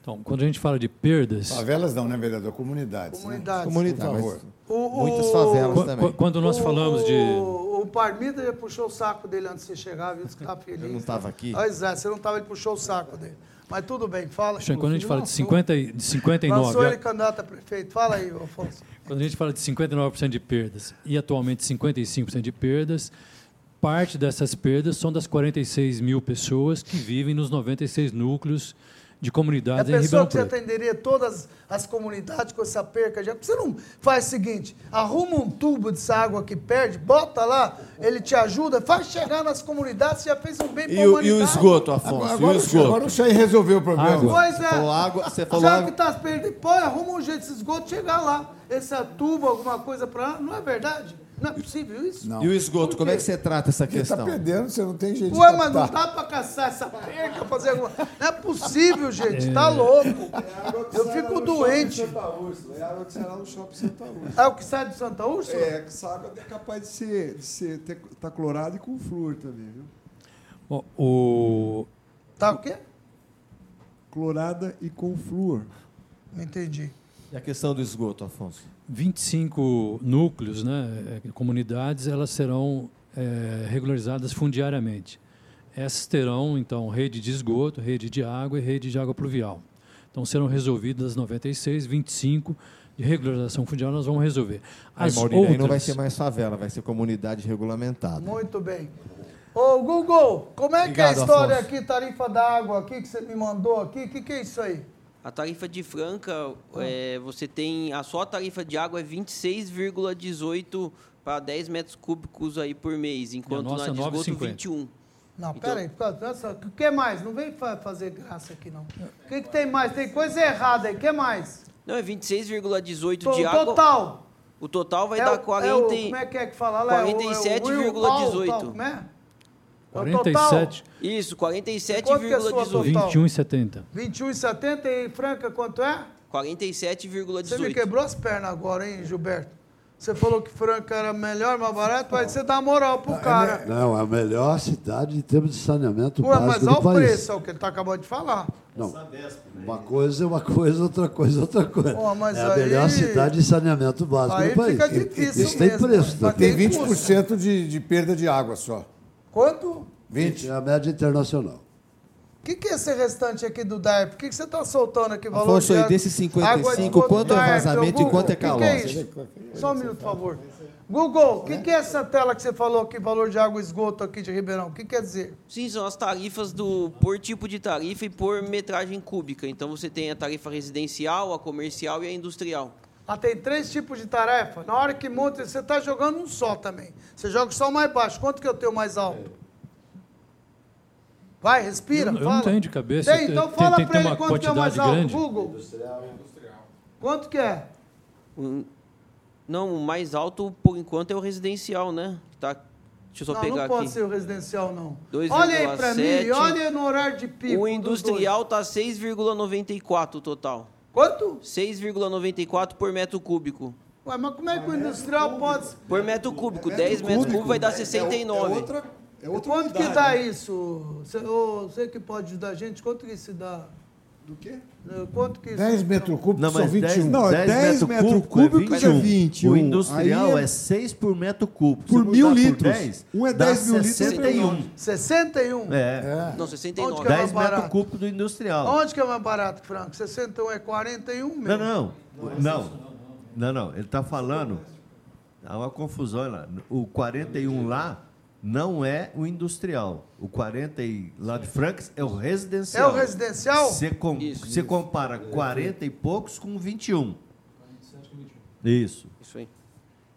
Então, quando a gente fala de perdas, Favelas não, né, vereador? Comunidades. né? Comunidades. Comunidade, Por favor. O- o- muitas favelas qu- também. qu- quando nós falamos de O, o Parmida já puxou o saco dele antes de você chegar, viu? Você tá feliz. Eu não estava aqui. Pois é, você não estava, ele puxou o saco dele. Mas tudo bem, fala. Xan, quando a gente fala de, Lançou. 50, e- de Lançou 59, ele candidato a prefeito. Fala aí, Afonso. quando a gente fala de 59% de perdas e atualmente 55% de perdas, parte dessas perdas são das 46 mil pessoas que vivem nos 96 núcleos de É a comunidades em pessoa Ribeirão que você Preto. atenderia todas as comunidades com essa perca já. Você não faz o seguinte: arruma um tubo dessa água que perde, bota lá, ele te ajuda, faz chegar nas comunidades, você já fez um bem para E a o, e humanidade. o esgoto, Afonso? Agora, e o esgoto? agora o Chay resolveu o problema. Água. Pois é. Falou água, você falou Já água. que está perdendo, pô, arruma um jeito desse esgoto chegar lá. Esse tubo, alguma coisa para lá. Não é verdade? Não é possível isso? Não. E o esgoto, como é que você trata essa Você está questão? perdendo, você não tem jeito de Ué, mas não dá pra caçar essa perca, fazer alguma... Não é possível, gente, tá louco. Eu fico doente. Santa Úrsula, é a água que sai lá no shopping Santa Úrsula. É o que sai de Santa Úrsula? É, que essa água é capaz de ser, de ser ter, tá clorada e com flúor também, viu? Bom, o, Tá o quê? Clorada e com flúor. Não entendi. E a questão do esgoto, Afonso? 25 núcleos, né, eh, comunidades, elas serão é, regularizadas fundiariamente. Essas terão, então, rede de esgoto, rede de água e rede de água pluvial. Então, serão resolvidas 96, 25 de regularização fundiária, nós vamos resolver. As aí, Maurílio, outras... aí não vai ser mais favela, vai ser comunidade regulamentada. Muito bem. Ô, Google, como é Obrigado, que é a história Afonso. aqui, tarifa da água aqui, que você me mandou aqui? O que, que é isso aí? A tarifa de Franca, ah. é, você tem. A sua tarifa de água é 26,18 para 10 metros cúbicos aí por mês, enquanto na de esgoto 21. Não, então, peraí, o que mais? Não vem fazer graça aqui, não. O que, que tem mais? Tem coisa errada aí, o que mais? Não, é 26,18 de água. O total? O total vai é dar 40... É o, como é que é que fala lá? 47,18. É como é? 47. Isso, 47,18. 21,70. 21,70 e Franca quanto é? 47,18. Você me quebrou as pernas agora, hein, Gilberto? Você falou que Franca era melhor, mais barato, aí você dá moral pro é cara. Não, é a melhor cidade em termos de saneamento Ué, básico mas olha o preço, é o que ele está acabando de falar. Não, uma coisa é uma coisa, outra coisa é outra coisa. Pô, é a aí... melhor cidade de saneamento básico aí do país. Fica difícil Isso tem preço. Tá? Tem 20% de, de perda de água só. Quanto? 20. É a média internacional. O que, que é esse restante aqui do DARP? O que, que você está soltando aqui? Valor Afonso, de desses 55, quanto é vazamento e quanto é calor? Que que é Só um minuto, por favor. Google, o que, que, é essa tela que você falou aqui, valor de água e esgoto aqui de Ribeirão? O que quer dizer? Sim, são as tarifas do por tipo de tarifa e por metragem cúbica. Então você tem a tarifa residencial, a comercial e a industrial. Ah, tem três tipos de tarefa. Na hora que monta, você está jogando um só também. Você joga só mais baixo. Quanto que eu tenho mais alto? Vai, respira, eu, fala. Eu não tenho de cabeça. Tem, então fala para ele quanto que é mais alto, grande. Google. Industrial. Quanto que é? não, o mais alto, por enquanto, é o residencial, né? Tá, deixa eu só não, pegar aqui. Não pode ser o residencial, não. 2, olha aí para mim, olha no horário de pico. O industrial tá 6,94 o total. Quanto? 6,94 por metro cúbico. Ué, mas como é que o industrial pode... Por metro cúbico, metro 10 metros cúbicos vai dar 69. É, é outra é outra Quanto unidade, que dá né? isso? Você, você que pode ajudar a gente, quanto que se dá? Do quê? Quanto que 10 metros cúbicos não, são 21. 10, não, 10, 10 metros metro cúbicos é 21. O industrial é, é 6 por metro cúbico. Por mil litros. 10, um é 10 mil 61. litros. 61? É. é. Não, 69. Onde que é 10 metros cúbicos do industrial. Onde que é mais barato, Franco? 61 é 41, meu? Não, não. Não, não, não. Ele está falando... Há uma confusão lá. O 41 lá não é o industrial. O 40 e lá de Franks é o residencial. É o residencial? Você, com, isso, você isso. compara 40 e poucos com 21. Isso. Isso aí.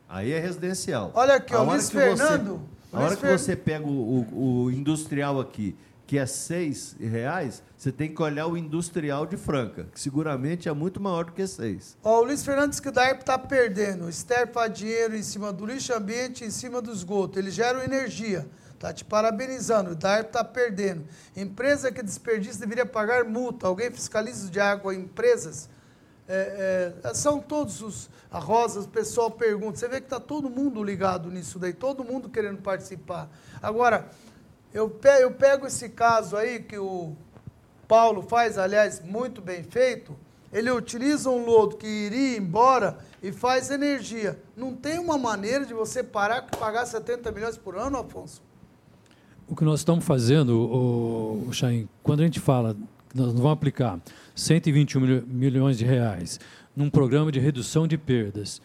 Aí é residencial. Olha aqui, ó, Luiz Fernando. Você, a hora que você pega o, o, o industrial aqui que é seis reais, você tem que olhar o industrial de Franca, que seguramente é muito maior do que seis. Ó, o Luiz Fernandes que o DARP está perdendo. Faz dinheiro em cima do lixo ambiente, em cima do esgoto. Eles geram energia. Tá te parabenizando. O DARP está perdendo. Empresa que desperdiça deveria pagar multa. Alguém fiscaliza de água empresas? É, é, são todos os a Rosa, o pessoal pergunta. Você vê que está todo mundo ligado nisso daí, todo mundo querendo participar. Agora, eu pego, eu pego esse caso aí que o Paulo faz, aliás, muito bem feito. Ele utiliza um lodo que iria embora e faz energia. Não tem uma maneira de você parar e pagar 70 milhões por ano, Afonso? O que nós estamos fazendo, o Chain, quando a gente fala, nós vamos aplicar 121 milhões de reais num programa de redução de perdas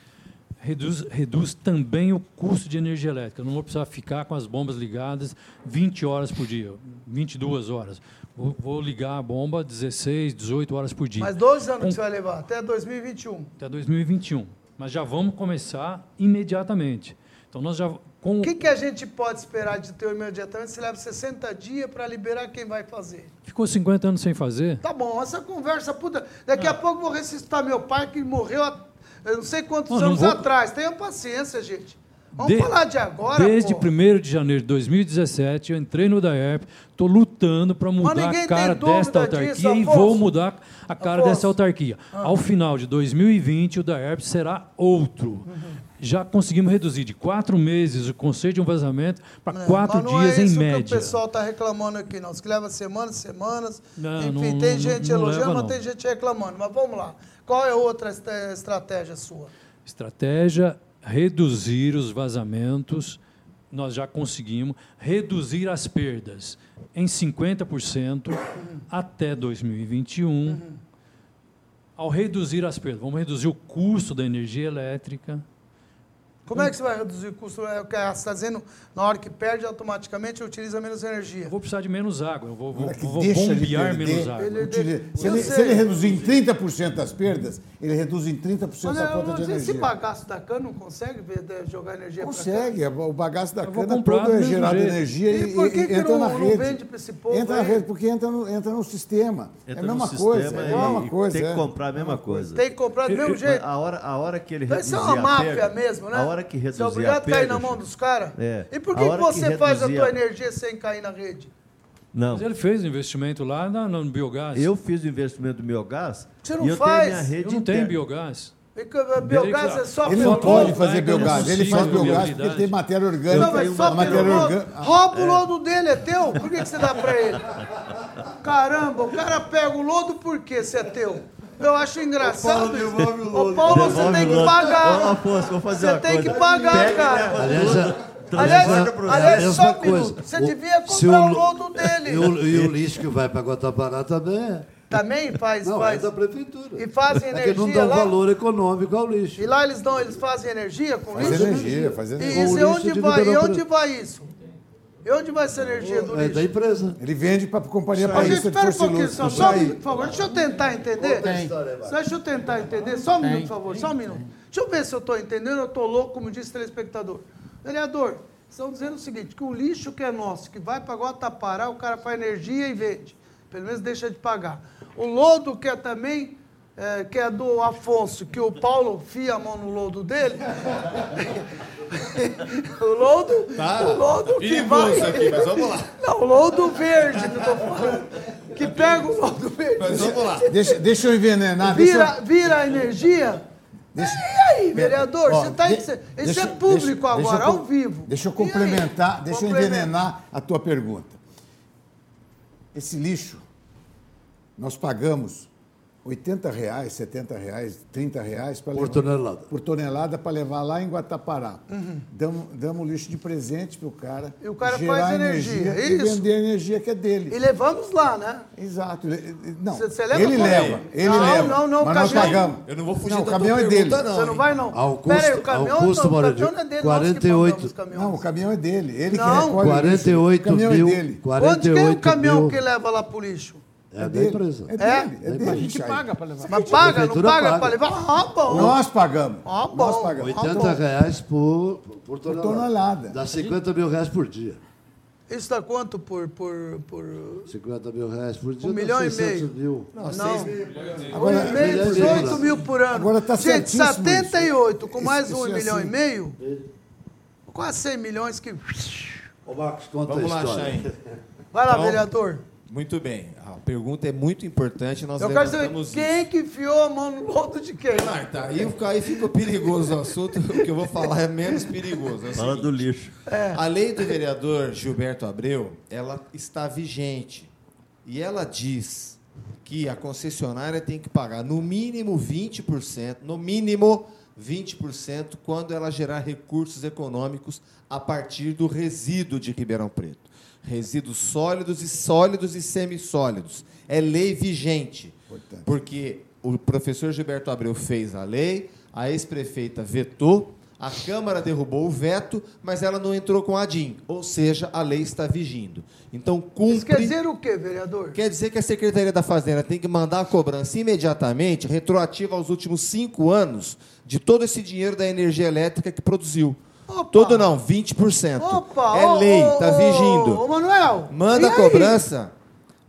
reduz, reduz também o custo de energia elétrica. Eu não vou precisar ficar com as bombas ligadas 20 horas por dia, 22 horas. Vou, vou ligar a bomba 16, 18 horas por dia. Mas 12 anos com, que você vai levar? Até 2021? Até 2021. Mas já vamos começar imediatamente. Então, nós já... O que, que a gente pode esperar de teu imediatamente? Você leva 60 dias para liberar quem vai fazer. Ficou 50 anos sem fazer? Tá bom, essa conversa, puta. Daqui a pouco vou ressuscitar meu pai que morreu há eu não sei quantos não, anos não vou... atrás. Tenha paciência, gente. Vamos de, falar de agora, Desde 1 de janeiro de 2017, eu entrei no DAERP, estou lutando para mudar a cara desta autarquia disso, e vou mudar a cara Afonso. dessa autarquia. Ah. Ao final de 2020, o DAERP será outro. Uhum. Já conseguimos reduzir de quatro meses o conceito de um vazamento para quatro não dias é em média. Que o pessoal está reclamando aqui, não. Isso que leva semanas, semanas. Não, Enfim, não, tem gente elogiando, mas tem gente reclamando. Mas vamos lá. Qual é outra estratégia sua? Estratégia reduzir os vazamentos nós já conseguimos reduzir as perdas em 50% até 2021. Ao reduzir as perdas, vamos reduzir o custo da energia elétrica. Como é que você vai reduzir o custo? É o que você está dizendo, na hora que perde, automaticamente utiliza menos energia. Eu vou precisar de menos água, eu vou, vou, Na que vou bombear menos água. Ele- utiliza- se, ele, se ele reduzir em 30% das perdas, ele reduz em 30% Mas, a é, conta de mas esse energia. bagaço da cana não consegue de- jogar energia cá? Consegue, é, o bagaço da cana todo do é gerado jeito. energia E e, por que e que entra não- na não rede. vende pra esse povo entra na aí? rede, porque entra no, entra no sistema. Entra é a mesma coisa, é a mesma coisa. Tem que é. comprar a mesma coisa. Tem que comprar do mesmo jeito. A hora, a hora que ele Vai ser reduzir uma máfia mesmo, né? A hora que Você reduzir é obrigado a a cair perda, na mão dos caras? É. E por A que, que você faz a tua energia sem cair na rede? Não. Mas ele fez um investimento lá na- no biogás. Eu fiz o investimento do biogás Você não e eu faz? tenho minha rede Eu não tenho biogás. E que, uh, Biogás é só Ele não pode fazer não biogás, ele faz biogás porque ele tem matéria orgânica. Não, mas só a pelo matéria orgânica. Rouba o lodo dele, é teu? Por que, que você dá pra ele? Caramba, o cara pega o lodo por quê se é teu? Eu acho engraçado. Paulo, o. Ô, Paulo, você tem que pagar. Ô, Afonso, vou fazer Você tem coisa. que pagar, Pega e cara. Aliás, é- Aliás, aliás, é- aliás, é a só um minuto. Você O- devia comprar o o lo- lodo dele. E o, e o lixo que vai para Guatapará também é. Também faz, Não, faz. é da prefeitura. E fazem É que energia não dá lá. valor econômico ao lixo. E lá eles dão, eles fazem energia com Faz lixo? energia, faz E energia. isso, Com e lixo onde de vai? E onde vai isso? E onde vai essa energia do É lixo? da empresa. Ele vende para a companhia paulista gente, de espera um pouquinho, só, só um minuto, por favor. Deixa eu tentar entender. Só Deixa eu tentar entender. Só um minuto, por favor. Só um minuto. Deixa eu ver se eu estou entendendo. Eu estou louco, como disse o telespectador. Vereador, estão dizendo o seguinte, que o lixo que é nosso, que vai para Guatapará, o cara faz energia e vende. Pelo menos deixa de pagar. O lodo que é também, é, que é do Afonso, que o Paulo fia a mão no lodo dele. o lodo, o lodo que vai... aqui, mas vamos lá. Não, o lodo verde que eu tô falando. Que pega o lodo verde. Mas vamos lá. Deixa, deixa eu envenenar. deixa eu- Vira, vira a energia. E aí, vereador? Ó, você tá, de- isso é deixa- público deixa- deixa agora, eu ao vivo. Deixa eu complementar, deixa eu envenenar a tua pergunta. Esse lixo, nós pagamos 80 reais, 70 reais, 30 reais pra Por levar- tonelada. por tonelada para levar lá em Guatapará. Uhum. Damos, damos lixo de presente para o cara. E o cara gerar faz energia, e isso. vender a energia que é dele. E levamos lá, né? Exato. Não, Cê- cê leva ele leva, ele Não, leva. não, não, mas nós caminhão. pagamos. Eu não vou fugir Não, o da caminhão tua é dele. não. Você não vai, não? Ao Pera aí, o caminhão, ao custo, não, o caminhão não é dele, 48. nós que pagamos o caminhão. Não, o caminhão é dele. Ele Não. que recolhe o lixo. 48 O caminhão mil. é dele. Onde que é o 48 caminhão mil. que leva lá pro lixo? É da dele. empresa. É É? dele. É A dele. A gente Chay. paga para levar. Mas paga, não paga, paga. para levar? Ah, bom. Nós pagamos. Ah, bom. Nós pagamos. 80 reais por, por tonelada. tonelada. Dá 50 mil reais por dia. Isso dá quanto por... por, por... 50 mil reais por dia. Um milhão e 600 meio. Mil. Não, Agora, um meio, milhão e 18 meio. mil por ano. Agora tá Gente, certíssimo 78 com isso. mais Isso- um isso é milhão assim. e meio, quase 100 milhões que... Ô, Marcos, conta Vamos a lá, história. Chain. Vai lá, Então, vereador. Muito bem. A pergunta é muito importante. Nós Eu quero saber quem que enfiou a mão no lodo de quem. Tá. Aí, aí fica perigoso o assunto. O que eu vou falar é menos perigoso. É Fala seguinte, do lixo. A lei do vereador Gilberto Abreu, ela está vigente. E ela diz que a concessionária tem que pagar no mínimo 20%, no mínimo 20% quando ela gerar recursos econômicos a partir do resíduo de Ribeirão Preto. Resíduos sólidos e sólidos e semissólidos. É lei vigente. Porque o professor Gilberto Abreu fez a lei, a ex-prefeita vetou, a Câmara derrubou o veto, mas ela não entrou com a DIN. Ou seja, a lei está vigindo. Então, cumpre... Isso quer dizer o quê, vereador? Quer dizer que a Secretaria da Fazenda tem que mandar a cobrança imediatamente, retroativa aos últimos cinco anos, de todo esse dinheiro da energia elétrica que produziu. Todo não, 20%. Opa, é ô, lei, ô, está ô, vigindo. Ô, Manuel. Manda e cobrança,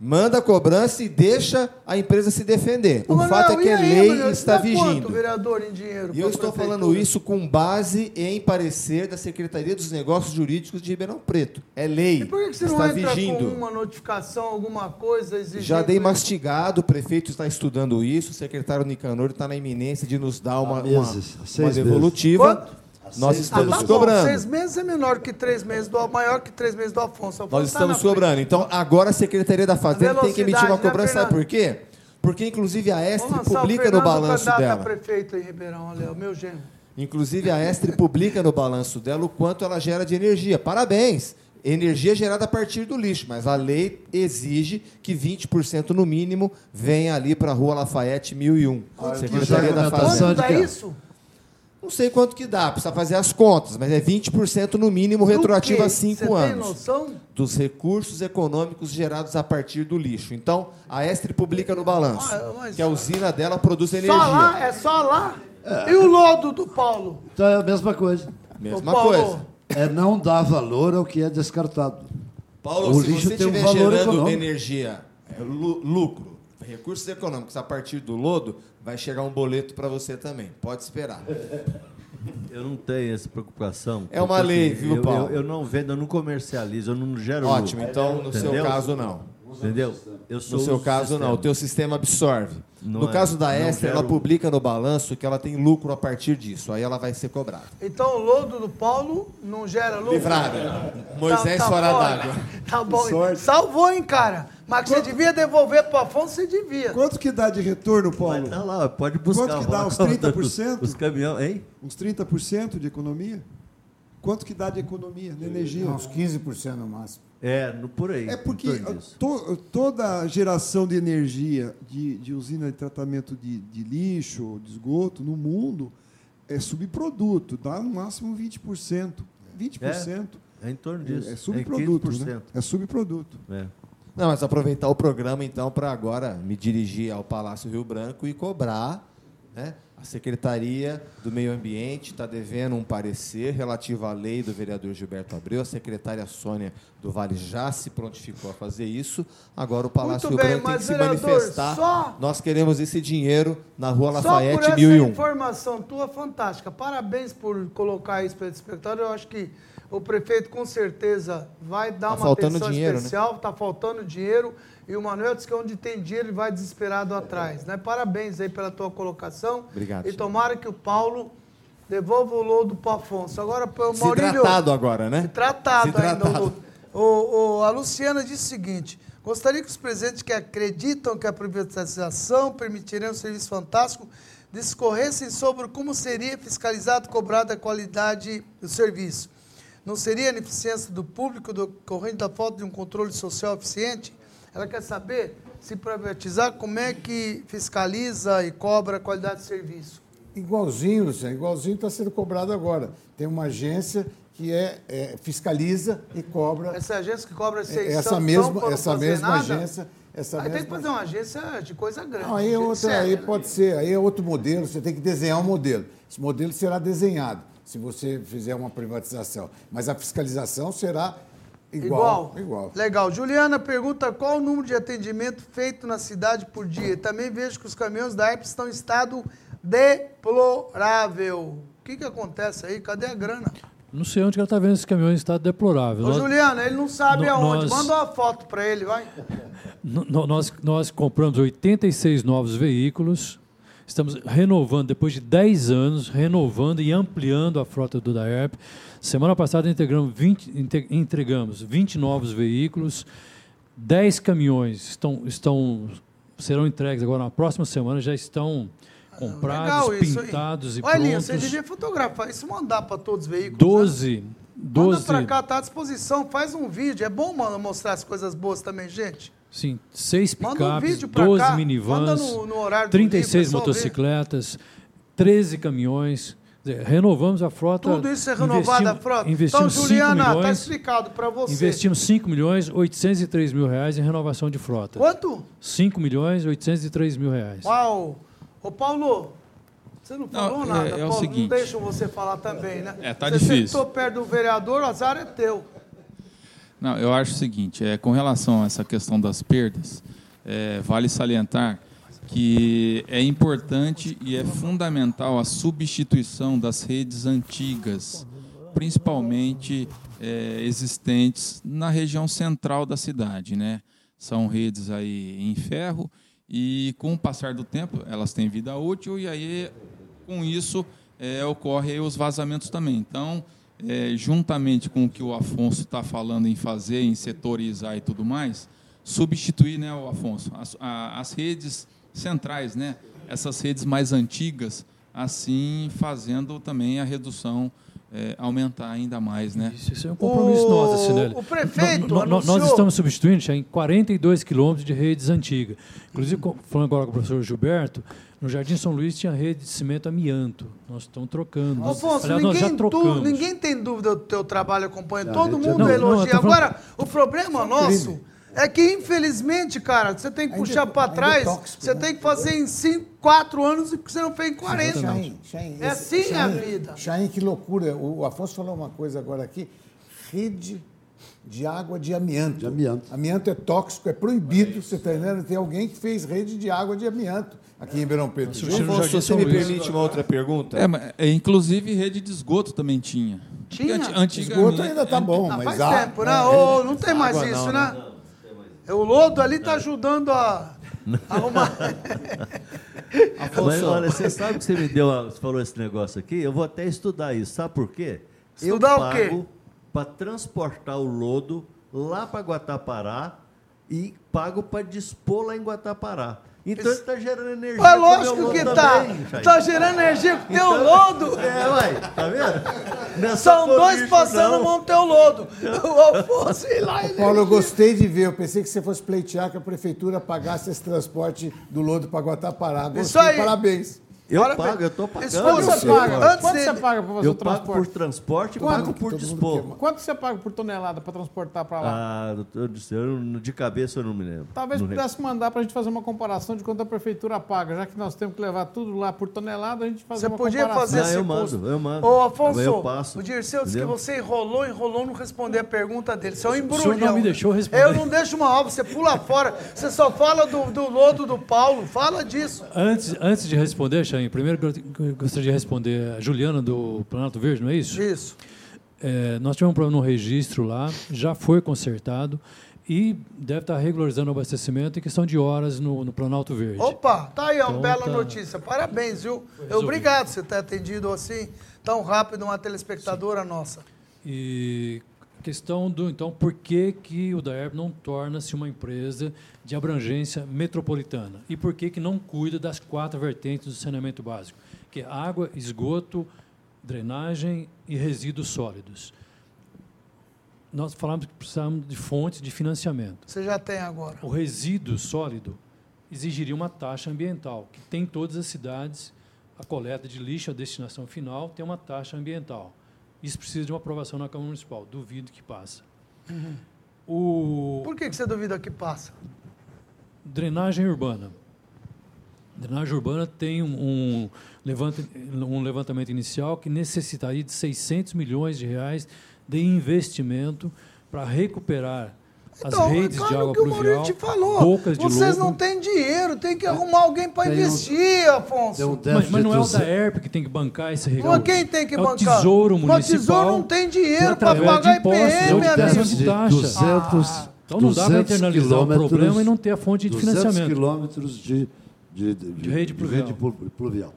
manda a cobrança e deixa a empresa se defender. Ô, o Manuel, fato é que e a aí, lei Manuel, isso está dá vigindo. Quanto, vereador, em dinheiro? E eu estou falando isso com base em parecer da Secretaria dos Negócios Jurídicos de Ribeirão Preto. É lei. E por que você não está entra vigindo. com uma notificação, alguma coisa exigindo? Já dei mastigado, o prefeito está estudando isso, o secretário Nicanor está na iminência de nos dar uma, uma, meses, uma seis devolutiva. Quanto? Nós seis estamos Ah, tá bom, cobrando. seis meses é menor que três meses do maior que três meses do Afonso. Afonso Nós tá estamos cobrando. Então, agora a Secretaria da Fazenda tem que emitir uma né, cobrança. Sabe por quê? Porque, inclusive, a Estre publica no balanço dela. prefeito em Ribeirão, olha, o meu genro. Inclusive, a Estre publica no balanço dela o quanto ela gera de energia. Parabéns! Energia gerada a partir do lixo, mas a lei exige que 20% no mínimo venha ali para a Rua Lafayette 1001. Secretaria da Fazenda. Quanto dá isso? Não sei quanto que dá, precisa fazer as contas, mas é 20% no mínimo retroativo a 5 Você anos. tem noção? Dos recursos econômicos gerados a partir do lixo. Então, a Estre publica no balanço Ah, mas- que a usina dela produz energia. Só lá? É só lá? E o lodo do Paulo? Então é a mesma coisa. Mesma coisa. É não dar valor ao que é descartado. Paulo, o se lixo você tem um estiver valor gerando econômico. energia, é, lu- lucro, recursos econômicos a partir do lodo, vai chegar um boleto para você também. Pode esperar. Eu não tenho essa preocupação. É uma lei, assim, viu, eu, Paulo? Eu, eu não vendo, eu não comercializo, eu não gero Ótimo, lucro. então no seu Entendeu? caso não. Entendeu? Eu sou No seu caso sistema. não, o teu sistema absorve. Não no é, caso da Esther, gero- ela publica no balanço que ela tem lucro a partir disso, aí ela vai ser cobrada. Então o lodo do Paulo não gera lucro? Livrada. Moisés fora bom. d'água. Tá bom. Sorte. Salvou, hein, cara? Mas que você devia devolver pro Afonso, você devia. Quanto que dá de retorno, Paulo? Tá lá, pode buscar. Quanto que dá? Uns 30%? Os caminhões, hein? Uns 30% de economia? Quanto que dá de economia, de energia? Uns 15% no máximo. É, no, por aí. É porque to- toda a geração de energia de, de usina de tratamento de, de lixo, de esgoto, no mundo, é subproduto, dá no máximo 20%. 20%. É em torno disso. É, é subproduto, É né? 15%. É subproduto. É. Não, mas aproveitar o programa então para agora me dirigir ao Palácio Rio Branco e cobrar, né? A Secretaria do Meio Ambiente está devendo um parecer relativo à lei do vereador Gilberto Abreu. A secretária Sônia do Vale já se prontificou a fazer isso. Agora o Palácio Muito Rio bem, Branco tem que se vereador, manifestar. só- Nós queremos esse dinheiro na Rua Só por Lafayette essa 1001. informação tua fantástica. Parabéns por colocar isso para o espectador. Eu acho que o prefeito com certeza vai dar Tá uma atenção dinheiro, né? especial. Está faltando dinheiro. E o Manuel disse que onde tem dinheiro ele vai desesperado atrás. Né? Parabéns aí pela tua colocação. Obrigado, E senhor. tomara que o Paulo devolva o lodo para o Afonso. Agora, para o Se Maurílio... tratado agora, né? Se tratado, Se ainda. tratado. o lodo. O, o- a Luciana disse o seguinte: gostaria que os presidentes que acreditam que a privatização permitiria um serviço fantástico discorressem sobre como seria fiscalizado e cobrada a qualidade do serviço. Não seria a ineficiência do público decorrente da falta de um controle social eficiente? Ela quer saber, se privatizar, como é que fiscaliza e cobra a qualidade do serviço? Igualzinho, Luciano, igualzinho está sendo cobrado agora. Tem uma agência que é, é, fiscaliza e cobra. Essa agência que cobra 600 essa mesma, essa mesma nada? agência. Essa Aí tem que mesma fazer uma agência de coisa grande. Não, aí, é outra, séria, aí né? pode ser, aí é outro modelo, você tem que desenhar um modelo. Esse modelo será desenhado se você fizer uma privatização. Mas a fiscalização será igual. Igual. Legal. Juliana pergunta qual o número de atendimento feito na cidade por dia. Também vejo que os caminhões da ERP estão em estado deplorável. O que, que acontece aí? Cadê a grana? Não sei onde que ela está vendo esse caminhão em estado deplorável. Ô, Nós- Juliana, ele não sabe No- aonde. nós- Manda uma foto para ele, vai. No- no- Nós, nós compramos 86 novos veículos, estamos renovando, depois de 10 anos, renovando e ampliando a frota do DAERP. Semana passada integramos 20, inte- entregamos 20 novos veículos, 10 caminhões estão, estão, serão entregues agora na próxima semana, já estão comprados, Legal isso aí. pintados e Olha, prontos. você devia fotografar isso mandar para todos os veículos. 12, Manda 12, para cá, tá à disposição. Faz um vídeo. É bom mano, mostrar as coisas boas também, gente. Sim, seis Manda um picapes, vídeo pra 12 cá, minivans, manda no- no horário do 36 dia, pessoal ver. motocicletas, 13 caminhões. Dizer, renovamos a frota. Tudo isso é renovado a frota. Então, Investimos 5 Juliana, tá milhões, explicado para você. investimos 5 milhões 803 mil reais em renovação de frota. Quanto? 5 milhões 803 mil reais. Uau! Ô, Paulo, você não falou Não, nada, é- é o Paulo. seguinte. Não deixam você falar também, né? É, tá você difícil. sentou perto do vereador, o azar é teu. Não, eu acho o seguinte, é, com relação a essa questão das perdas, é, vale salientar que é importante e é fundamental a substituição das redes antigas, principalmente é, existentes na região central da cidade, né? São redes aí em ferro e com o passar do tempo elas têm vida útil e aí com isso é, ocorre os vazamentos também. Então, é, juntamente com o que o Afonso está falando em fazer, em setorizar e tudo mais, substituir, né, o Afonso, as, a- as redes centrais, né, essas redes mais antigas, assim fazendo também a redução é, aumentar ainda mais, né? Isso, isso é um compromisso o, nosso, Sinelli. O prefeito no, no, Nós estamos substituindo em 42 quilômetros de redes antigas. Inclusive, falando agora com o professor Gilberto, no Jardim São Luís tinha rede de cimento amianto. Nós estamos trocando. Alfonso, Aliás, ninguém, nós já trocamos. Tu, ninguém tem dúvida do teu trabalho, acompanha. Todo mundo não, elogia. Não, Agora, o problema nosso é que, infelizmente, cara, você tem que ainda, puxar para trás, tóxico, você né? tem que fazer em 5, 4 anos e você não fez em 40. Chain, Chain, é assim Chain, a vida. Chain, que loucura. O Afonso falou uma coisa agora aqui. Rede de água de amianto. De amianto. Amianto é tóxico, é proibido, você está entendendo? Tem alguém que fez rede de água de amianto aqui em Ribeirão Preto. Se você me permite uma outra pergunta? É, mas, é, inclusive rede de esgoto também tinha. Tinha? Antigamente, esgoto ainda está bom, não, mas... Faz tempo, né? É, oh, não tem mais isso, não, né? Não. O lodo ali está ajudando a arrumar. Mas olha, você sabe que você me deu, você falou esse negócio aqui, eu vou até estudar isso. Sabe por quê? Estudar eu pago para transportar o lodo lá para Guatapará e pago para dispor lá em Guatapará. Então ele está gerando energia. É lógico que está. Está gerando energia com o teu então, lodo. É, uai, tá vendo? Nessa São dois passando mão teu lodo. O Alfonso e lá. Ele... Paulo, eu gostei de ver. Eu pensei que você fosse pleitear que a prefeitura pagasse esse transporte do lodo para Guatapará. Gostei, Isso aí. parabéns. Eu Agora, pago, eu estou pagando. Quanto você paga? Antes Quanto você paga para fazer eu o transporte? Eu pago por transporte e pago por dispor. Quanto você paga por tonelada para transportar para lá? Ah, doutor, eu, de cabeça eu não me lembro. Talvez não pudesse lembro. mandar para a gente fazer uma comparação de quanto a prefeitura paga, já que nós temos que levar tudo lá por tonelada, a gente fazer você uma podia comparação. Fazer não, eu mando, eu mando. Ô, Afonso, eu passo, o Dirceu disse que você enrolou, enrolou, não responder a pergunta dele. Você é um embrulhão. O senhor não me deixou responder. Eu não deixo uma obra, você pula fora, você só fala do, do lodo do Paulo, fala disso. Antes, antes de responder, Chain, primeiro gostaria de responder a Juliana do Planalto Verde, não é isso? Isso. É, nós tivemos um problema no registro lá, já foi consertado e deve estar regularizando o abastecimento em questão de horas no, no Planalto Verde. Opa, tá aí, é uma então, bela tá... notícia. Parabéns, viu? Obrigado por você ter atendido assim tão rápido uma telespectadora Sim. nossa. E questão do, então, por que, que o DAERP não torna-se uma empresa de abrangência metropolitana? E por que, que não cuida das quatro vertentes do saneamento básico? Que é água, esgoto, drenagem e resíduos sólidos. Nós falamos que precisamos de fontes de financiamento. Você já tem agora. O resíduo sólido exigiria uma taxa ambiental, que tem em todas as cidades, a coleta de lixo, a destinação final, tem uma taxa ambiental. Isso precisa de uma aprovação na Câmara Municipal. Duvido que passa. Uhum. O... Por que você duvida que passa? Drenagem urbana. Drenagem urbana tem um, um, levanta, um levantamento inicial que necessitaria de 600 milhões de reais de investimento para recuperar então, as redes claro de água que pluvial, o te falou. bocas de Vocês lobo. não têm dinheiro, tem que arrumar alguém para investir, Afonso. Um mas, mas, não é o da ERP que tem que bancar esse recurso. Mas quem tem que é bancar? o Tesouro Municipal. Mas o Tesouro não tem dinheiro para pagar IPM, é amigo. De taxa. 200, ah. Então não dá para internalizar o problema e não ter a fonte de 200 financiamento. quilômetros de, de, de, de, rede pluvial. De rede pluvial.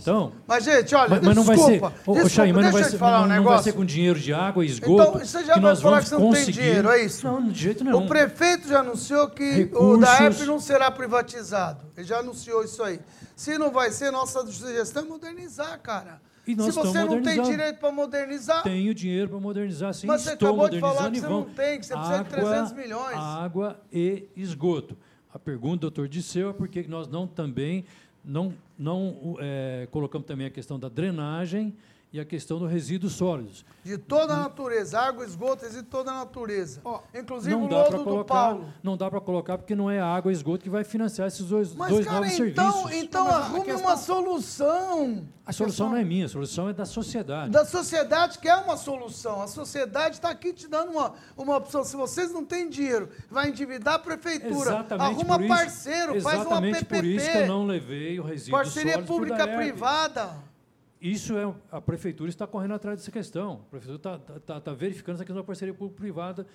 Então, mas, gente, olha, mas, mas não desculpa, vai ser, ô, desculpa, mas não vai ser, falar não, um não vai ser com dinheiro de água e esgoto. Então, você já que vai falar que você não tem dinheiro, é isso? Não, de jeito nenhum. O prefeito já anunciou que Recursos... o DAEP não será privatizado. Ele já anunciou isso aí. Se não vai ser, nossa sugestão é modernizar, cara. E nós Se você não tem direito para modernizar. Tenho dinheiro para modernizar, sim. Mas você estou acabou de falar que você não tem, que você água, precisa de 300 milhões. Água e esgoto. A pergunta, doutor Disseu, é por que nós não também não, não é, colocamos também a questão da drenagem e a questão dos resíduos sólidos. De toda a natureza, água, esgoto, de toda a natureza. Oh, Inclusive o lodo do Paulo. Não dá para colocar porque não é água e esgoto que vai financiar esses dois, Mas, dois cara, novos então, serviços. Então arrume questão... uma solução. A solução não é minha, a solução é da sociedade. Da sociedade que é uma solução. A sociedade está aqui te dando uma, uma opção. Se vocês não têm dinheiro, vai endividar a prefeitura. Exatamente Arruma parceiro, isso, faz uma PPP. Exatamente por isso que eu não levei o resíduo Parceria pública-privada. Isso é a prefeitura está correndo atrás dessa questão. A prefeitura está, está, está verificando essa questão da parceria público-privada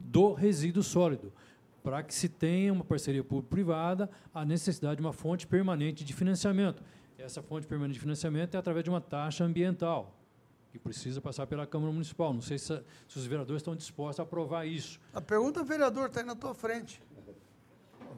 do resíduo sólido. Para que se tenha uma parceria público-privada, a necessidade de uma fonte permanente de financiamento. Essa fonte permanente de financiamento é através de uma taxa ambiental, que precisa passar pela Câmara Municipal. Não sei se, se os vereadores estão dispostos a aprovar isso. A pergunta, vereador, está aí na tua frente.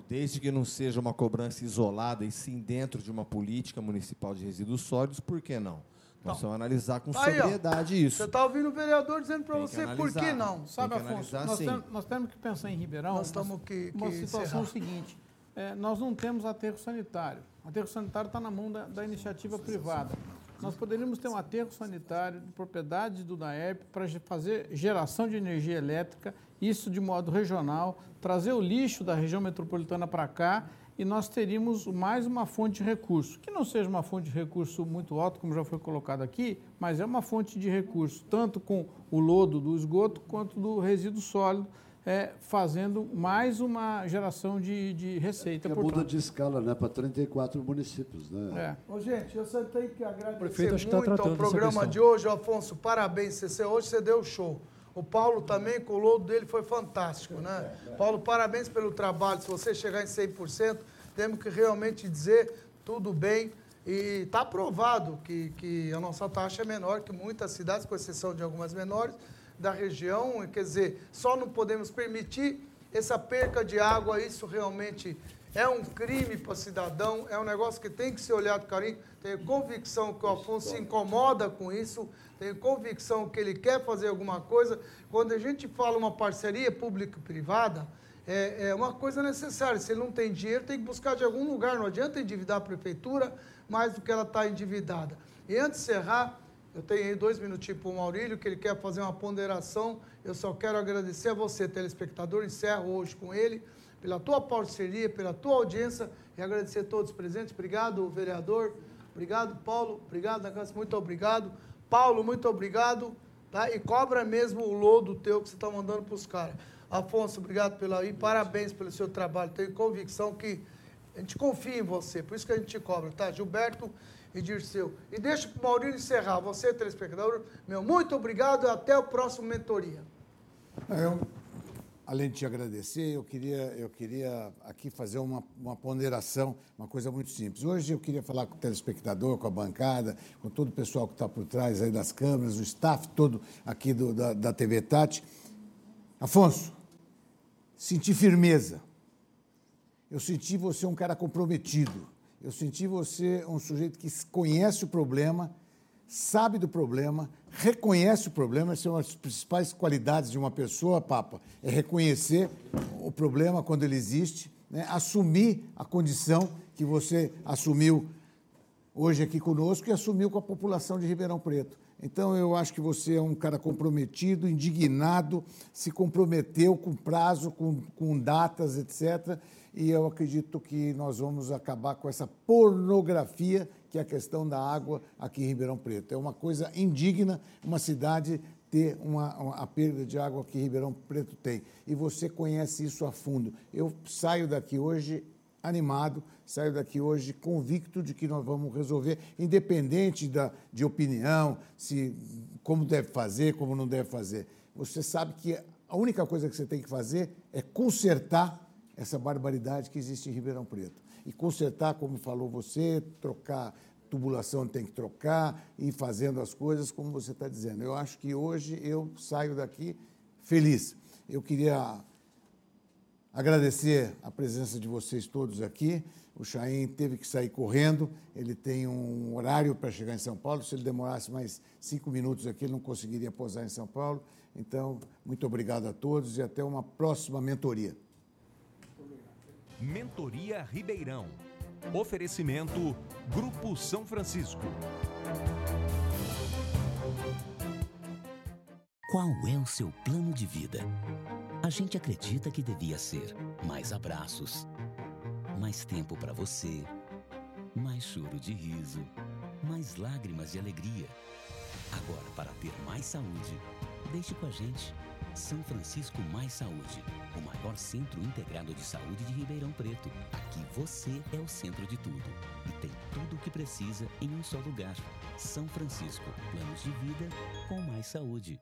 Desde que não seja uma cobrança isolada e sim dentro de uma política municipal de resíduos sólidos, por que não? Nós vamos analisar com Aí, ó, sobriedade isso. Você está ouvindo o vereador dizendo para Tem que você por que analisar. não. Sabe, Tem que Afonso, analisar, nós, temos, nós temos que pensar em Ribeirão. Nós temos que- Uma que situação encerrar. seguinte: é, nós não temos aterro sanitário. O aterro sanitário está na mão da, da iniciativa privada. Nós poderíamos ter um aterro sanitário de propriedade do DAERP para fazer geração de energia elétrica, isso de modo regional, trazer o lixo da região metropolitana para cá e nós teríamos mais uma fonte de recurso, que não seja uma fonte de recurso muito alta, como já foi colocado aqui, mas é uma fonte de recurso, tanto com o lodo do esgoto quanto do resíduo sólido, é, fazendo mais uma geração de, de receita. É muda de escala, né? Para 34 municípios, né? É. Ô, gente, eu só tenho que agradecer prefeito tá muito ao tratando dessa programa de hoje, Afonso. Parabéns, CC. Hoje você deu show. O Paulo também, com o lodo dele foi fantástico, né? Paulo, parabéns pelo trabalho. Se você chegar em 100%, temos que realmente dizer tudo bem. E está provado que, que a nossa taxa é menor que muitas cidades, com exceção de algumas menores, da região. Quer dizer, só não podemos permitir essa perca de água. Isso realmente é um crime para o cidadão, é um negócio que tem que ser olhado com carinho. Tenho convicção que o Afonso se incomoda com isso, tenho convicção que ele quer fazer alguma coisa. Quando a gente fala uma parceria público-privada, é, é uma coisa necessária. Se ele não tem dinheiro, tem que buscar de algum lugar. Não adianta endividar a prefeitura mais do que ela está endividada. E antes de encerrar, eu tenho aí dois minutinhos para o Maurílio, que ele quer fazer uma ponderação. Eu só quero agradecer a você, telespectador. Encerro hoje com ele, pela tua parceria, pela tua audiência e agradecer a todos os presentes. Obrigado, vereador. Obrigado, Paulo. Obrigado, Nacas. Muito obrigado. Paulo, muito obrigado. Tá? E cobra mesmo o lodo teu que você está mandando para os caras. Afonso, obrigado pela e parabéns pelo seu trabalho. Tenho convicção que a gente confia em você, por isso que a gente te cobra, tá? Gilberto e Dirceu. E deixa para o Maurílio encerrar. Você, telespectador, meu muito obrigado e até o próximo Mentoria. Eu, além de te agradecer, eu queria, eu queria aqui fazer uma, uma ponderação, uma coisa muito simples. Hoje eu queria falar com o telespectador, com a bancada, com todo o pessoal que está por trás aí das câmeras, o staff todo aqui do, da, da TV Tati. Afonso, senti firmeza. Eu senti você um cara comprometido. Eu senti você um sujeito que conhece o problema, sabe do problema, reconhece o problema. Essa é uma das principais qualidades de uma pessoa, Papa, é reconhecer o problema quando ele existe, né? assumir a condição que você assumiu hoje aqui conosco e assumiu com a população de Ribeirão Preto. Então, eu acho que você é um cara comprometido, indignado, se comprometeu com prazo, com, com datas, etc. E eu acredito que nós vamos acabar com essa pornografia que é a questão da água aqui em Ribeirão Preto. É uma coisa indigna uma cidade ter uma, uma- a perda de água que Ribeirão Preto tem. E você conhece isso a fundo. Eu saio daqui hoje animado, saio daqui hoje convicto de que nós vamos resolver, independente da, de opinião, se como deve fazer, como não deve fazer. Você sabe que a única coisa que você tem que fazer é consertar essa barbaridade que existe em Ribeirão Preto. E consertar, como falou você, trocar tubulação tem que trocar e fazendo as coisas como você está dizendo. Eu acho que hoje eu saio daqui feliz. Eu queria Agradecer a presença de vocês todos aqui. O Chaim teve que sair correndo, ele tem um horário para chegar em São Paulo. Se ele demorasse mais cinco minutos aqui, ele não conseguiria pousar em São Paulo. Então, muito obrigado a todos e até uma próxima mentoria. Mentoria Ribeirão. Oferecimento Grupo São Francisco. Qual é o seu plano de vida? A gente acredita que devia ser mais abraços, mais tempo para você, mais choro de riso, mais lágrimas de alegria. Agora, para ter mais saúde, deixe com a gente. São Francisco Mais Saúde, o maior centro integrado de saúde de Ribeirão Preto. Aqui você é o centro de tudo e tem tudo o que precisa em um só lugar. São Francisco, planos de vida com mais saúde.